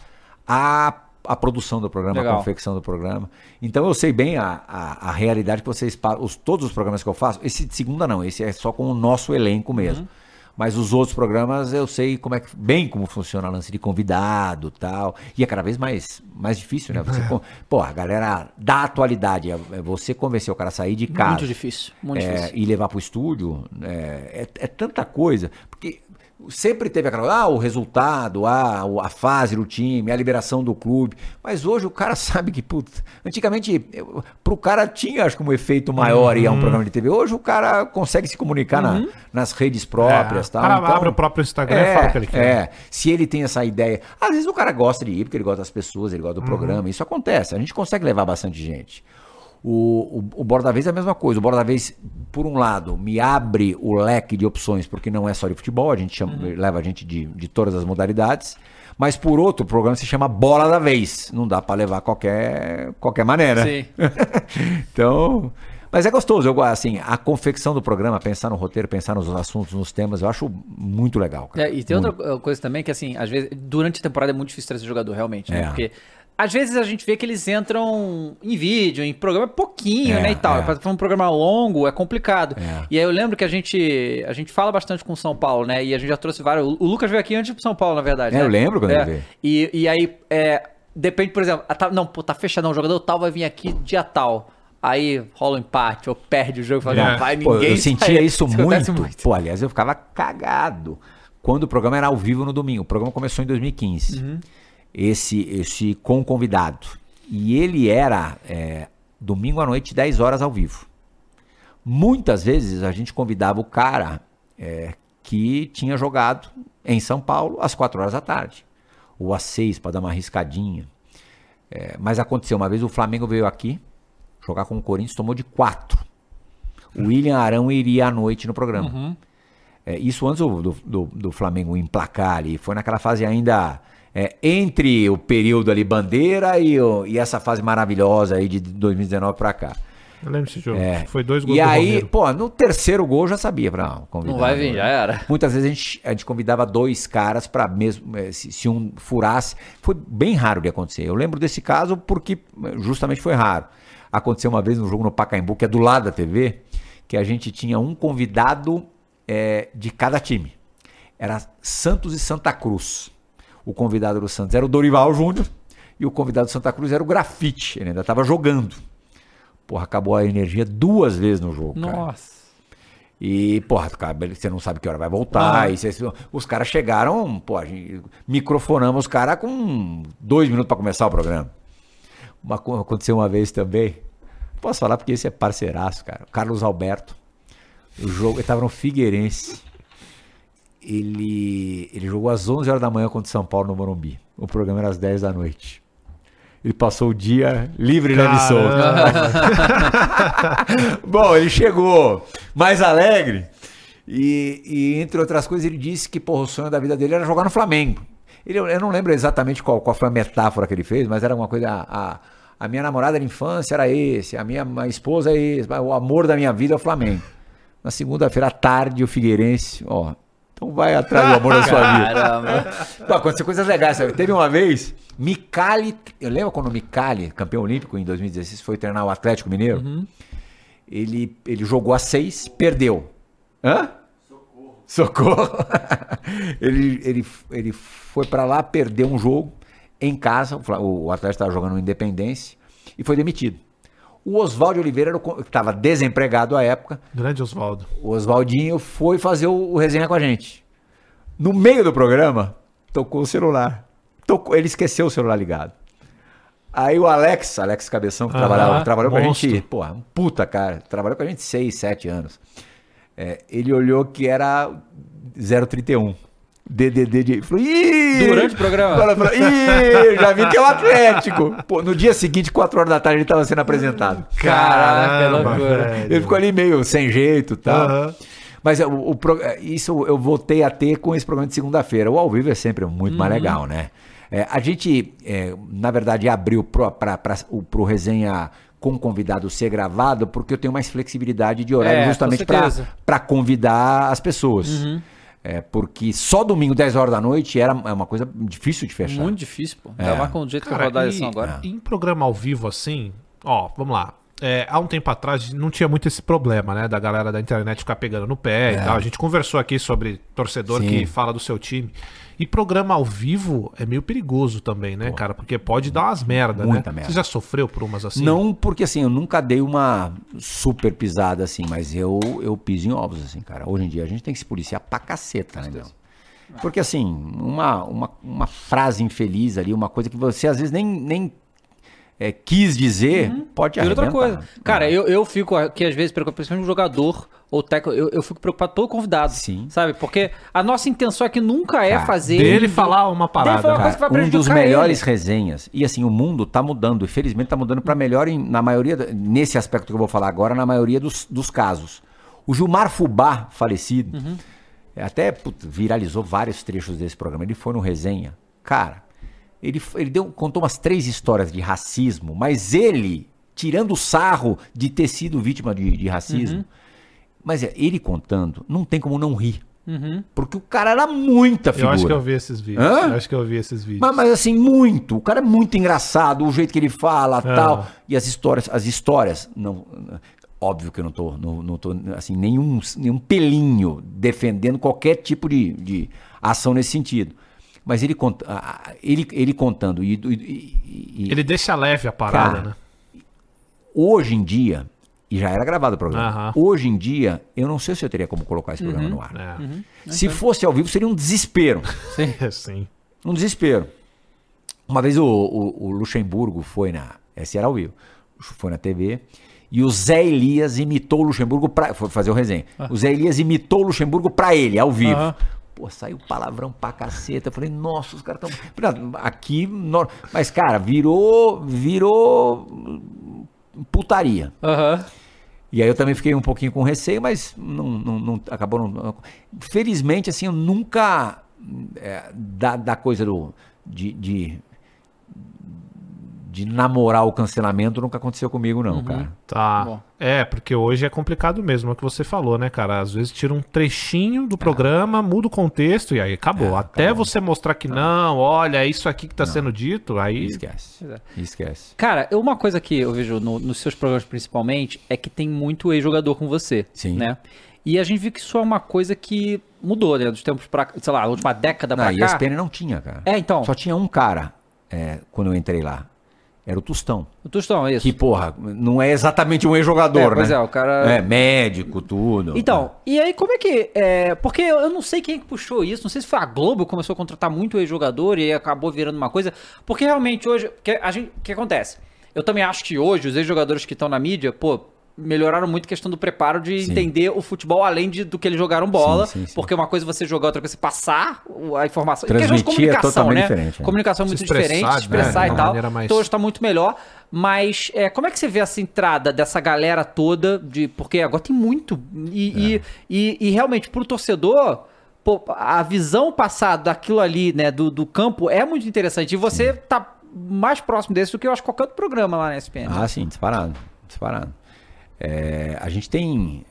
a, a produção do programa, Legal. a confecção do programa. Então eu sei bem a, a, a realidade que vocês os Todos os programas que eu faço, esse de segunda não, esse é só com o nosso elenco mesmo. Uhum. Mas os outros programas eu sei como é que, bem como funciona o lance de convidado tal. E é cada vez mais, mais difícil, né? Você, con- Pô, a galera da atualidade, é é você convencer o cara a sair de casa. Muito difícil, muito É, difícil. e levar para o estúdio é, é, é tanta coisa. Porque sempre teve aquela ah, o resultado, ah, o- a fase do time, a liberação do clube. Mas hoje o cara sabe que, putz, antigamente eu- pro cara tinha, acho que um efeito maior ir a um programa de TV. Hoje o cara consegue se comunicar na- nas redes próprias. É, o tal. cara Então, abre o próprio Instagram e fala o que ele quer. É, se ele tem essa ideia. Às vezes o cara gosta de ir porque ele gosta das pessoas, ele gosta do programa. Isso acontece. A gente consegue levar bastante gente. O, o, o Bora da Vez é a mesma coisa. O Bora da Vez, por um lado, me abre o leque de opções, porque não é só de futebol, a gente chama- leva a gente de, de todas as modalidades. Mas por outro, o programa se chama Bola da Vez. Não dá pra levar qualquer, qualquer maneira. Sim. então. Mas é gostoso, eu assim, a confecção do programa, pensar no roteiro, pensar nos assuntos, nos temas, eu acho muito legal. Cara. É, e tem Muito. outra coisa também que, assim, às vezes, durante a temporada é muito difícil trazer jogador, realmente, né? É. Porque às vezes a gente vê que eles entram em vídeo, em programa pouquinho, É, né, e tal. é. Pra um programa longo é complicado. É. E aí eu lembro que a gente, a gente fala bastante com o São Paulo, né? E a gente já trouxe vários... O Lucas veio aqui antes pro São Paulo, na verdade, É, né? eu lembro quando É. ele veio. E, e aí, é, depende, por exemplo, não, pô, tá fechadão, o jogador tal vai vir aqui dia tal. Aí rola um empate, ou perde o jogo, fala, É. não vai Pô, ninguém. eu sentia sai. isso acontece muito. Pô, aliás, eu ficava cagado. Quando o programa era ao vivo no domingo. O programa começou em 2015. Uhum. Esse, esse com convidado. E ele era é, domingo à noite, 10 horas ao vivo. Muitas vezes a gente convidava o cara é, que tinha jogado em São Paulo às 4 horas da tarde. Ou às 6 para dar uma arriscadinha. É, mas aconteceu uma vez, o Flamengo veio aqui jogar com o Corinthians, tomou de 4. O William Arão iria à noite no programa. É, isso antes do, do- do Flamengo emplacar ali. Foi naquela fase ainda é, entre o período ali bandeira e, o- e essa fase maravilhosa aí de 2019 pra cá. Eu lembro desse jogo. É. Foi dois gols E do aí, Romero. pô, no terceiro gol eu já sabia pra não, convidar. Não vai vir, já era. Muitas vezes a gente, a gente convidava dois caras pra mesmo eh, se, se um furasse, foi bem raro de acontecer. Eu lembro desse caso porque eh, justamente foi raro. Aconteceu uma vez no jogo no Pacaembu, que é do lado da TV, que a gente tinha um convidado eh, de cada time. Era Santos e Santa Cruz. O convidado do Santos era o Dorival Júnior e o convidado do Santa Cruz era o Grafite. Ele ainda estava jogando. Porra, acabou a energia duas vezes no jogo, cara. Nossa. E, porra, cara, você não sabe que hora vai voltar. Ah. E cês- os caras chegaram, pô, gente, microfonamos os caras com dois minutos pra começar o programa. Uma, co- aconteceu uma vez também. Posso falar porque esse é parceiraço, cara. Carlos Alberto. O jogo, ele tava no Figueirense. Ele, ele jogou às 11 horas da manhã contra o São Paulo no Morumbi. O programa era às 10 da noite. Ele passou o dia livre e solto. Bom, ele chegou mais alegre e, e, entre outras coisas, ele disse que porra, o sonho da vida dele era jogar no Flamengo. Ele, eu não lembro exatamente qual, qual foi a metáfora que ele fez, mas era uma coisa. A, a minha namorada de infância era esse, a minha, minha esposa é esse, o amor da minha vida é o Flamengo. Na segunda-feira à tarde, o Figueirense, ó. Então vai atrás do amor da sua vida. Caramba. Pô, aconteceu coisas legais. Sabe? Teve uma vez, Micali. Eu lembro quando o Micali, campeão olímpico em 2016, foi treinar o Atlético Mineiro. Ele, ele jogou a seis, perdeu. Hã? Socorro. Socorro. ele, ele, ele foi pra lá, perdeu um jogo em casa. O Atlético estava jogando no Independência e foi demitido. O Oswaldo Oliveira estava desempregado à época. Grande Oswaldo. O Oswaldinho foi fazer o, o resenha com a gente. No meio do programa, tocou o celular. Tocou, ele esqueceu o celular ligado. Aí o Alex, Alex Cabeção, que Aham, trabalhava, trabalhou com a monstro. gente, pô, um puta cara, trabalhou com a gente seis, sete anos. É, ele olhou que era 031. DDD de. Falou, Ih! Durante o programa? Ih, já vi que é o Atlético. Pô, no dia seguinte, 4 horas da tarde, ele estava sendo apresentado. Caraca, Caramba, loucura. velho. Ele ficou ali meio sem jeito e tal. Aham. Mas é, o, o é, isso eu voltei a ter com esse programa de segunda-feira. O ao vivo é sempre muito mais legal, né? É, a gente, é, na verdade, abriu para o resenha com convidado ser gravado porque eu tenho mais flexibilidade de horário É, justamente para convidar as pessoas. É, porque só domingo, 10 horas da noite, era é uma coisa difícil de fechar. Muito difícil, pô. É. Mais com o jeito que eu Cara, vou dar e- isso agora. Em programa ao vivo assim, ó, vamos lá. É, há um tempo atrás não tinha muito esse problema, né? Da galera da internet ficar pegando no pé e tal. A gente conversou aqui sobre torcedor É. Sim. que fala do seu time. E programa ao vivo é meio perigoso também, né, cara? Porque pode dar umas merda, Muita né? merda. Você já sofreu por umas assim? Não porque assim, eu nunca dei uma super pisada assim, mas eu, eu piso em ovos, assim, cara. Hoje em dia a gente tem que se policiar pra caceta, né, meu? Porque assim, uma, uma, uma frase infeliz ali, uma coisa que você às vezes nem, nem é, quis dizer, pode E outra arrebentar. coisa. Cara, eu, eu fico aqui às vezes preocupado, principalmente um jogador ou técnico, eu, eu fico preocupado todo convidado. Sim. Sabe? Porque a nossa intenção aqui nunca é Cara, fazer. Dele falar uma parada. falar uma né? coisa que vai um dos melhores ele. resenhas. E assim, o mundo tá mudando. E felizmente tá mudando para melhor em- na maioria, nesse aspecto que eu vou falar agora, na maioria dos, dos casos. O Gilmar Fubá, falecido, Uhum. é, até putz, viralizou vários trechos desse programa. Ele foi no resenha. Cara, ele, ele deu, contou umas três histórias de racismo, mas ele, tirando o sarro de ter sido vítima de, de racismo, Uhum. mas é, ele contando, não tem como não rir. Uhum. Porque o cara era muita Eu figura. acho que eu vi esses vídeos. Hã? Eu acho que eu vi esses vídeos. Mas, mas, assim, muito. O cara é muito engraçado, o jeito que ele fala, Ah. tal. E as histórias, as histórias, não, óbvio que eu não tô, não, não tô assim, nenhum, nenhum pelinho defendendo qualquer tipo de, de ação nesse sentido. Mas ele, conta, ele, ele contando e, e- e- Ele deixa leve a parada, Cara, né? hoje em dia, e já era gravado o programa, Aham. hoje em dia, eu não sei se eu teria como colocar esse programa no ar. É. Se fosse ao vivo, seria um desespero. É, sim. Um desespero. Uma vez o, o- o Luxemburgo foi na. Esse era ao vivo. Foi na TV. E o Zé Elias imitou o Luxemburgo pra. Foi fazer o resenha. O Zé Elias imitou o Luxemburgo pra ele, ao vivo. Pô, saiu palavrão pra caceta. Eu falei, nossa, os caras estão. Aqui. no- Mas, cara, virou. Virou. Putaria. Aham. E aí eu também fiquei um pouquinho com receio, mas não, não, não- acabou não, não- Felizmente, assim, eu nunca. é, da, da coisa do. De, de, de namorar o cancelamento nunca aconteceu comigo, não, cara. Tá. Bom. É, porque hoje é complicado mesmo, é o que você falou, né, cara? Às vezes tira um trechinho do programa, muda o contexto e aí acabou. É, Até acabou. você mostrar que não, olha, é isso aqui que tá sendo dito, aí. Esquece. Esquece. Cara, eu- uma coisa que eu vejo no- nos seus programas principalmente é que tem muito ex-jogador com você. Sim. Né? E a gente viu que isso é uma coisa que mudou, né? Dos tempos pra, sei lá, a última década pra cá. ESPN não tinha, cara. É, então. Só tinha um cara é, quando eu entrei lá. Era o Tostão. O Tostão, é isso. Que, porra, não é exatamente um ex-jogador, É, pois né? é, o cara- É, médico, tudo. Então, e aí como é que. É, porque eu não sei quem que puxou isso, não sei se foi a Globo que começou a contratar muito ex-jogador e acabou virando uma coisa. Porque realmente hoje. porque a gente, o que acontece? Eu também acho que hoje os ex-jogadores que estão na mídia, pô. Melhoraram muito a questão do preparo de Sim. entender o futebol além de, do que eles jogaram bola. Sim, sim, sim. Porque uma coisa é você jogar, outra coisa é você passar a informação. Transmitir de comunicação, é totalmente né? diferente, né? Comunicação Se muito expressar, diferente, né? expressar e tal. mais- Então hoje tá muito melhor. Mas é, como é que você vê essa entrada dessa galera toda? de Porque agora tem muito. E, É. e, e, e realmente, pro torcedor, pô, a visão passada daquilo ali, né, do, do campo, é muito interessante. E você tá mais próximo desse do que eu acho qualquer outro programa lá na SPN. Ah, sim, disparado. Disparado. É, a gente tem.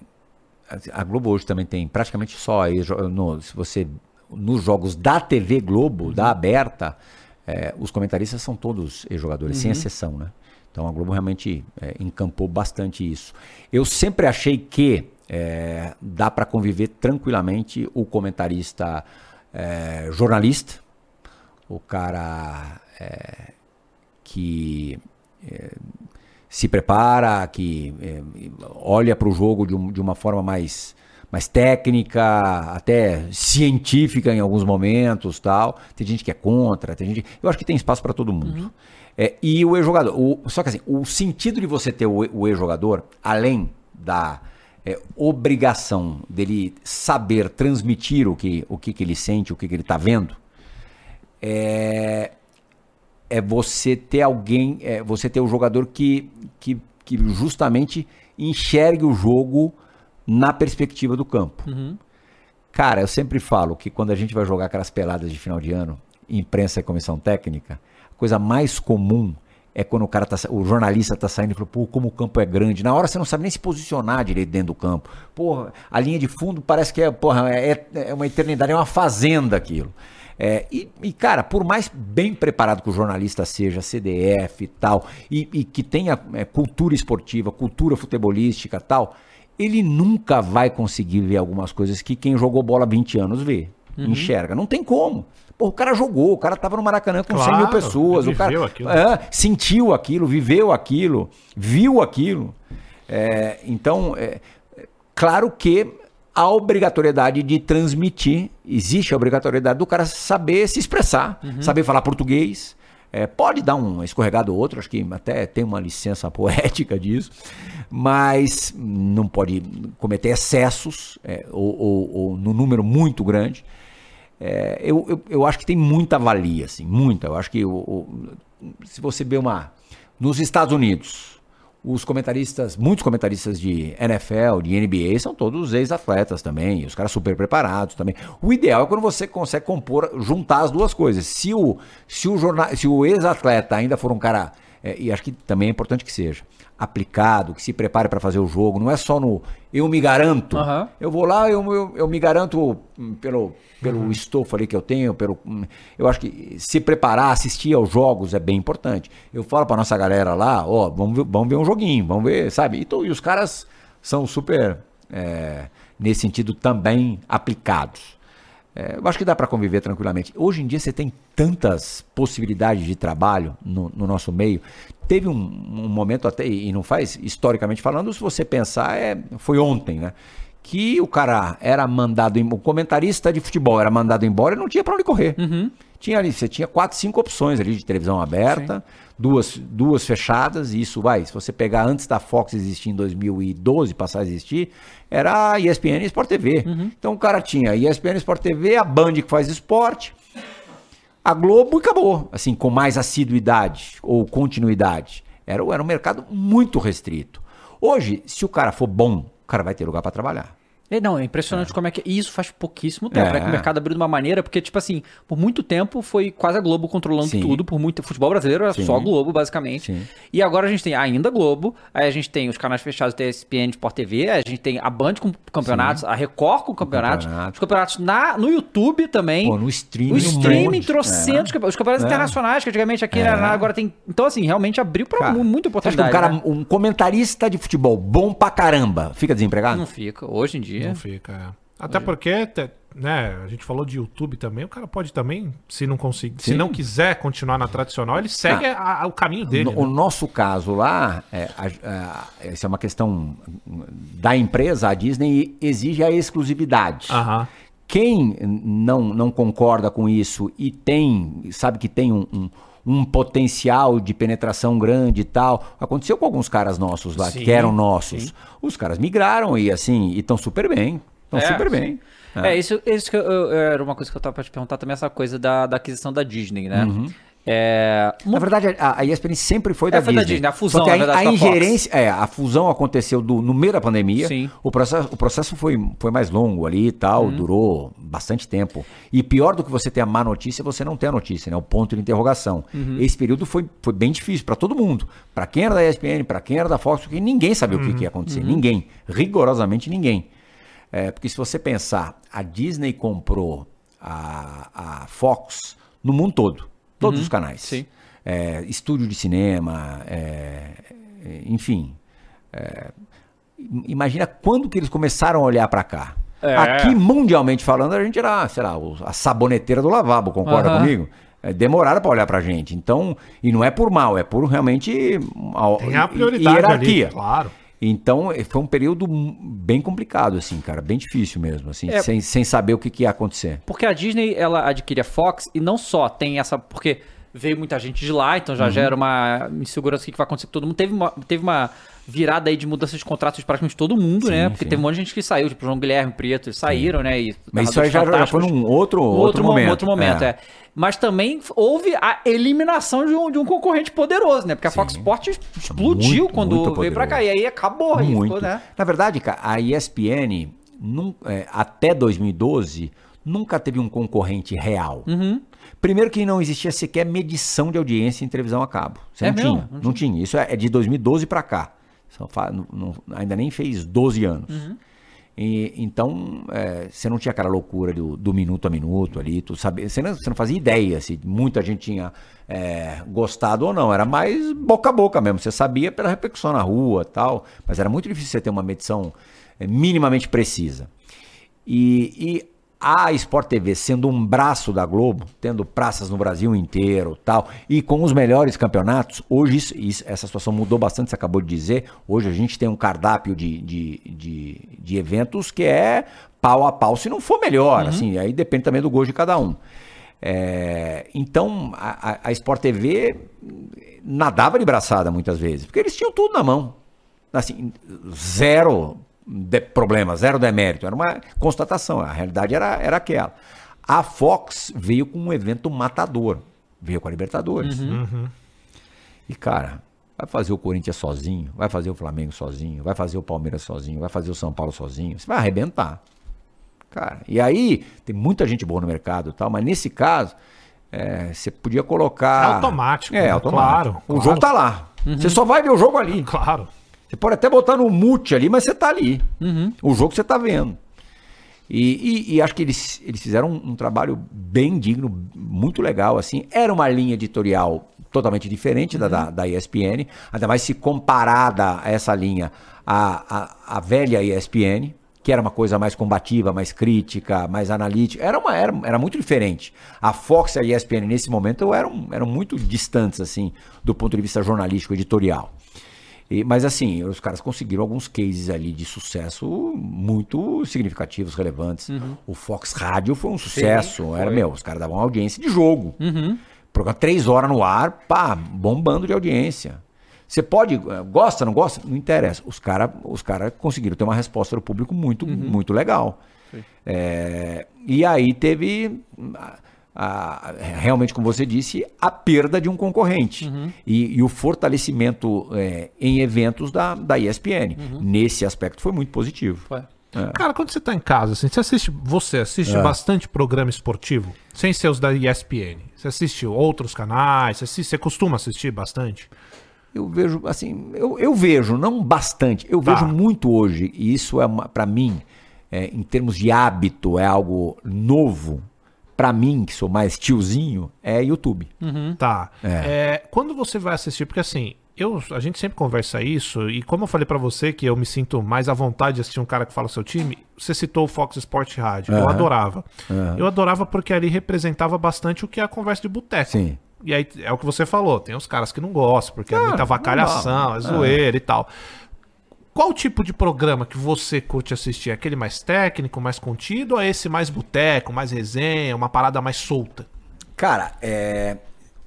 A Globo hoje também tem praticamente só aí, no, se você. Nos jogos da TV Globo, da aberta, é, os comentaristas são todos ex-jogadores, sem exceção, né? Então a Globo realmente é, encampou bastante isso. Eu sempre achei que é, dá para conviver tranquilamente o comentarista é, jornalista, o cara é, que é, se prepara, que é, olha para o jogo de, um- de uma forma mais, mais técnica, até científica em alguns momentos, tal. Tem gente que é contra, tem gente. Eu acho que tem espaço para todo mundo. É, e o e-jogador, o- só que assim, o sentido de você ter o, o e-jogador, além da é, obrigação dele saber transmitir o que, o que, que ele sente, o que, que ele está vendo, é, é você ter alguém, é você ter o jogador que, que, que justamente enxergue o jogo na perspectiva do campo. Cara, eu sempre falo que quando a gente vai jogar aquelas peladas de final de ano, imprensa e comissão técnica, a coisa mais comum é quando o cara tá, o jornalista tá saindo e fala, pô, como o campo é grande. Na hora você não sabe nem se posicionar direito dentro do campo. Porra, a linha de fundo parece que é, porra, é, é uma eternidade, é uma fazenda aquilo. É, e, e, cara, por mais bem preparado que o jornalista seja, CDF e tal, e, e que tenha é, cultura esportiva, cultura futebolística e tal, ele nunca vai conseguir ver algumas coisas que quem jogou bola há 20 anos vê, enxerga. Não tem como. Pô, o cara jogou, o cara tava no Maracanã com 100 mil Claro, pessoas, o cara aquilo. é, sentiu aquilo, viveu aquilo, viu aquilo. É, então, é, é, claro que a obrigatoriedade de transmitir, existe a obrigatoriedade do cara saber se expressar, saber falar português. É, pode dar um escorregado ou outro, acho que até tem uma licença poética disso, mas não pode cometer excessos é, ou, ou- ou no número muito grande. É, eu, eu, eu acho que tem muita valia, assim, muita. Eu acho que o, o- se você vê uma. Nos Estados Unidos, os comentaristas, muitos comentaristas de NFL, de NBA, são todos ex-atletas também, os caras super preparados também. O ideal é quando você consegue compor, juntar as duas coisas. Se o, se o, jornal, se o ex-atleta ainda for um cara, é, e acho que também é importante que seja, aplicado, que se prepare para fazer o jogo, não é só no eu me garanto. Aham. Eu vou lá, eu, eu, eu me garanto hum, pelo, pelo estofo ali que eu tenho, pelo, hum, eu acho que se preparar, assistir aos jogos é bem importante. Eu falo pra nossa galera lá, ó, vamos ver, vamos ver um joguinho, vamos ver, sabe? E, to- e os caras são super, é, nesse sentido, também aplicados. É, eu acho que dá para conviver tranquilamente. Hoje em dia você tem tantas possibilidades de trabalho no, no nosso meio. Teve um, um momento até, e não faz historicamente falando, se você pensar, é, foi ontem, né? Que o cara era mandado, o comentarista de futebol era mandado embora e não tinha para onde correr. Tinha ali, você tinha quatro, cinco opções ali de televisão aberta, duas, duas fechadas, e isso vai. Se você pegar antes da Fox existir em 2012, passar a existir, era a ESPN e Sport TV. Então o cara tinha a ESPN Sport TV, a Band que faz esporte, a Globo e acabou. Assim, com mais assiduidade ou continuidade. Era, era um mercado muito restrito. Hoje, se o cara for bom, o cara vai ter lugar para trabalhar. É, não, é impressionante como é que. E isso faz pouquíssimo tempo. É. É. que o mercado abriu de uma maneira, porque, tipo assim, por muito tempo foi quase a Globo controlando Sim. tudo. Por muito. Futebol brasileiro era Sim. só Globo, basicamente. Sim. E agora a gente tem ainda Globo, aí a gente tem os canais fechados da ESPN Sport TV, a gente tem a Band com campeonatos, a Record com campeonatos, campeonato. os campeonatos na, no YouTube também. Pô, no streaming, O streaming, monte. trocentos, campe- os campeonatos É. internacionais, que antigamente aqui É. era agora tem. Então, assim, realmente abriu pra Cara, mu- muita você acha que um oportunidade. cara, né? um comentarista de futebol bom pra caramba, fica desempregado? Não fica. Hoje em dia. Não fica. é. Até porque, né, a gente falou de YouTube também, o cara pode também, se não conseguir, se não quiser continuar na tradicional, ele segue a- a- o caminho dele. No- O né? nosso caso lá, é, a- a- essa é uma questão da empresa, a Disney exige a exclusividade. Aham. Quem não, não concorda com isso e tem, sabe que tem um, um- um potencial de penetração grande e tal, aconteceu com alguns caras nossos lá, Sim, que eram nossos. Os caras migraram e assim, e estão super bem. Estão É, super sim. bem. É, isso, isso que eu- eu- era uma coisa que eu tava pra te perguntar também, essa coisa da, da aquisição da Disney, né? É, Na verdade, a, a ESPN sempre foi da É, foi da Disney. Disney, a fusão, a, verdade, a Fox. ingerência, é, a fusão aconteceu do- no meio da pandemia. Sim. O processo, o processo foi, foi mais longo ali e tal, Uhum. durou bastante tempo. E pior do que você ter a má notícia, você não ter a notícia, né? O ponto de interrogação. Uhum. Esse período foi, foi bem difícil para todo mundo. Para quem era da ESPN, para quem era da Fox, porque ninguém sabia o que, que ia acontecer. Uhum. Ninguém. Rigorosamente ninguém. É, porque se você pensar, a Disney comprou a, a Fox no mundo todo. Todos os canais. Uhum. Sim. é, estúdio de cinema, é, é, enfim. é, imagina quando que eles começaram a olhar para cá. É. Aqui, mundialmente falando, a gente era, sei lá, a saboneteira do lavabo, concorda Aham. comigo? É, demoraram para olhar pra gente. Então, e não é por mal, é por realmente a, Tem a prioridade hierarquia. ali, claro. Então, eh, foi um período bem complicado, assim, cara, bem difícil mesmo, assim, É. sem, sem saber o que, que ia acontecer. Porque a Disney, ela adquire a Fox e não só tem essa. Porque veio muita gente de lá, então já Uhum. gera uma insegurança que vai acontecer com todo mundo. Teve uma, teve uma virada aí de mudança de contratos de praticamente todo mundo, né? Porque sim. teve um monte de gente que saiu, tipo João Guilherme, Prieto, eles saíram, né? E Mas isso aí já, já foi num outro, outro, mo- momento. outro momento, é. Mas também houve a eliminação de um, de um concorrente poderoso, né? Porque a Fox Sports explodiu Muito, quando muito veio pra cá. E aí acabou, aí Muito. ficou, né? Na verdade, cara, a ESPN, nun- é, até 2012, nunca teve um concorrente real. Uhum. Primeiro que não existia sequer medição de audiência em televisão a cabo. Você É não tinha. Não, tinha. Isso é é de 2012 para cá. Não- não- ainda nem fez 12 anos. Uhum. E, então, é, você não tinha aquela loucura do, do minuto a minuto ali, tu sabe, você, não, você não fazia ideia se muita gente tinha é, gostado ou não, era mais boca a boca mesmo, você sabia pela repercussão na rua tal, mas era muito difícil você ter uma medição é, minimamente precisa. E, e a Sport TV sendo um braço da Globo, tendo praças no Brasil inteiro tal, e com os melhores campeonatos, hoje isso- isso- essa situação mudou bastante, você acabou de dizer. Hoje a gente tem um cardápio de, de, de, de eventos que é pau a pau, se não for melhor, assim, aí depende também do gosto de cada um. É, então a, a- a Sport TV nadava de braçada muitas vezes, porque eles tinham tudo na mão assim, zero de problema, zero demérito. Era uma constatação, a realidade era, era aquela. A Fox veio com um evento matador, veio com a Libertadores. E, cara, vai fazer o Corinthians sozinho, vai fazer o Flamengo sozinho, vai fazer o Palmeiras sozinho, vai fazer o São Paulo sozinho, você vai arrebentar. Cara, e aí tem muita gente boa no mercado e tal, mas nesse caso, é, você podia colocar. É automático, É, né? automático. Claro, O claro. jogo tá lá. Você só vai ver o jogo ali. Claro. Você pode até botar no mute ali, mas você tá ali. O jogo você tá vendo. E, e- e acho que eles, eles fizeram um, um trabalho bem digno, muito legal, assim. Era uma linha editorial totalmente diferente da, da, da ESPN, ainda mais se comparada a essa linha à, à, à velha ESPN, que era uma coisa mais combativa, mais crítica, mais analítica. Era, uma, era, era muito diferente. A Fox e a ESPN, nesse momento, eram, eram muito distantes, assim, do ponto de vista jornalístico, editorial. E- mas assim, os caras conseguiram alguns cases ali de sucesso muito significativos, relevantes. O Fox Rádio foi um sucesso. era, meu, os caras davam audiência de jogo. Programa três horas no ar, pá, bombando de audiência. Você pode, eh, gosta, não gosta? Não interessa. Os caras os cara conseguiram ter uma resposta do público muito, muito legal. É, e aí teve, a- realmente, como você disse, a perda de um concorrente. E, e o fortalecimento é, em eventos da, da ESPN. Nesse aspecto foi muito positivo. Foi. Cara, quando você tá em casa, assim, você assiste, você assiste É. bastante programa esportivo? Sem ser os da ESPN. Você assiste outros canais? Você, assiste- você costuma assistir bastante? Eu vejo, assim, eu, eu vejo, não bastante, eu Tá. vejo muito hoje, e isso é para mim, é, em termos de hábito, é algo novo. Pra mim, que sou mais tiozinho, é YouTube. Tá. É. É, quando você vai assistir, porque assim, eu, a gente sempre conversa isso, e como eu falei pra você que eu me sinto mais à vontade de assistir um cara que fala o seu time, você citou o Fox Sport Rádio. Eu Aham. adorava. Eu adorava porque ali representava bastante o que é a conversa de boteco. Sim. E aí é o que você falou, tem os caras que não gostam, porque é Ah, muita vacalhação, é zoeira e tal. Qual tipo de programa que você curte assistir? Aquele mais técnico, mais contido, ou é esse mais boteco, mais resenha, uma parada mais solta? Cara, é,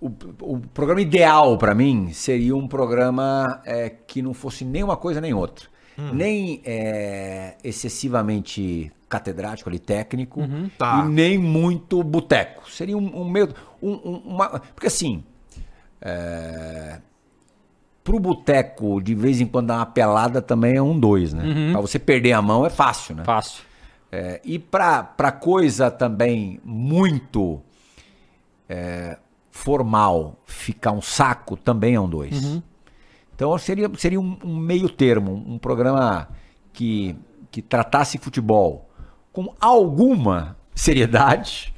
o, o programa ideal pra mim seria um programa é, que não fosse nem uma coisa nem outra. Nem é, excessivamente catedrático ali, técnico, tá. e nem muito boteco. Seria um, um meio. Um, um- uma, porque assim. É, pro boteco, de vez em quando dar uma pelada também é um dois, né? Pra você perder a mão é fácil, né? Fácil. É, e para coisa também muito é, formal ficar um saco, também é um dois. Então seria, seria um, um meio termo, um programa que, que tratasse futebol com alguma seriedade,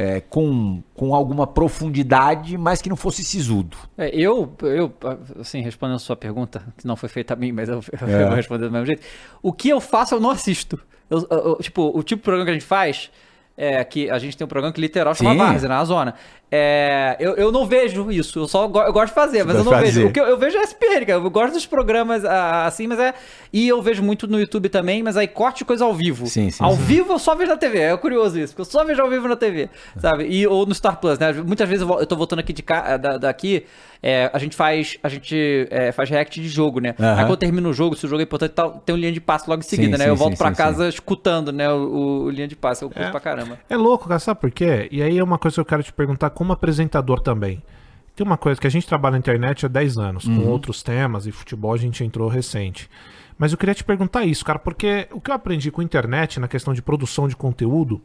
é, com, com alguma profundidade, mas que não fosse sisudo. É, eu, eu, assim, respondendo a sua pergunta, que não foi feita a mim, mas eu, eu É. vou responder do mesmo jeito. O que eu faço, eu não assisto. Eu- eu- eu- tipo, o tipo de programa que a gente faz, é que a gente tem um programa que literal chama Sim. Várzea, na zona. É, eu, eu não vejo isso, eu só go- eu gosto de fazer, mas eu não de vejo. fazer. O que eu, eu vejo é SPN, cara. Eu gosto dos programas ah, assim, mas é. E eu vejo muito no YouTube também, mas aí corte coisa ao vivo. Sim, sim, Ao sim. vivo eu só vejo na TV. É curioso isso, porque eu só vejo ao vivo na TV, sabe? E, ou no Star Plus, né? Muitas vezes eu, vol- eu tô voltando aqui de da, daqui, é, a gente faz a gente é, faz react de jogo, né? Aham. Aí quando termina o jogo, se o jogo é importante, tá- tem um linha de passe logo em seguida, Sim, né? sim, eu volto sim, pra sim, casa escutando, né? O, o linha de passe. Eu curto pra caramba. É louco, cara, sabe por quê? E aí é uma coisa que eu quero te perguntar como apresentador também. Tem uma coisa que a gente trabalha na internet há 10 anos, com outros temas, e futebol a gente entrou recente. Mas eu queria te perguntar isso, cara, porque o que eu aprendi com a internet na questão de produção de conteúdo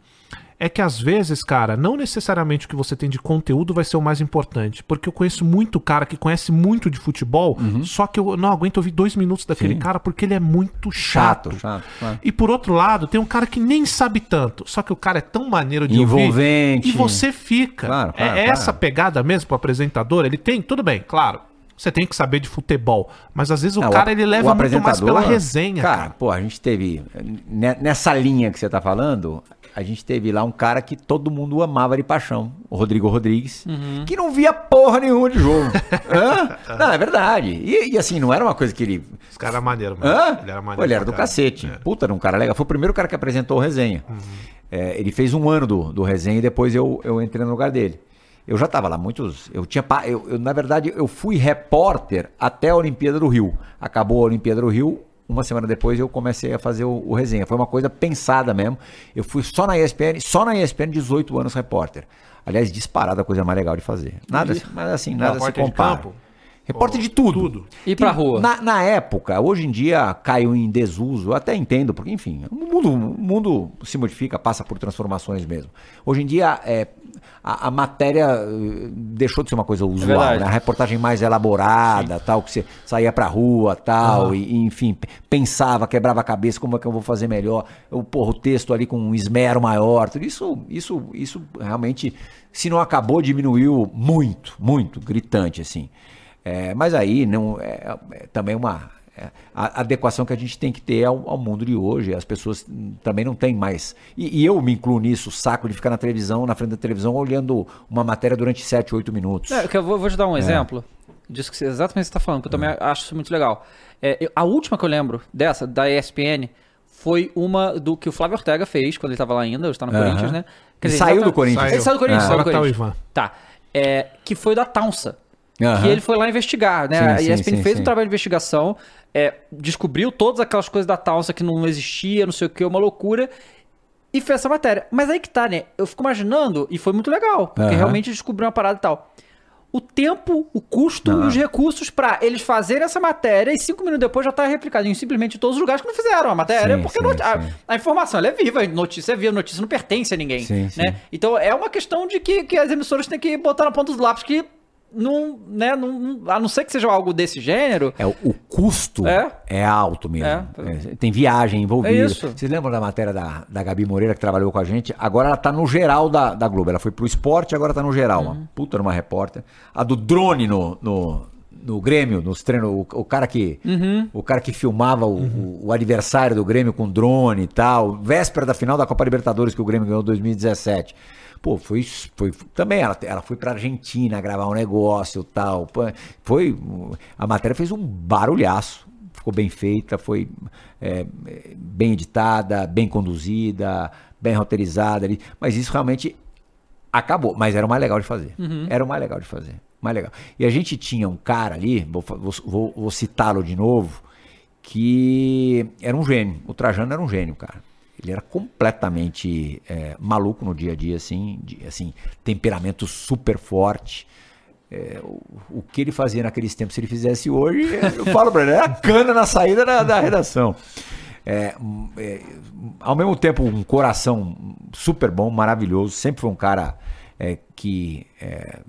é que às vezes, cara, não necessariamente o que você tem de conteúdo vai ser o mais importante. Porque eu conheço muito cara que conhece muito de futebol, só que eu não aguento ouvir dois minutos daquele Sim. cara porque ele é muito chato. Chato, chato, claro. E por outro lado, tem um cara que nem sabe tanto, só que o cara é tão maneiro de Envolvente. ouvir. E você fica. Claro, claro, é claro. essa pegada mesmo pro apresentador, ele tem, tudo bem, claro. Você tem que saber de futebol, mas às vezes o cara ele leva muito mais pela resenha. Cara, Cara, pô, a gente teve. ne- Nessa linha que você tá falando, a gente teve lá um cara que todo mundo amava de paixão, o Rodrigo Rodrigues, Uhum. que não via porra nenhuma de jogo. Hã? Não, é verdade. E, e assim, não era uma coisa que ele. Esse cara era maneiro, mano. Hã? Ele era maneiro. Pô, ele era do caralho. cacete. É. Puta, era um cara legal. Foi o primeiro cara que apresentou o resenha. É, ele fez um ano do, do resenha e depois eu, eu entrei no lugar dele. Eu já tava lá, muitos. Eu tinha. pa- Eu, eu, na verdade, eu fui repórter até a Olimpíada do Rio. Acabou a Olimpíada do Rio. Uma semana depois eu comecei a fazer o, o resenha. Foi uma coisa pensada mesmo. Eu fui só na ESPN, só na ESPN 18 anos repórter. Aliás, disparada a coisa mais legal de fazer. Nada, mas assim, nada se Repórter de compara. campo? Repórter de tudo. Tudo. E pra rua? Na, na época, hoje em dia caiu em desuso, eu até entendo, porque enfim, o mundo, o mundo se modifica, passa por transformações mesmo. Hoje em dia, é, a, a matéria eh, deixou de ser uma coisa usual, verdade. né? a reportagem mais elaborada, tal, que você saía pra rua, tal, e, e, enfim, pensava, quebrava a cabeça, como é que eu vou fazer melhor, eu, porra, o texto ali com um esmero maior, tudo isso, isso, isso realmente, se não acabou, diminuiu muito, muito, gritante, assim. É, mas aí não é, é também uma é, a adequação que a gente tem que ter ao, ao mundo de hoje. As pessoas também não têm mais. E, e eu me incluo nisso, o saco de ficar na televisão, na frente da televisão, olhando uma matéria durante 7, 8 minutos. É, que eu vou, vou te dar um exemplo disso que você, exatamente o que você está falando, que eu também acho isso muito legal. É, eu- a última que eu lembro dessa, da ESPN, foi uma do que o Flávio Ortega fez quando ele estava lá ainda, está no. Corinthians, né? Ele saiu do Corinthians. Ele saiu do Corinthians, Ah. saiu do Agora tá o Corinthians. Ivan. Tá. É, que foi da Taunsa. Aham. Que ele foi lá investigar, né? Sim, a ESPN sim, fez sim. um trabalho de investigação, é, descobriu todas aquelas coisas da Taunsa que não existia, não sei o que, uma loucura, e fez essa matéria. Mas aí que tá, né? Eu fico imaginando, e foi muito legal, porque Aham. realmente descobriu uma parada e tal. O tempo, o custo e os recursos pra eles fazerem essa matéria e cinco minutos depois já tá replicado em simplesmente todos os lugares que não fizeram a matéria, porque a, a informação é viva, a notícia é viva, a notícia não pertence a ninguém, né? Então é uma questão de que, que as emissoras têm que botar na ponta dos lápis que não, né, não, a não ser que seja algo desse gênero. É, o, custo é, É. alto mesmo. É. É, tem viagem envolvida. É isso. Vocês lembram da matéria da, da Gabi Moreira que trabalhou com a gente? Agora ela tá no geral da, da Globo. Ela foi pro esporte, agora tá no geral. Uhum. Uma puta numa repórter. A do drone no, no, no Grêmio, nos treinos. O, o cara que Uhum. o cara que filmava o, o, o adversário do Grêmio com drone e tal. Véspera da final da Copa Libertadores que o Grêmio ganhou em 2017. Pô, foi, foi também ela, ela foi pra Argentina gravar um negócio e tal. Foi a matéria fez um barulhaço. Ficou bem feita, foi é, bem editada, bem conduzida, bem roteirizada ali. Mas isso realmente acabou, mas era o mais legal de fazer. Era o mais legal de fazer. Mais legal. E a gente tinha um cara ali, vou, vou- vou citá-lo de novo, que era um gênio. O Trajano era um gênio, cara. Ele era completamente é, maluco no dia a dia, assim, de, assim temperamento super forte. É, o, o que ele fazia naqueles tempos, se ele fizesse hoje, eu falo pra ele, era cana na saída da, da redação. É, é, ao mesmo tempo, um coração super bom, maravilhoso. Sempre foi um cara é, que é,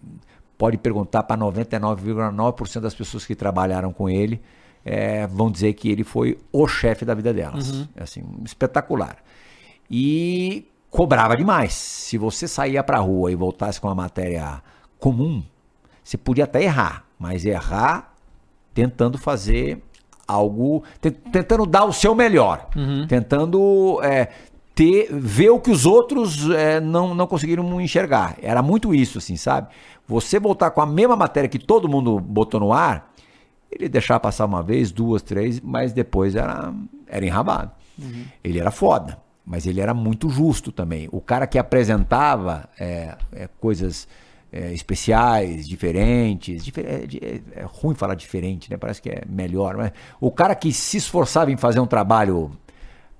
pode perguntar para 99,9% das pessoas que trabalharam com ele. é, vão dizer que ele foi o chefe da vida delas. Assim, espetacular. E cobrava demais. Se você saía pra rua e voltasse com uma matéria comum, você podia até errar, mas errar tentando fazer algo, te- tentando dar o seu melhor, tentando é, ter, ver o que os outros é, não, não conseguiram enxergar. Era muito isso, assim, sabe? Você voltar com a mesma matéria que todo mundo botou no ar, ele deixava passar uma vez, duas, três, mas depois era, era enrabado. Ele era foda, mas ele era muito justo também. O cara que apresentava é, é, coisas é, especiais, diferentes. difer- é, é- é ruim falar diferente, né? Parece que é melhor. Mas o cara que se esforçava em fazer um trabalho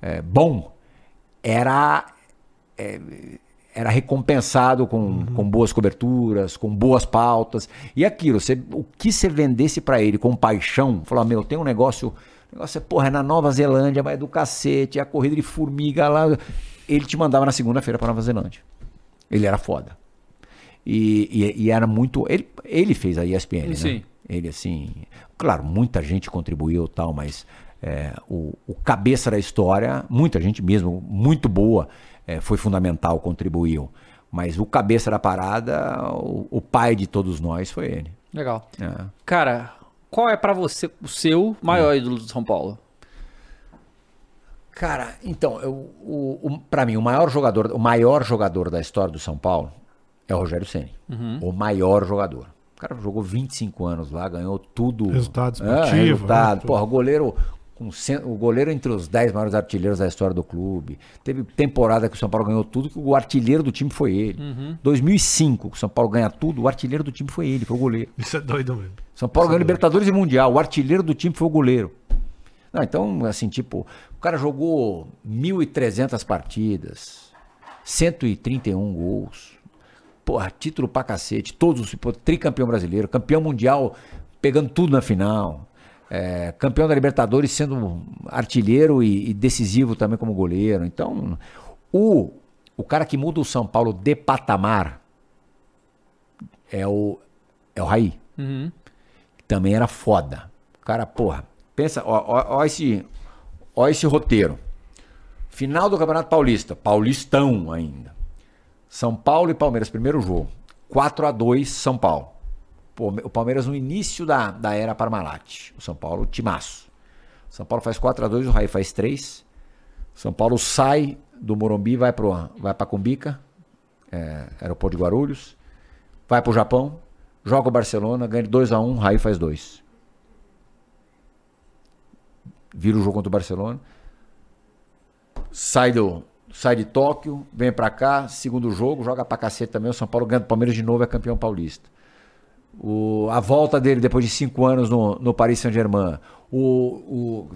é, bom era era recompensado com, com boas coberturas, com boas pautas. E aquilo, você, o que você vendesse pra ele com paixão, falar, meu, tem um negócio, o negócio é, porra, é na Nova Zelândia, mas é do cacete, é a corrida de formiga lá. Ele te mandava na segunda-feira pra Nova Zelândia. Ele era foda. E, e- e era muito. Ele, ele fez a ESPN, né? Sim. Ele, assim. Claro, muita gente contribuiu e tal, mas é, o, o cabeça da história, muita gente mesmo, muito boa, é, foi fundamental, contribuiu. Mas o cabeça da parada, o, o pai de todos nós foi ele. Legal. É. Cara, qual é pra você o seu maior ídolo do São Paulo? Cara, então, eu, o, o, para mim, o maior jogador, o maior jogador da história do São Paulo é o Rogério Ceni. O maior jogador. O cara jogou 25 anos lá, ganhou tudo. Resultado É, esportivo, resultado. né. Porra, o goleiro. Com o goleiro entre os 10 maiores artilheiros da história do clube. Teve temporada que o São Paulo ganhou tudo, que o artilheiro do time foi ele. 2005, que o São Paulo ganha tudo, o artilheiro do time foi ele, foi o goleiro. Isso é doido mesmo. São Paulo ganhou Libertadores e Mundial. O artilheiro do time foi o goleiro. Não, então, assim, tipo, o cara jogou 1.300 partidas, 131 gols. Porra, título pra cacete. Todos os. Tricampeão brasileiro, campeão mundial, pegando tudo na final. É, campeão da Libertadores sendo artilheiro e, e decisivo também como goleiro. Então, o, o cara que muda o São Paulo de patamar é o, é o Raí também era foda. O cara, porra, pensa, ó, ó, ó esse, ó esse roteiro. Final do Campeonato Paulista, Paulistão ainda. São Paulo e Palmeiras, primeiro jogo. 4 a 2 São Paulo. O Palmeiras no início da, da era Parmalat. O São Paulo, timaço. São Paulo faz 4 a 2 o Raí faz 3. São Paulo sai do Morumbi, vai, pro, vai Cumbica, é, aeroporto de Guarulhos. Vai pro Japão, joga o Barcelona, ganha de 2 a 1 Raí faz 2. Vira o jogo contra o Barcelona. Sai do sai de Tóquio, vem pra cá, segundo jogo, joga pra cacete também. O São Paulo ganha do Palmeiras de novo, é campeão paulista. O, a volta dele depois de cinco anos no, no Paris Saint-Germain. O, o-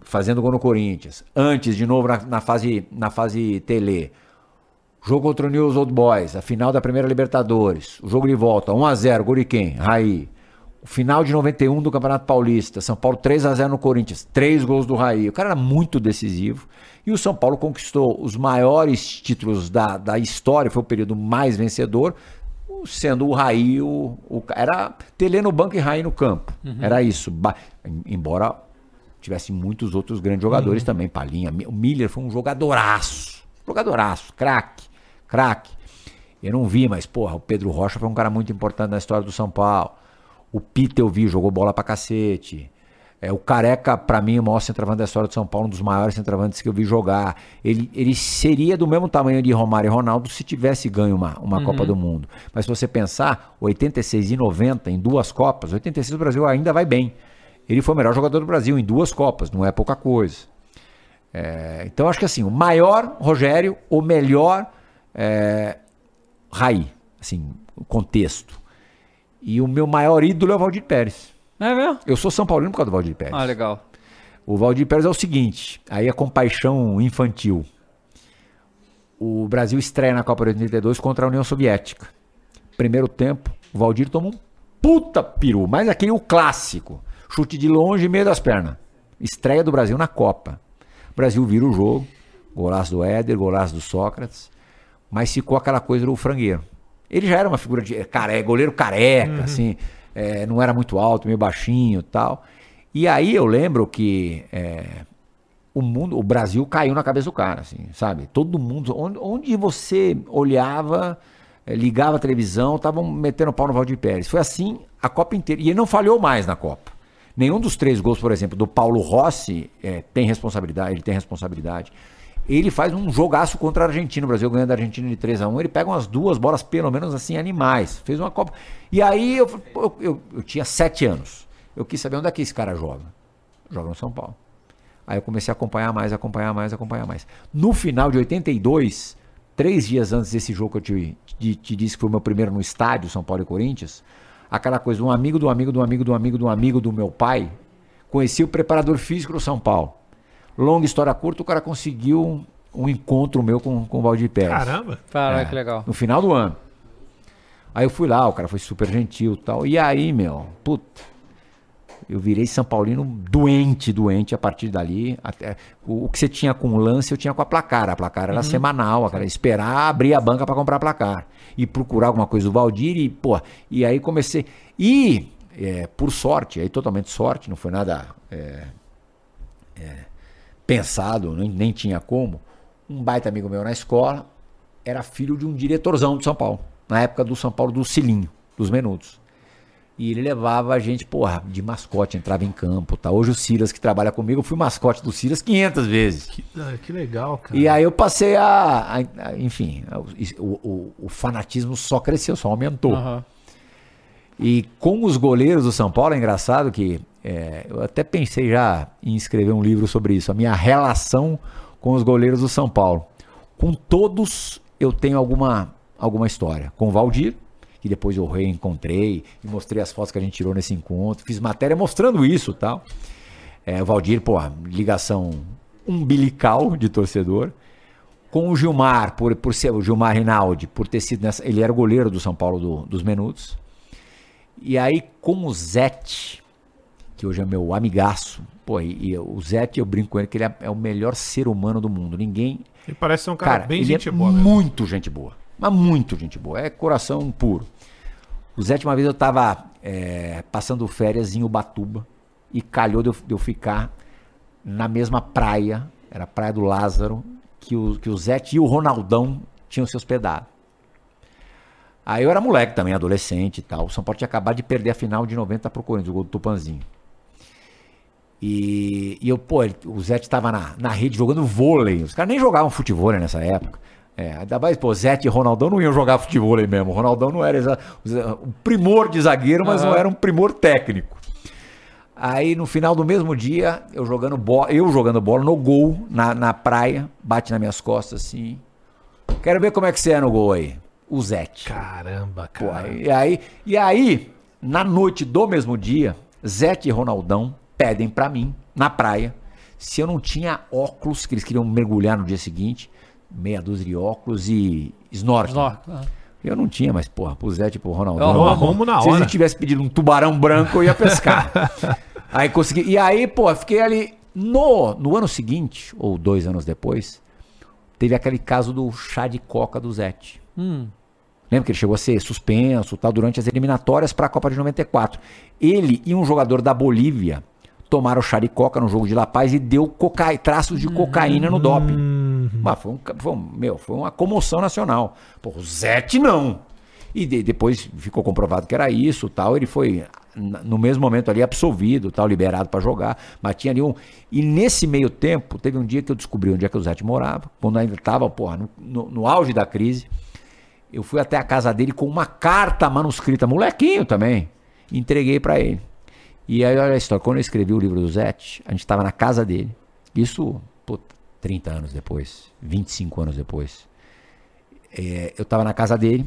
fazendo gol no Corinthians. Antes, de novo, na, na fase, na fase Tele. Jogo contra o News Old Boys, a final da primeira Libertadores. O jogo de volta, 1x0, gol de quem? Raí. O final de 91 do Campeonato Paulista. São Paulo 3x0 no Corinthians. Três gols do Raí. O cara era muito decisivo. E o São Paulo conquistou os maiores títulos da, da história. Foi o período mais vencedor. Sendo o Raí, o, o- era Tele no banco e Raí no campo. Era isso. Ba- Embora tivesse muitos outros grandes jogadores também. Palinha. O Miller foi um jogadoraço. Jogadoraço. Craque. Craque. Eu não vi, mas, porra, o Pedro Rocha foi um cara muito importante na história do São Paulo. O Peter eu vi, jogou bola pra cacete. É, o Careca, pra mim, o maior centroavante da história do São Paulo, um dos maiores centroavantes que eu vi jogar. Ele, ele seria do mesmo tamanho de Romário e Ronaldo se tivesse ganho uma, uma Copa do Mundo. Mas se você pensar, 86 e 90 em duas Copas, 86 o Brasil ainda vai bem. Ele foi o melhor jogador do Brasil em duas Copas, não é pouca coisa. É, então acho que assim, o maior Rogério, o melhor é, Raí, assim, o contexto. E o meu maior ídolo é o Valdir Pérez. É mesmo? Eu sou São Paulino por causa do Valdir Pérez. Ah, legal. O Valdir Pérez é o seguinte, aí a compaixão infantil. O Brasil estreia na Copa de 82 contra a União Soviética. Primeiro tempo, o Valdir toma um puta peru, mas aquele o clássico. Chute de longe, meio das pernas. Estreia do Brasil na Copa. O Brasil vira o jogo. Golaço do Éder, golaço do Sócrates. Mas ficou aquela coisa do frangueiro. Ele já era uma figura de care, goleiro careca, assim. É, não era muito alto, meio baixinho tal. E aí eu lembro que é, o mundo, o Brasil caiu na cabeça do cara, assim, sabe? Todo mundo, onde, onde você olhava, eh, ligava a televisão, estavam metendo pau no Valdir Pérez. Foi assim a Copa inteira. E ele não falhou mais na Copa. Nenhum dos três gols, por exemplo, do Paulo Rossi eh, tem responsabilidade, ele tem responsabilidade. Ele faz um jogaço contra a Argentina, o Brasil ganhando a Argentina de 3 a 1 ele pega umas duas bolas, pelo menos assim, animais. Fez uma Copa. E aí eu, eu, eu, eu tinha sete anos. Eu quis saber onde é que esse cara joga. Joga no São Paulo. Aí eu comecei a acompanhar mais, acompanhar mais, acompanhar mais. No final de 82, três dias antes desse jogo que eu te, te, te disse que foi o meu primeiro no estádio, São Paulo e Corinthians, aquela coisa um amigo do amigo do amigo do amigo do amigo do meu pai, conheci o preparador físico do São Paulo. Longa história curta, o cara conseguiu um, um encontro meu com, com o Valdir Pérez. Caramba. Caralho, É, que legal. No final do ano. Aí eu fui lá, o cara foi super gentil e tal. E aí, meu, puta, eu virei São Paulino doente, doente a partir dali. Até, o, o que você tinha com o lance, eu tinha com a placar. A placar era semanal, cara, esperar abrir a banca para comprar placar. E procurar alguma coisa do Valdir e, pô, e aí comecei. E, é, por sorte, aí totalmente sorte, não foi nada é, é, pensado, nem, nem tinha como. Um baita amigo meu na escola era filho de um diretorzão de São Paulo, na época do São Paulo do Cilinho, dos Menudos. E ele levava a gente, porra, de mascote, entrava em campo, tá? Hoje o Silas que trabalha comigo, eu fui mascote do Silas 500 vezes. Que, ah, que legal, cara. E aí eu passei a, a- a- enfim, o, o- o fanatismo só cresceu, só aumentou. Aham. E com os goleiros do São Paulo, é engraçado que é, eu até pensei já em escrever um livro sobre isso, a minha relação com os goleiros do São Paulo. Com todos eu tenho alguma, alguma história. Com o Valdir, que depois eu reencontrei e mostrei as fotos que a gente tirou nesse encontro, fiz matéria mostrando isso tal. É, o Valdir, pô, ligação umbilical de torcedor. Com o Gilmar, por, por ser o Gilmar Rinaldi, por ter sido nessa. Ele era goleiro do São Paulo do- dos Menudos. E aí com o Zete, que hoje é meu amigaço, pô, e, e o Zete, eu brinco com ele que ele é, é o melhor ser humano do mundo. Ninguém. Ele parece ser um cara, Cara, bem gente é boa. mesmo. muito gente boa. Mas muito gente boa. É coração puro. O Zete, uma vez eu tava é, passando férias em Ubatuba e calhou de eu, de eu ficar na mesma praia, era a Praia do Lázaro, que o, que o Zete e o Ronaldão tinham se hospedado. Aí eu era moleque também, adolescente e tal. O São Paulo tinha acabado de perder a final de 90 pro Corinthians, o gol do Tupanzinho. E, e eu, pô, ele- o Zete tava na, na rede jogando vôlei. Os caras nem jogavam futebol nessa época. É, ainda mais, pô, Zete e Ronaldão não iam jogar futebol mesmo. O Ronaldão não era um primor de zagueiro, mas não Aham. era um primor técnico. Aí no final do mesmo dia, eu jogando bola, eu jogando bola no gol, na, na praia, bate nas minhas costas assim. Quero ver como é que você é no gol aí. O Zete. Caramba, Pô, cara. e aí, e aí, na noite do mesmo dia, Zete e Ronaldão pedem pra mim, na praia, se eu não tinha óculos, que eles queriam mergulhar no dia seguinte, meia dúzia de óculos e snorkel. Snorkel, aham. Eu não tinha, mas, porra, pro Zete e pro Ronaldão. Eu arrumo na Se hora. ele tivesse pedido um tubarão branco, eu ia pescar. aí consegui. E aí, pô, fiquei ali. No, no ano seguinte, ou dois anos depois, teve aquele caso do chá de coca do Zete. Hum. Lembra que ele chegou a ser suspenso tal, durante as eliminatórias para a Copa de 94. Ele e um jogador da Bolívia tomaram chá de coca no jogo de La Paz e deu coca... traços de cocaína no doping. Mas foi, um, foi, um- meu, foi uma comoção nacional. Pô, o Zete não. E de- depois ficou comprovado que era isso tal. Ele foi, no mesmo momento ali, absolvido, tal, liberado para jogar. Mas tinha ali um. E nesse meio tempo, teve um dia que eu descobri onde é que o Zete morava, quando ainda estava, porra, no, no- no auge da crise. Eu fui até a casa dele com uma carta manuscrita, molequinho também. Entreguei pra ele. E aí, olha a história. Quando eu escrevi o livro do Zete, a gente estava na casa dele. Isso, puta, 30 anos depois, 25 anos depois. É, eu estava na casa dele.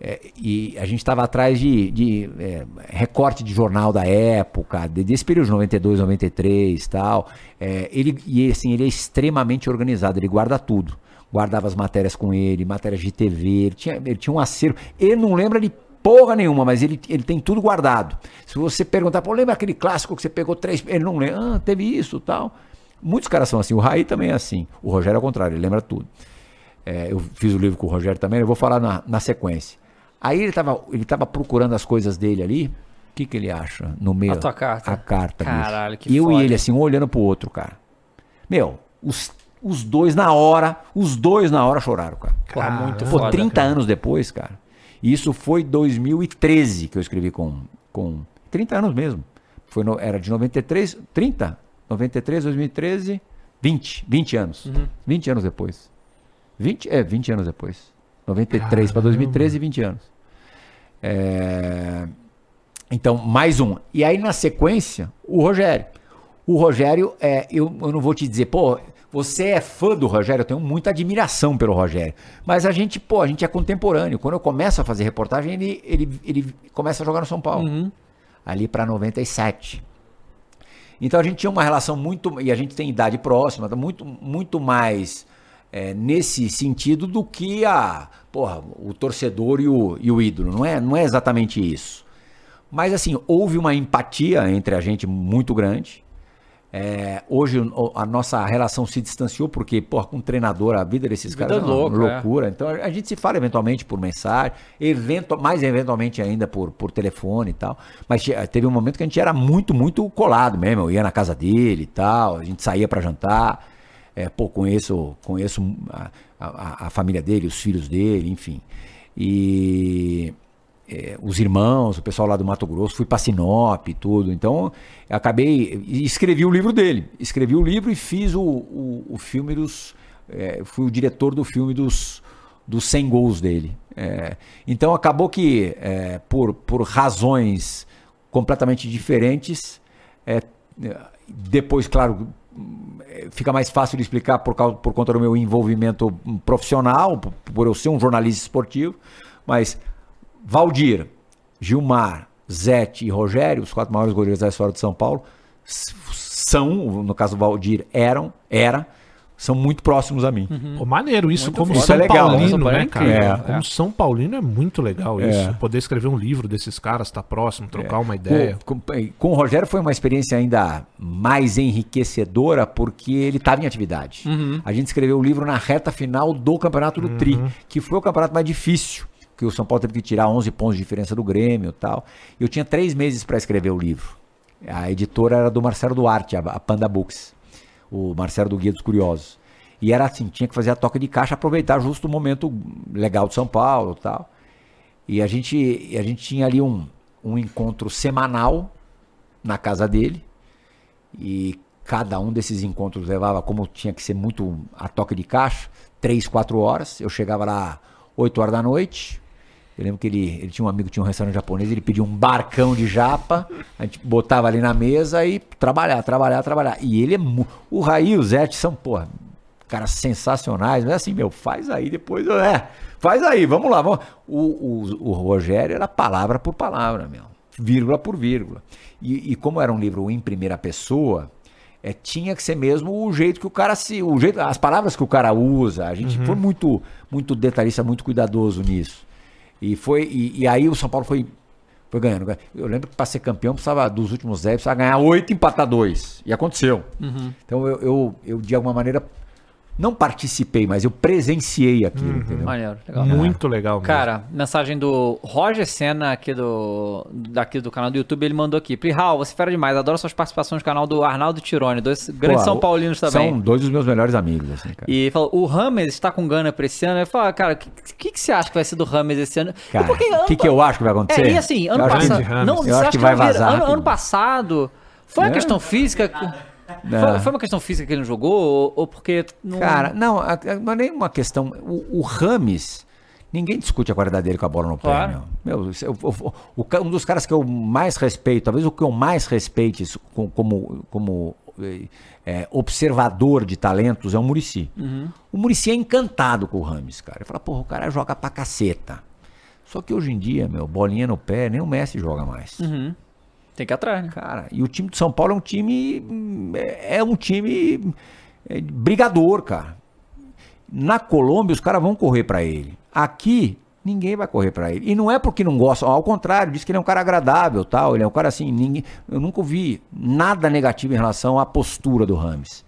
é, e a gente estava atrás de, de, é, recorte de jornal da época, de- desse período de 92, 93 tal. É, ele, e assim, ele é extremamente organizado, ele guarda tudo. Guardava as matérias com ele, matérias de TV, ele tinha, ele tinha um acervo. Ele não lembra de porra nenhuma, mas ele, ele tem tudo guardado. Se você perguntar, pô, lembra aquele clássico que você pegou três. Ele não lembra, ah, teve isso tal. Muitos caras são assim, o Raí também é assim. O Rogério é ao contrário, ele lembra tudo. É, eu fiz o livro com o Rogério também, eu vou falar na, na sequência. Aí ele estava ele tava procurando as coisas dele ali. O que, que ele acha no meio? A tua carta. A carta. bicho. Caralho, que Eu foda. e ele, assim, um olhando pro outro, cara. Meu, os, os dois na hora, os dois na hora choraram, cara. Porra, muito Pô, foda. 30 cara. anos depois, cara. E Isso foi 2013 que eu escrevi com, com 30 anos mesmo. Foi no- era de 93, 30, 93, 2013, 20, 20 anos. 20 anos depois. 20, é, 20 anos depois. 93 para 2013, 20 anos. É, Então, mais um. E aí, na sequência, o Rogério. O Rogério, é, eu, eu não vou te dizer, pô, você é fã do Rogério, eu tenho muita admiração pelo Rogério. Mas a gente, pô, a gente é contemporâneo. Quando eu começo a fazer reportagem, ele, ele, ele começa a jogar no São Paulo. Ali para 97. Então a gente tinha uma relação muito. E a gente tem idade próxima, tá muito, muito mais é, nesse sentido do que a. Porra, o torcedor e o, e o ídolo. Não é, não é exatamente isso. Mas assim, houve uma empatia entre a gente muito grande. É, hoje a nossa relação se distanciou porque, porra, com o treinador, a vida desses Vida caras é uma louca, é. loucura. Então a gente se fala eventualmente por mensagem, evento, mais eventualmente ainda por, por telefone e tal. Mas teve um momento que a gente era muito, muito colado mesmo. Eu ia na casa dele e tal, a gente saía pra jantar. É, pô, conheço, conheço a, a- a família dele, os filhos dele, enfim. E é, os irmãos, o pessoal lá do Mato Grosso, fui pra Sinop e tudo. Então, acabei. Escrevi o livro dele. Escrevi o livro e fiz o, o, o filme dos. é, fui o diretor do filme dos, dos 100 gols dele. É, então, acabou que, é, por, por razões completamente diferentes, é, depois, claro, fica mais fácil de explicar por, causa, por conta do meu envolvimento profissional, por eu ser um jornalista esportivo, mas Valdir, Gilmar, Zete e Rogério, os quatro maiores goleiros da história de São Paulo, são, no caso Valdir, eram, era, são muito próximos a mim. Pô, maneiro isso, Muito como foda. São Isso é legal, né? Paulino, é né, cara? É, é. Como São Paulino é muito legal isso. É. Poder escrever um livro desses caras, estar próximo, trocar uma ideia. Com, com- com o Rogério foi uma experiência ainda mais enriquecedora porque ele estava em atividade. A gente escreveu o livro na reta final do Campeonato do Tri, que foi o campeonato mais difícil, que o São Paulo teve que tirar 11 pontos de diferença do Grêmio e tal. Eu tinha três meses para escrever o livro. A editora era do Marcelo Duarte, a, Panda Books, o Marcelo do Guia dos Curiosos. E era assim, tinha que fazer a toca de caixa, aproveitar justo o momento legal de São Paulo tal. E a gente, a gente tinha ali um, um encontro semanal na casa dele. E cada um desses encontros levava, como tinha que ser muito a toque de caixa, três, quatro horas. Eu chegava lá 8 horas da noite. Eu lembro que ele, ele tinha um amigo que tinha um restaurante japonês, ele pediu um barcão de japa, a gente botava ali na mesa e trabalhar, trabalhar, trabalhar. E ele é. O Raí e o Zete são, porra, caras sensacionais, mas assim, meu, faz aí depois, é, faz aí, vamos lá. Vamos. O, o, o Rogério era palavra por palavra, meu, vírgula por vírgula. E, e como era um livro em primeira pessoa, é, tinha que ser mesmo o jeito que o cara se, o jeito, as palavras que o cara usa. A gente foi muito, muito detalhista, muito cuidadoso nisso. E foi, e, e aí o São Paulo foi foi ganhando. Eu lembro que para ser campeão precisava, dos últimos 10, precisava ganhar 8 e empatar 2. E aconteceu. Então eu, eu, eu, de alguma maneira, não participei, mas eu presenciei aquilo, entendeu? Maneiro, legal. Muito legal mesmo. Cara, mensagem do Roger Senna aqui do, daqui do canal do YouTube, ele mandou aqui. Prihal, você é fera demais, adoro suas participações no canal do Arnaldo Tirone, dois grandes Pô, São Paulinos também. São dois dos meus melhores amigos, assim, cara. E falou, o Rames está com gana pra esse ano. Eu falo, cara, o que, que, que você acha que vai ser do Rames esse ano? Cara, o que, que eu acho que vai acontecer? É, e assim, ano passado. Não, Eu você acho acha que que vai vazar Ano, ano passado. Foi uma É. questão física. Foi, foi uma questão física que ele não jogou? Ou, ou porque. Não... Cara, não, não é nem uma questão. O, o Rames, ninguém discute a qualidade dele com a bola no pé, Claro. meu. Meu, o- o ca- um dos caras que eu mais respeito, talvez o que eu mais respeite como, como eh, eh, observador de talentos é o Murici. O Murici é encantado com o Rames, cara. Ele fala, porra, o cara joga pra caceta. Só que hoje em dia, meu, bolinha no pé, nem o Messi joga mais. Uhum. Tem que ir atrás, né? Cara, e o time de São Paulo é um time. É é um time é, brigador, cara. Na Colômbia, os caras vão correr pra ele. Aqui, ninguém vai correr pra ele. E não é porque não gostam, ao contrário, diz que ele é um cara agradável, tal. Ele é um cara assim, ninguém, eu nunca ouvi nada negativo em relação à postura do Rames.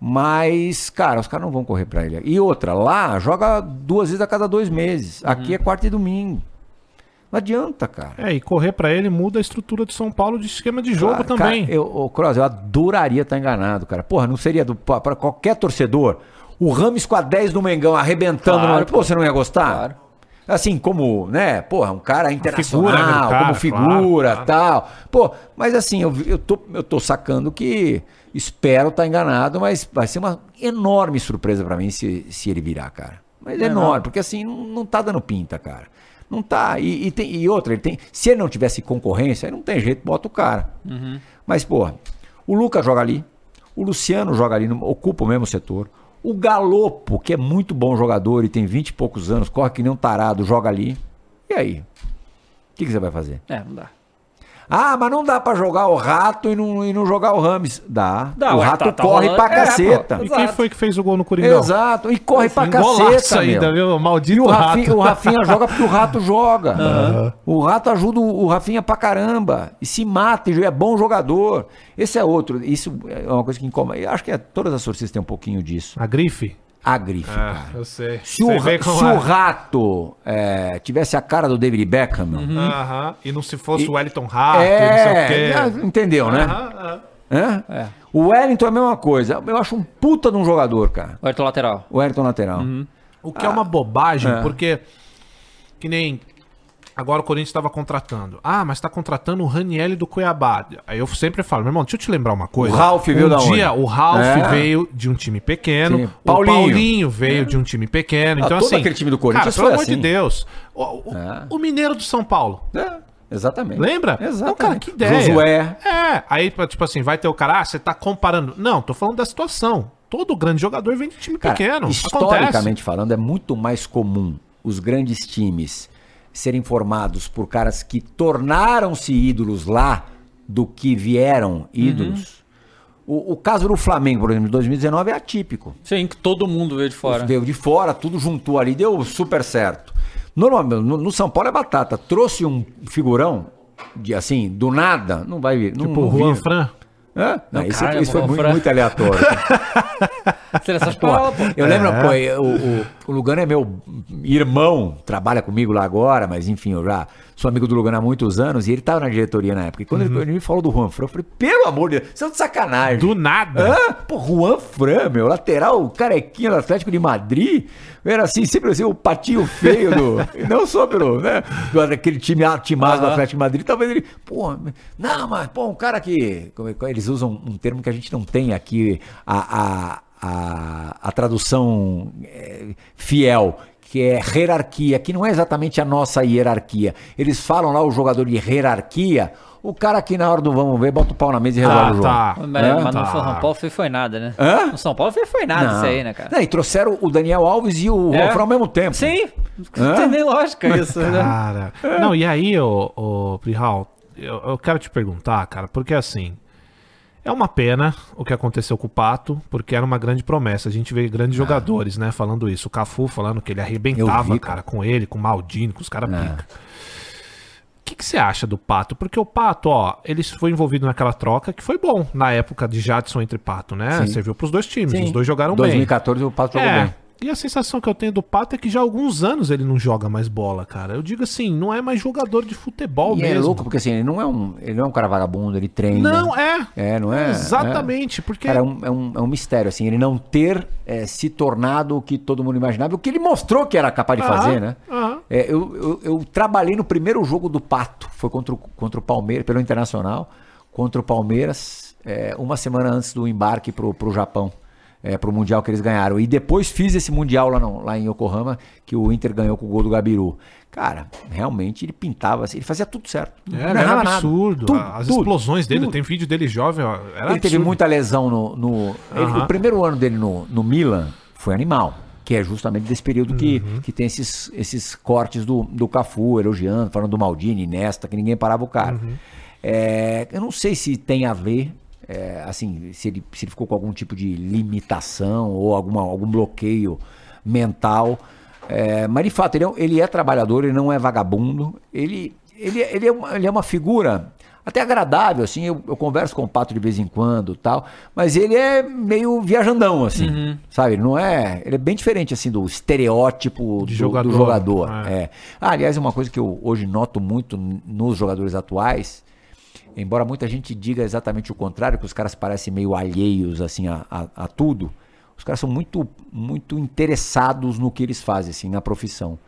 Mas, cara, os caras não vão correr pra ele. E outra, lá joga duas vezes a cada dois meses. Aqui é quarta e domingo. Não adianta, cara. É, e correr pra ele muda a estrutura de São Paulo de esquema de jogo Cara, também. Cara, eu, ô, Cross, eu adoraria estar enganado, cara. Porra, não seria pra qualquer torcedor. O Rames com a 10 do Mengão arrebentando. Claro, no... Pô, você não ia gostar? Claro. Assim, como, né, porra, um cara internacional, figura, né, do cara, como figura, claro, tal. Pô, mas assim, eu, eu, tô, eu tô sacando que espero estar enganado, mas vai ser uma enorme surpresa pra mim se, se ele virar, cara. Mas é enorme, porque assim, não, não tá dando pinta, cara. Não tá. E, e, tem, e outra, ele tem. Se ele não tivesse concorrência, aí não tem jeito, bota o cara. Mas, porra, o Lucas joga ali, o Luciano joga ali, no- ocupa o mesmo setor. O Galopo, que é muito bom jogador e tem 20 e poucos anos, corre que nem um tarado, joga ali. E aí? O que, que você vai fazer? É, não dá. Ah, mas não dá pra jogar o rato e não, e não jogar o Rames. Dá. Dá, o ué, rato tá- tá corre rolando- pra é, caceta. pô. E quem foi que fez o gol no Coringão? Exato. E corre pra caceta, ainda, meu. viu? Maldito E o Rafinha, rato. o Rafinha joga porque o rato joga. O rato ajuda o o Rafinha pra caramba. E se mata, e é bom jogador. Esse é outro. Isso é uma coisa que incomoda. Eu acho que é- todas as torcidas têm um pouquinho disso. A grife? A grife, É, cara. eu sei. Se, o, se é. o rato é, tivesse a cara do David Beckham, meu, Aham. E não se fosse E- o Wellington Rato, e não sei o é, quê. entendeu, né? É. O Wellington é a mesma coisa. Eu acho um puta de um jogador, cara. O Ayrton lateral. O Wellington lateral. O que é uma bobagem, É. porque que nem agora o Corinthians estava contratando. Ah, mas tá contratando o Ranielli do Cuiabá. Aí eu sempre falo, meu irmão, deixa eu te lembrar uma coisa. O Ralf veio um da onde? dia o Ralf É. veio de um time pequeno, Sim. o Paulinho. Veio de um time pequeno. Ah, Então todo assim, aquele time do Corinthians cara, pelo amor de assim. Deus. O, o- É. o Mineiro do São Paulo. É, exatamente. Lembra? Exatamente. Não, cara, que ideia. Josué. É, aí, tipo assim, vai ter o cara, ah, você tá comparando. Não, tô falando da situação. Todo grande jogador vem de time Cara, pequeno. historicamente falando, é muito mais comum os grandes times serem formados por caras que tornaram-se ídolos lá do que vieram ídolos. O, o caso do Flamengo, por exemplo, de 2019 é atípico. Sim, que todo mundo veio de fora. Veio de fora, tudo juntou ali, deu super certo. Normalmente, no, no São Paulo é batata. Trouxe um figurão, de assim, do nada, não vai vir. Não, Tipo, não o Juan. Fran. Hã? Não, isso, caralho, isso foi muito, muito aleatório. Seleção Pô, espanhola, pô. eu lembro, pô, eu- o, o Lugano é meu irmão, trabalha comigo lá agora, mas enfim, eu já sou amigo do Lugano há muitos anos e ele tava na diretoria na época. E quando ele, ele me falou do Juan Fran, eu falei, pelo amor de Deus, você é de sacanagem. Do nada. Hã? Pô, Juan Fran, meu, lateral carequinha do Atlético de Madrid. Era assim, sempre assim, o patinho feio do. não só pelo, né? Do, aquele time timado do Atlético de Madrid. Talvez ele. Pô, não, mas, pô, um cara que. é que- Eles usam um termo que a gente não tem aqui, a, a, a, a tradução é, fiel. Que é hierarquia, que não é exatamente a nossa hierarquia. Eles falam lá o jogador de hierarquia, o cara que na hora do vamos ver bota o pau na mesa e resolve Ah, o jogo. tá. Mas, É? mas no Tá. São Paulo foi, foi nada, né? Hã? No São Paulo foi, foi nada isso aí, né, cara? Não, e trouxeram o Daniel Alves e o É. Ao mesmo tempo. Sim, não Hã? tem nem lógica isso, né? Cara. Não, e aí, ô, ô Prihal, eu, eu quero te perguntar, cara, porque assim. É uma pena o que aconteceu com o Pato, porque era uma grande promessa. A gente vê grandes jogadores, né, falando isso. O Cafu falando que ele arrebentava, vi, cara, com ele, com o Maldini, com os caras É. pica. O que, você acha do Pato? Porque o Pato, ó, ele foi envolvido naquela troca que foi bom na época de Jadson entre Pato, né? Sim. Serviu pros dois times, Sim. os dois jogaram bem. 2014 o Pato jogou É. bem. E a sensação que eu tenho do Pato é que já há alguns anos ele não joga mais bola, cara. Eu digo assim, não é mais jogador de futebol E mesmo. é louco porque assim, ele não é um, ele não é um cara vagabundo, ele treina. Não, é. É, não é? Exatamente, porque. Cara, é um, é, um, é um mistério, assim, ele não ter é, se tornado o que todo mundo imaginava, o que ele mostrou que era capaz de fazer, né? É, eu, eu, eu trabalhei no primeiro jogo do Pato, foi contra o, contra o Palmeiras, pelo Internacional, contra o Palmeiras, é, uma semana antes do embarque pro, pro Japão, é, pro Mundial que eles ganharam. E depois fiz esse Mundial lá, no- lá em Yokohama, que o Inter ganhou com o gol do Gabiru. Cara, realmente ele pintava, assim, ele fazia tudo certo. Não Era, absurdo. Tudo, As tudo, explosões dele, tudo. tem vídeo dele jovem, ó, Ele teve absurdo. muita lesão no. no- ele- Aham. o primeiro ano dele no, no Milan foi animal. Que é justamente desse período que, Uhum. que tem esses, esses cortes do, do Cafu, elogiando, falando do Maldini, Nesta, que ninguém parava o cara. Uhum. É, eu não sei se tem a ver, é, assim, se ele, se ele ficou com algum tipo de limitação ou alguma, algum bloqueio mental. É, mas de fato, ele é, ele é trabalhador, ele não é vagabundo. Ele. ele, ele, é uma, ele é uma figura até agradável, assim, eu, eu converso com o Pato de vez em quando tal, mas ele é meio viajandão, assim, Uhum. sabe? Ele não é. Ele é bem diferente, assim, do estereótipo do jogador, do jogador. é. é. Ah, aliás, uma coisa que eu hoje noto muito nos jogadores atuais, embora muita gente diga exatamente o contrário, que os caras parecem meio alheios, assim, a, a, a tudo, os caras são muito, muito interessados no que eles fazem, assim, na profissão.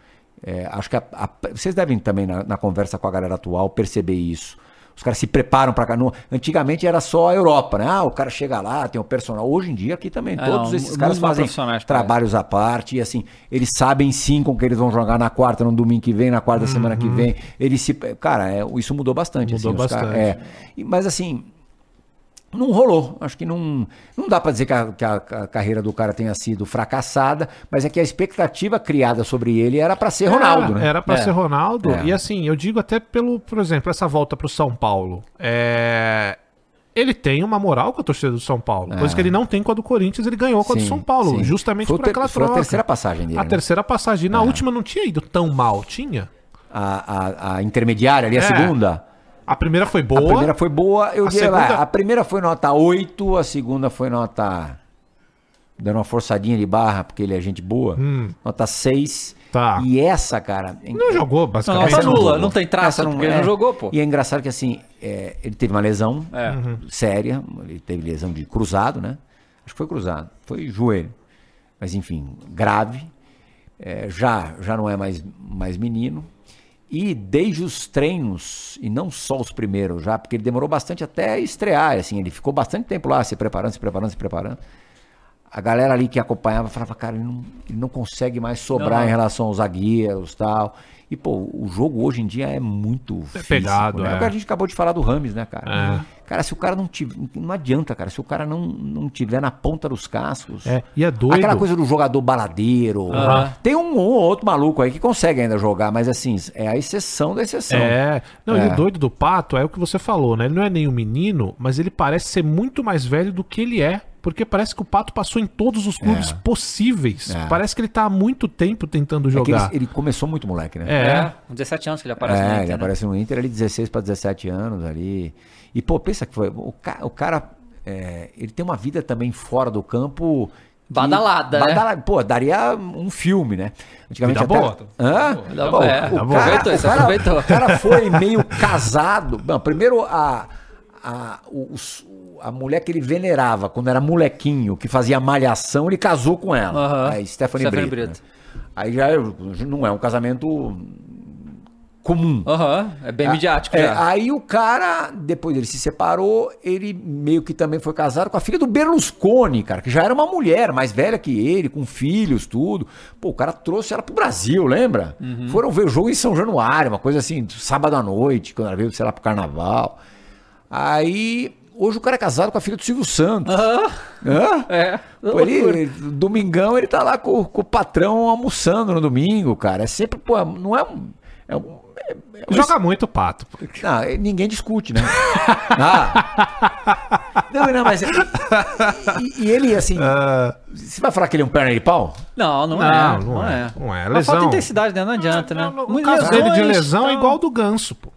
É, acho que a- a- vocês devem também, na, na conversa com a galera atual, perceber isso. Os caras se preparam para cá. Antigamente era só a Europa, né? Ah, o cara chega lá, tem o personal. Hoje em dia aqui também, É, todos não, esses caras mais fazem trabalhos à parte. E assim, eles sabem sim com que eles vão jogar na quarta, no domingo que vem, na quarta semana que vem. Eles se. Cara, é, isso mudou bastante. Mudou assim, bastante. é. E- Mas assim, não rolou. Acho que não, não dá pra dizer que a, que a- a carreira do cara tenha sido fracassada, mas é que a expectativa criada sobre ele era pra ser Ronaldo, era, né? Era pra É. ser Ronaldo. É. E assim, eu digo até pelo, por exemplo, essa volta pro São Paulo. É, Ele tem uma moral com a torcida do São Paulo. Coisa que ele não tem com a do Corinthians, ele ganhou com a do É. São Paulo. sim. Justamente Foi por aquela foi a troca. terceira passagem dele, A né? terceira passagem. Na última não tinha ido tão mal, tinha? A, a- a intermediária ali, a É. segunda. A primeira foi boa. A primeira foi boa, eu A diria lá, segunda- a primeira foi nota 8, a segunda foi nota. Dando uma forçadinha de barra, porque ele é gente boa. Nota 6. Hum. Tá. E essa, cara. Não jogou, Não, basicamente. essa Essa nula, jogou. não tem traço, Essa porque ele não jogou, pô. E é engraçado que assim, é, ele teve uma lesão É. Uhum. séria, ele teve lesão de cruzado, né? Acho que foi cruzado, foi joelho. Mas enfim, grave. É, já, já não é mais, mais menino. E desde os treinos, e não só os primeiros já, porque ele demorou bastante até estrear, assim, ele ficou bastante tempo lá se preparando, se preparando, se preparando. A galera ali que acompanhava falava, cara, ele não, ele não consegue mais sobrar Não. em relação aos zagueiros tal. E, pô, o jogo hoje em dia é muito físico, pegado, né? é. O que a gente acabou de falar do Rames, né, cara? É. Cara, se o cara não tiver. Não adianta, cara. Se o cara não, não tiver na ponta dos cascos. É, e é doido. Aquela coisa do jogador baladeiro. Aham. Tem um ou outro maluco aí que consegue ainda jogar, mas assim, é a exceção da exceção. É. Não, e É. o doido do Pato é o que você falou, né? Ele não é nem um menino, mas ele parece ser muito mais velho do que ele é. Porque parece que o Pato passou em todos os clubes possíveis. É. Parece que ele tá há muito tempo tentando É que ele, jogar. ele começou muito moleque, né? É. É, com 17 anos que ele aparece É, no ele Inter, né? aparece no Inter ali 16 para 17 anos ali. E, pô, pensa que foi. O, ca- o cara. é, ele tem uma vida também fora do campo. Badalada, né? Pô, daria um filme, né? Antigamente Vida boa. Hã? Vida boa. É, o bom. cara- aproveitou, o você cara- aproveitou. O cara foi meio casado. Não, primeiro a. A, os- a mulher que ele venerava quando era molequinho, que fazia malhação, ele casou com ela. Aham. A Stephanie, Stephanie Brito. Brito. né? Aí já não é um casamento comum. Aham, é bem midiático É, já. aí o cara, depois ele se separou, ele meio que também foi casado com a filha do Berlusconi, cara, que já era uma mulher mais velha que ele, com filhos, tudo. Pô, o cara trouxe ela pro Brasil, lembra? Uhum. Foram ver o jogo em São Januário, uma coisa assim, sábado à noite, quando ela veio, sei lá, pro carnaval. Aí, hoje o cara é casado com a filha do Silvio Santos. Hã? É. Pô, ele, domingão ele tá lá com, com o patrão almoçando no domingo, cara. É sempre, pô, não é um. É um é- é Joga muito o Pato. pô. não, ninguém discute, né? ah. Não, não, mas. E, e ele, assim. Você vai falar que ele é um perna de pau? Não, não, Não, é. não Não é. é. Não é. Mas falta Lesão. intensidade, né? Não adianta, né? O Muitas caso dele de lesão é então- igual ao do Ganso, pô.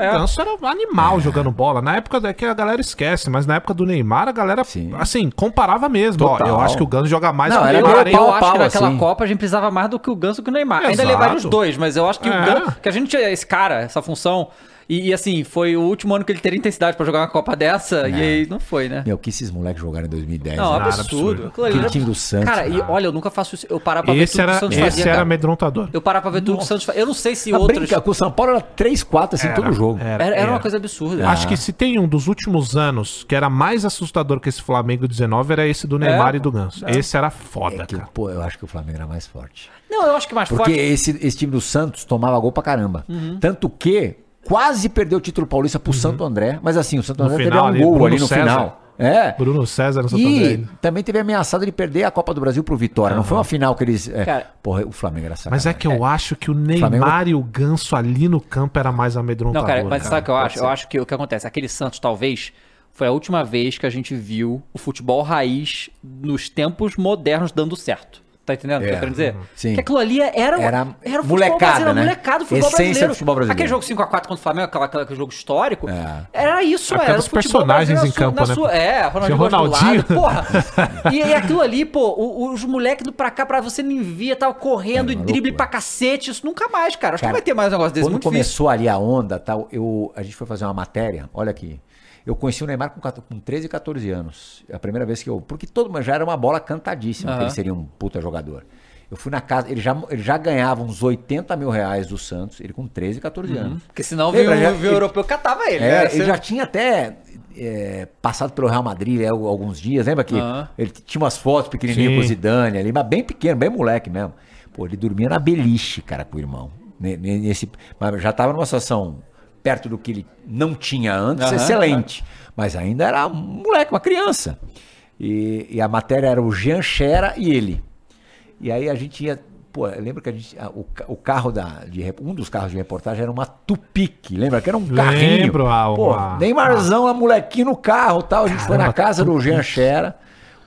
É. O Ganso era um animal jogando bola. Na época é que a galera esquece, mas na época do Neymar, a galera, Sim. assim, comparava mesmo. Ó, eu acho que o Ganso joga mais Não, que o era Eu, Neymar. hein? eu pau acho que pau, naquela assim. Copa a gente precisava mais do que o Ganso que o Neymar. Ainda Exato. levaria os dois, mas eu acho que É. o Ganso, que a gente tinha esse cara, essa função. E, e, assim, foi o último ano que ele teria intensidade pra jogar uma Copa dessa, e aí não foi, né? Meu, que esses moleques jogaram em 2010. Não, né? absurdo. absurdo. Aquele era- time do Santos, Cara, e cara. olha, eu nunca faço isso. Eu parava pra ver Esse tudo que era, o Santos esse fazia, era cara. amedrontador. Eu parava pra ver tudo que o Santos fazia. Eu não sei se A outros... brinca com o São Paulo era 3, 4, assim, todo jogo. era, Era, era era. uma coisa absurda. Acho que se tem um dos últimos anos que era mais assustador que esse Flamengo 19, era esse do Neymar É. e do Ganso. Esse era foda, É que, cara. pô, eu acho que o Flamengo era mais forte. Não, eu acho que mais Porque forte... esse, esse time do Santos tomava gol pra caramba. Uhum. Tanto que quase perdeu o título paulista pro Santo André. Mas assim, o Santo No André final teve ali, um gol Bruno ali no César. final. É. Bruno César no Santo E André. também teve ameaçado de perder a Copa do Brasil pro Vitória. Não foi uma final que eles. é, Cara, porra, o Flamengo era Mas sacanagem. é que eu acho que o Neymar Flamengo- e o Ganso ali no campo era mais amedrontador. Não, cara, mas sabe o que eu acho? ser. Eu acho que o que acontece? Aquele Santos, talvez, foi a última vez que a gente viu o futebol raiz nos tempos modernos dando certo. Tá entendendo o que eu É, tô querendo dizer? sim. Que aquilo ali era, Era era, o futebol molecada, brasileiro, né? molecada do futebol Essência brasileiro. do futebol brasileiro. Aquele jogo 5x4 contra o Flamengo, aquela, aquele jogo histórico, É. era isso, É porque era os personagens em campo, né? sua- É, Ronaldinho, Ronaldinho. lado, porra. E, e aquilo ali, pô, os moleques do pra cá, pra você nem via, tava correndo É e drible pra cacete, isso nunca mais, cara. Acho Cara, que vai ter mais um negócio desse, Quando muito difícil. começou ali a onda, tal, eu, a gente foi fazer uma matéria, olha aqui. Eu conheci o Neymar com, 14 com 13, 14 anos. É a primeira vez que eu. Porque todo mundo já era uma bola cantadíssima, que Aham. ele seria um puta jogador. Eu fui na casa, ele já, ele já ganhava uns 80 mil reais do Santos, ele com 13, 14 anos. Porque senão Lembra, veio, já- veio o europeu catava ele. É, né? ele já tinha até é, passado pelo Real Madrid é, alguns dias, lembra que Aham. ele tinha umas fotos pequenininhas Sim. com o Zidane ali, mas bem pequeno, bem moleque mesmo. Pô, ele dormia na beliche, cara, com o irmão. Ne- ne- Nesse, mas já tava numa situação perto do que ele não tinha antes, Aham, excelente. Mas ainda era um moleque, uma criança. E, e a matéria era o Jean Xera e ele. E aí a gente ia. Pô, eu lembro que a gente. a- o, o carro da. De, um dos carros de reportagem era uma Tupic. Lembra? Que era um carrinho. Lembro, ah, Pô, uma- Neymarzão, a molequinho no carro tal. A gente foi na casa do Jean Xera.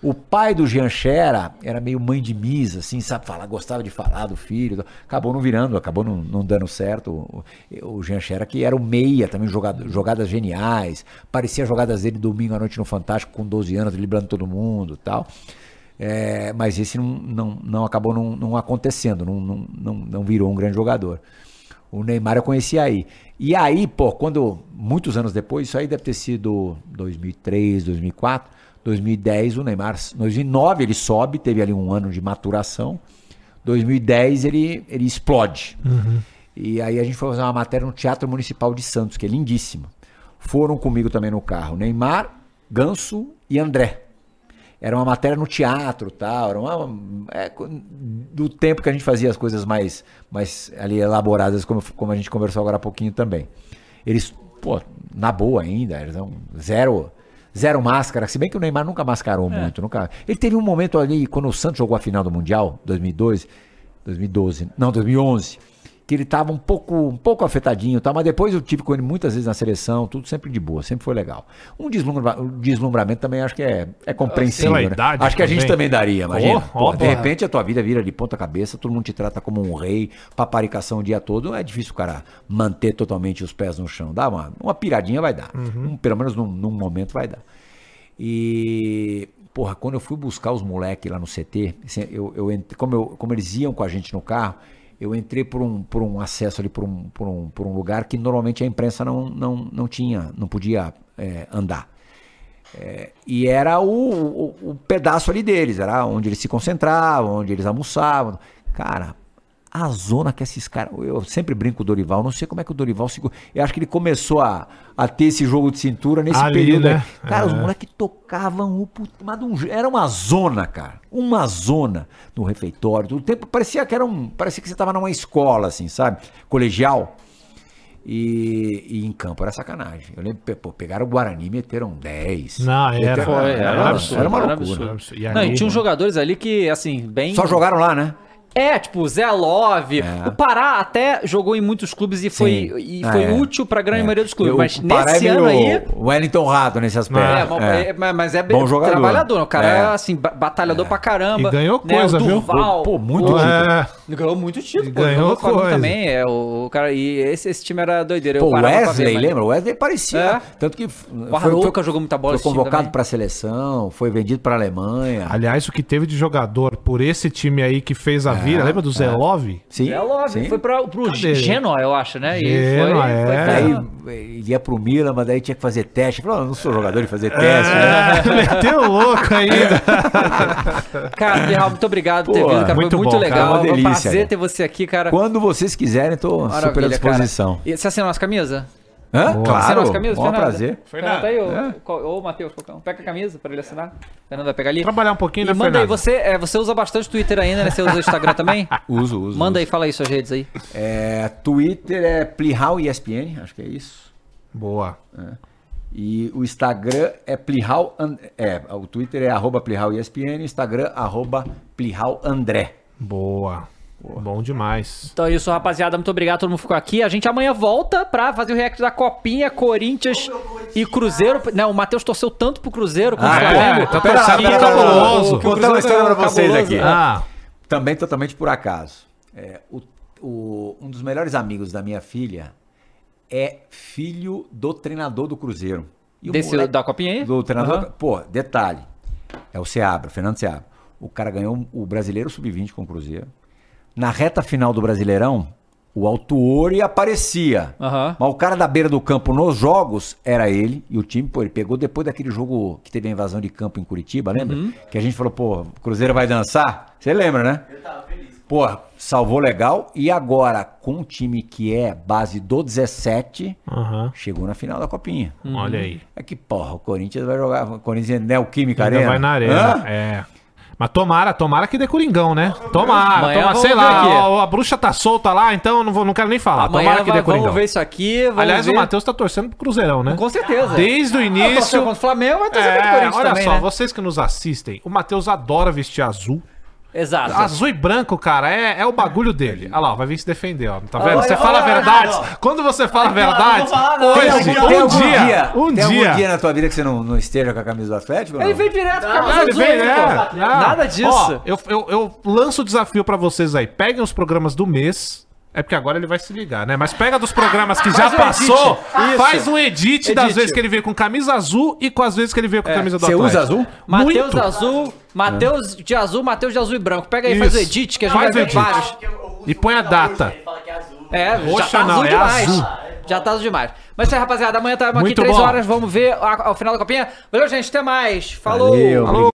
O pai do Jean Xera era meio mãe de misa, assim, sabe falar, gostava de falar do filho. Acabou não virando, acabou não, não dando certo. O, Jean Xera, que era o meia, também jogado, jogadas geniais. Parecia jogadas dele domingo à noite no Fantástico, com 12 anos, driblando todo mundo tal. É, mas esse não, não, não acabou não, não acontecendo, não, não, não virou um grande jogador. O Neymar eu conheci aí. E aí, pô, quando, muitos anos depois, isso aí deve ter sido 2003, 2004, 2010, o Neymar, 2009 ele sobe, teve ali um ano de maturação, 2010 ele, ele explode. E aí a gente foi fazer uma matéria no Teatro Municipal de Santos, que é lindíssima. Foram comigo também no carro Neymar, Ganso e André. Era uma matéria no teatro tal, era uma, é, do tempo que a gente fazia as coisas mais, mais ali elaboradas, como, como a gente conversou agora há pouquinho também. Eles, pô, na boa ainda, eles não, zero, zero máscara, se bem que o Neymar nunca mascarou muito, nunca. Ele teve um momento ali, quando o Santos jogou a final do Mundial, 2002, 2012, não, 2011, que ele tava um pouco, um pouco afetadinho, tá? mas depois eu tive com ele muitas vezes na seleção, tudo sempre de boa, sempre foi legal. Um, deslumbra, um deslumbramento também acho que é, é compreensível. Né? Acho que a gente também. também daria, imagina. Oh, Pô, de repente a tua vida vira de ponta cabeça, todo mundo te trata como um rei, paparicação o dia todo, é difícil o cara manter totalmente os pés no chão. Dá uma, uma piradinha vai dar, Um- pelo menos num, num momento vai dar. E, porra, quando eu fui buscar os moleques lá no CT, assim, eu, eu como, eu- como eles iam com a gente no carro, eu entrei por um, por um acesso ali, por um, por, um, por um lugar que normalmente a imprensa não, não, não tinha, não podia é, andar. É, e era o, o, o pedaço ali deles, era onde eles se concentravam, onde eles almoçavam. Cara, a zona que esses caras. Eu sempre brinco com o Dorival, não sei como é que o Dorival se. Eu acho que ele começou a, a ter esse jogo de cintura nesse Ali, período. né? aí. Cara, os É. moleques tocavam o put... um Era uma zona, cara. Uma zona no refeitório. O tempo parecia que era um. Parecia que você tava numa escola, assim, sabe? Colegial. E, e em campo era sacanagem. Eu lembro, pô, pegaram o Guarani e meteram 10. Não, era. Foi, era, era absurdo. era uma loucura. absurdo. absurdo. E Não, e tinha uns jogadores ali que, assim, bem. Só jogaram lá, né? É, tipo, Zé Love. É. O Pará até jogou em muitos clubes e foi, Sim. e foi é. útil pra grande É. maioria dos clubes. Eu- mas o Pará nesse é ano aí. Wellington Rato nesse aspecto. É, mas- É. é, mas- mas é Bom jogador. trabalhador, né? o cara É. é assim, ba- batalhador pra caramba. E ganhou né? coisa, o viu? Durval, Pô, muito o- título. É, Ganhou muito título, E pô. ganhou Flamengo coisa. também. É, o, cara, e esse, esse time era doideira. Pô, o Wesley, ver, lembra? O Wesley parecia. É. Tanto que O Arnauca jogou muita bola Foi convocado pra seleção, foi vendido pra Alemanha. Aliás, o que teve de jogador por esse time aí que fez a vira, lembra do Zé Love? Sim. Zé Love, sim. foi pra, pro Cadê? Genoa, eu acho, né? E Genoa, é. Daí pra- ele ia pro Milan, mas daí tinha que fazer teste. Falou, "Ah, não sou jogador de fazer teste. É, meteu louco ainda. Cara, Pirral, muito obrigado por ter vindo, cara. muito foi muito bom, cara, legal. uma Foi um delícia, prazer cara. ter você aqui, cara. Quando vocês quiserem, tô super à Maravilha, disposição. cara. E você assina nossa camisa? Hã? Claro, maior Fernanda? prazer. Fernanda, tá aí, ô, É. qual- ô Matheus, um. Pega a camisa pra ele assinar. Fernanda vai pegar ali. Trabalhar um pouquinho, E né, manda aí, Fernando? você, é, você usa bastante Twitter ainda, né? Você usa o Instagram também? Uso, uso. Manda aí, uso. fala aí suas redes aí. É, Twitter é Plihal ESPN, acho que é isso. Boa. E o Instagram é Plihal. É, o Twitter é arroba Plihal ESPN, o Instagram arroba Plihal André. Boa. Bom demais. Então é isso, rapaziada. Muito obrigado, todo mundo ficou aqui. A gente amanhã volta pra fazer o react da Copinha, Corinthians e Cruzeiro. Né, o Matheus torceu tanto pro Cruzeiro contra Ah, o Flamengo. é, tá Que torcendo o cabuloso. Contar uma história pra vocês cabuloso. aqui. Ah, também totalmente por acaso. É, o- o- um dos melhores amigos da minha filha é filho do treinador do Cruzeiro. E Desse moleque- da Copinha aí? Do treinador. Aham. Pô, detalhe. É o Seabra, Fernando Seabra. O cara ganhou o Brasileiro Sub-20 com o Cruzeiro. Na reta final do Brasileirão, o Altuori aparecia. Aham. Mas o cara da beira do campo nos jogos era ele. E o time, pô, ele pegou depois daquele jogo que teve a invasão de campo em Curitiba, lembra? Uhum. Que a gente falou, pô, o Cruzeiro vai dançar? Você lembra, né? Pô, salvou legal. E agora, com um time que é base do 17, Aham. chegou na final da Copinha. Olha aí. É que, porra, o Corinthians vai jogar. O Corinthians é Neoquímica Ainda Arena. vai na arena. Hã? É. Mas tomara, tomara que dê Coringão, né? Tomara, Amanhã tomara. Sei lá, ó, a bruxa tá solta lá, então eu não, vou, não quero nem falar. Amanhã tomara que vai- dê Coringão. vamos ver isso aqui. Aliás, ver. o Matheus tá torcendo pro Cruzeirão, né? Com certeza. Desde o Ah, início. contra o Flamengo, vai torcer É, contra o Corinthians olha também, só, né? vocês que nos assistem, o Matheus adora vestir azul. Exato. Azul e branco, cara, é, é o bagulho dele. Olha lá, ó, vai vir se defender, ó. Tá vendo? Olha, você fala a olha, verdade. olha. Quando você fala a Não, não verdade, vou falar, não. hoje, Tem Tem algum- um dia, um tem dia. algum dia na tua vida que você não, não esteja com a camisa do Atlético? Ele veio direto com a Ah, camisa azul, vem, hein, né? Ah, Nada disso. Ó, eu, eu, eu lanço o desafio pra vocês aí. Peguem os programas do mês. É porque agora ele vai se ligar, né? Mas pega dos programas que já um passou, edit. Faz um edit, das Edit. vezes que ele veio com camisa azul e com as vezes que ele veio com a camisa do Você Atlético. usa azul? Matheus Muito. azul, Matheus de azul, Matheus de azul e branco. Pega aí faz o Isso. edit, que a gente Faz vai o ver edit. vários. E põe a data. É, já Roxa tá não, azul é demais. azul. Já tá azul demais. Mas isso aí, rapaziada. Amanhã tá aqui Muito 3 bom. horas. Vamos ver a- ao final da copinha. Valeu, gente. Até mais. Falou. Valeu, Falou.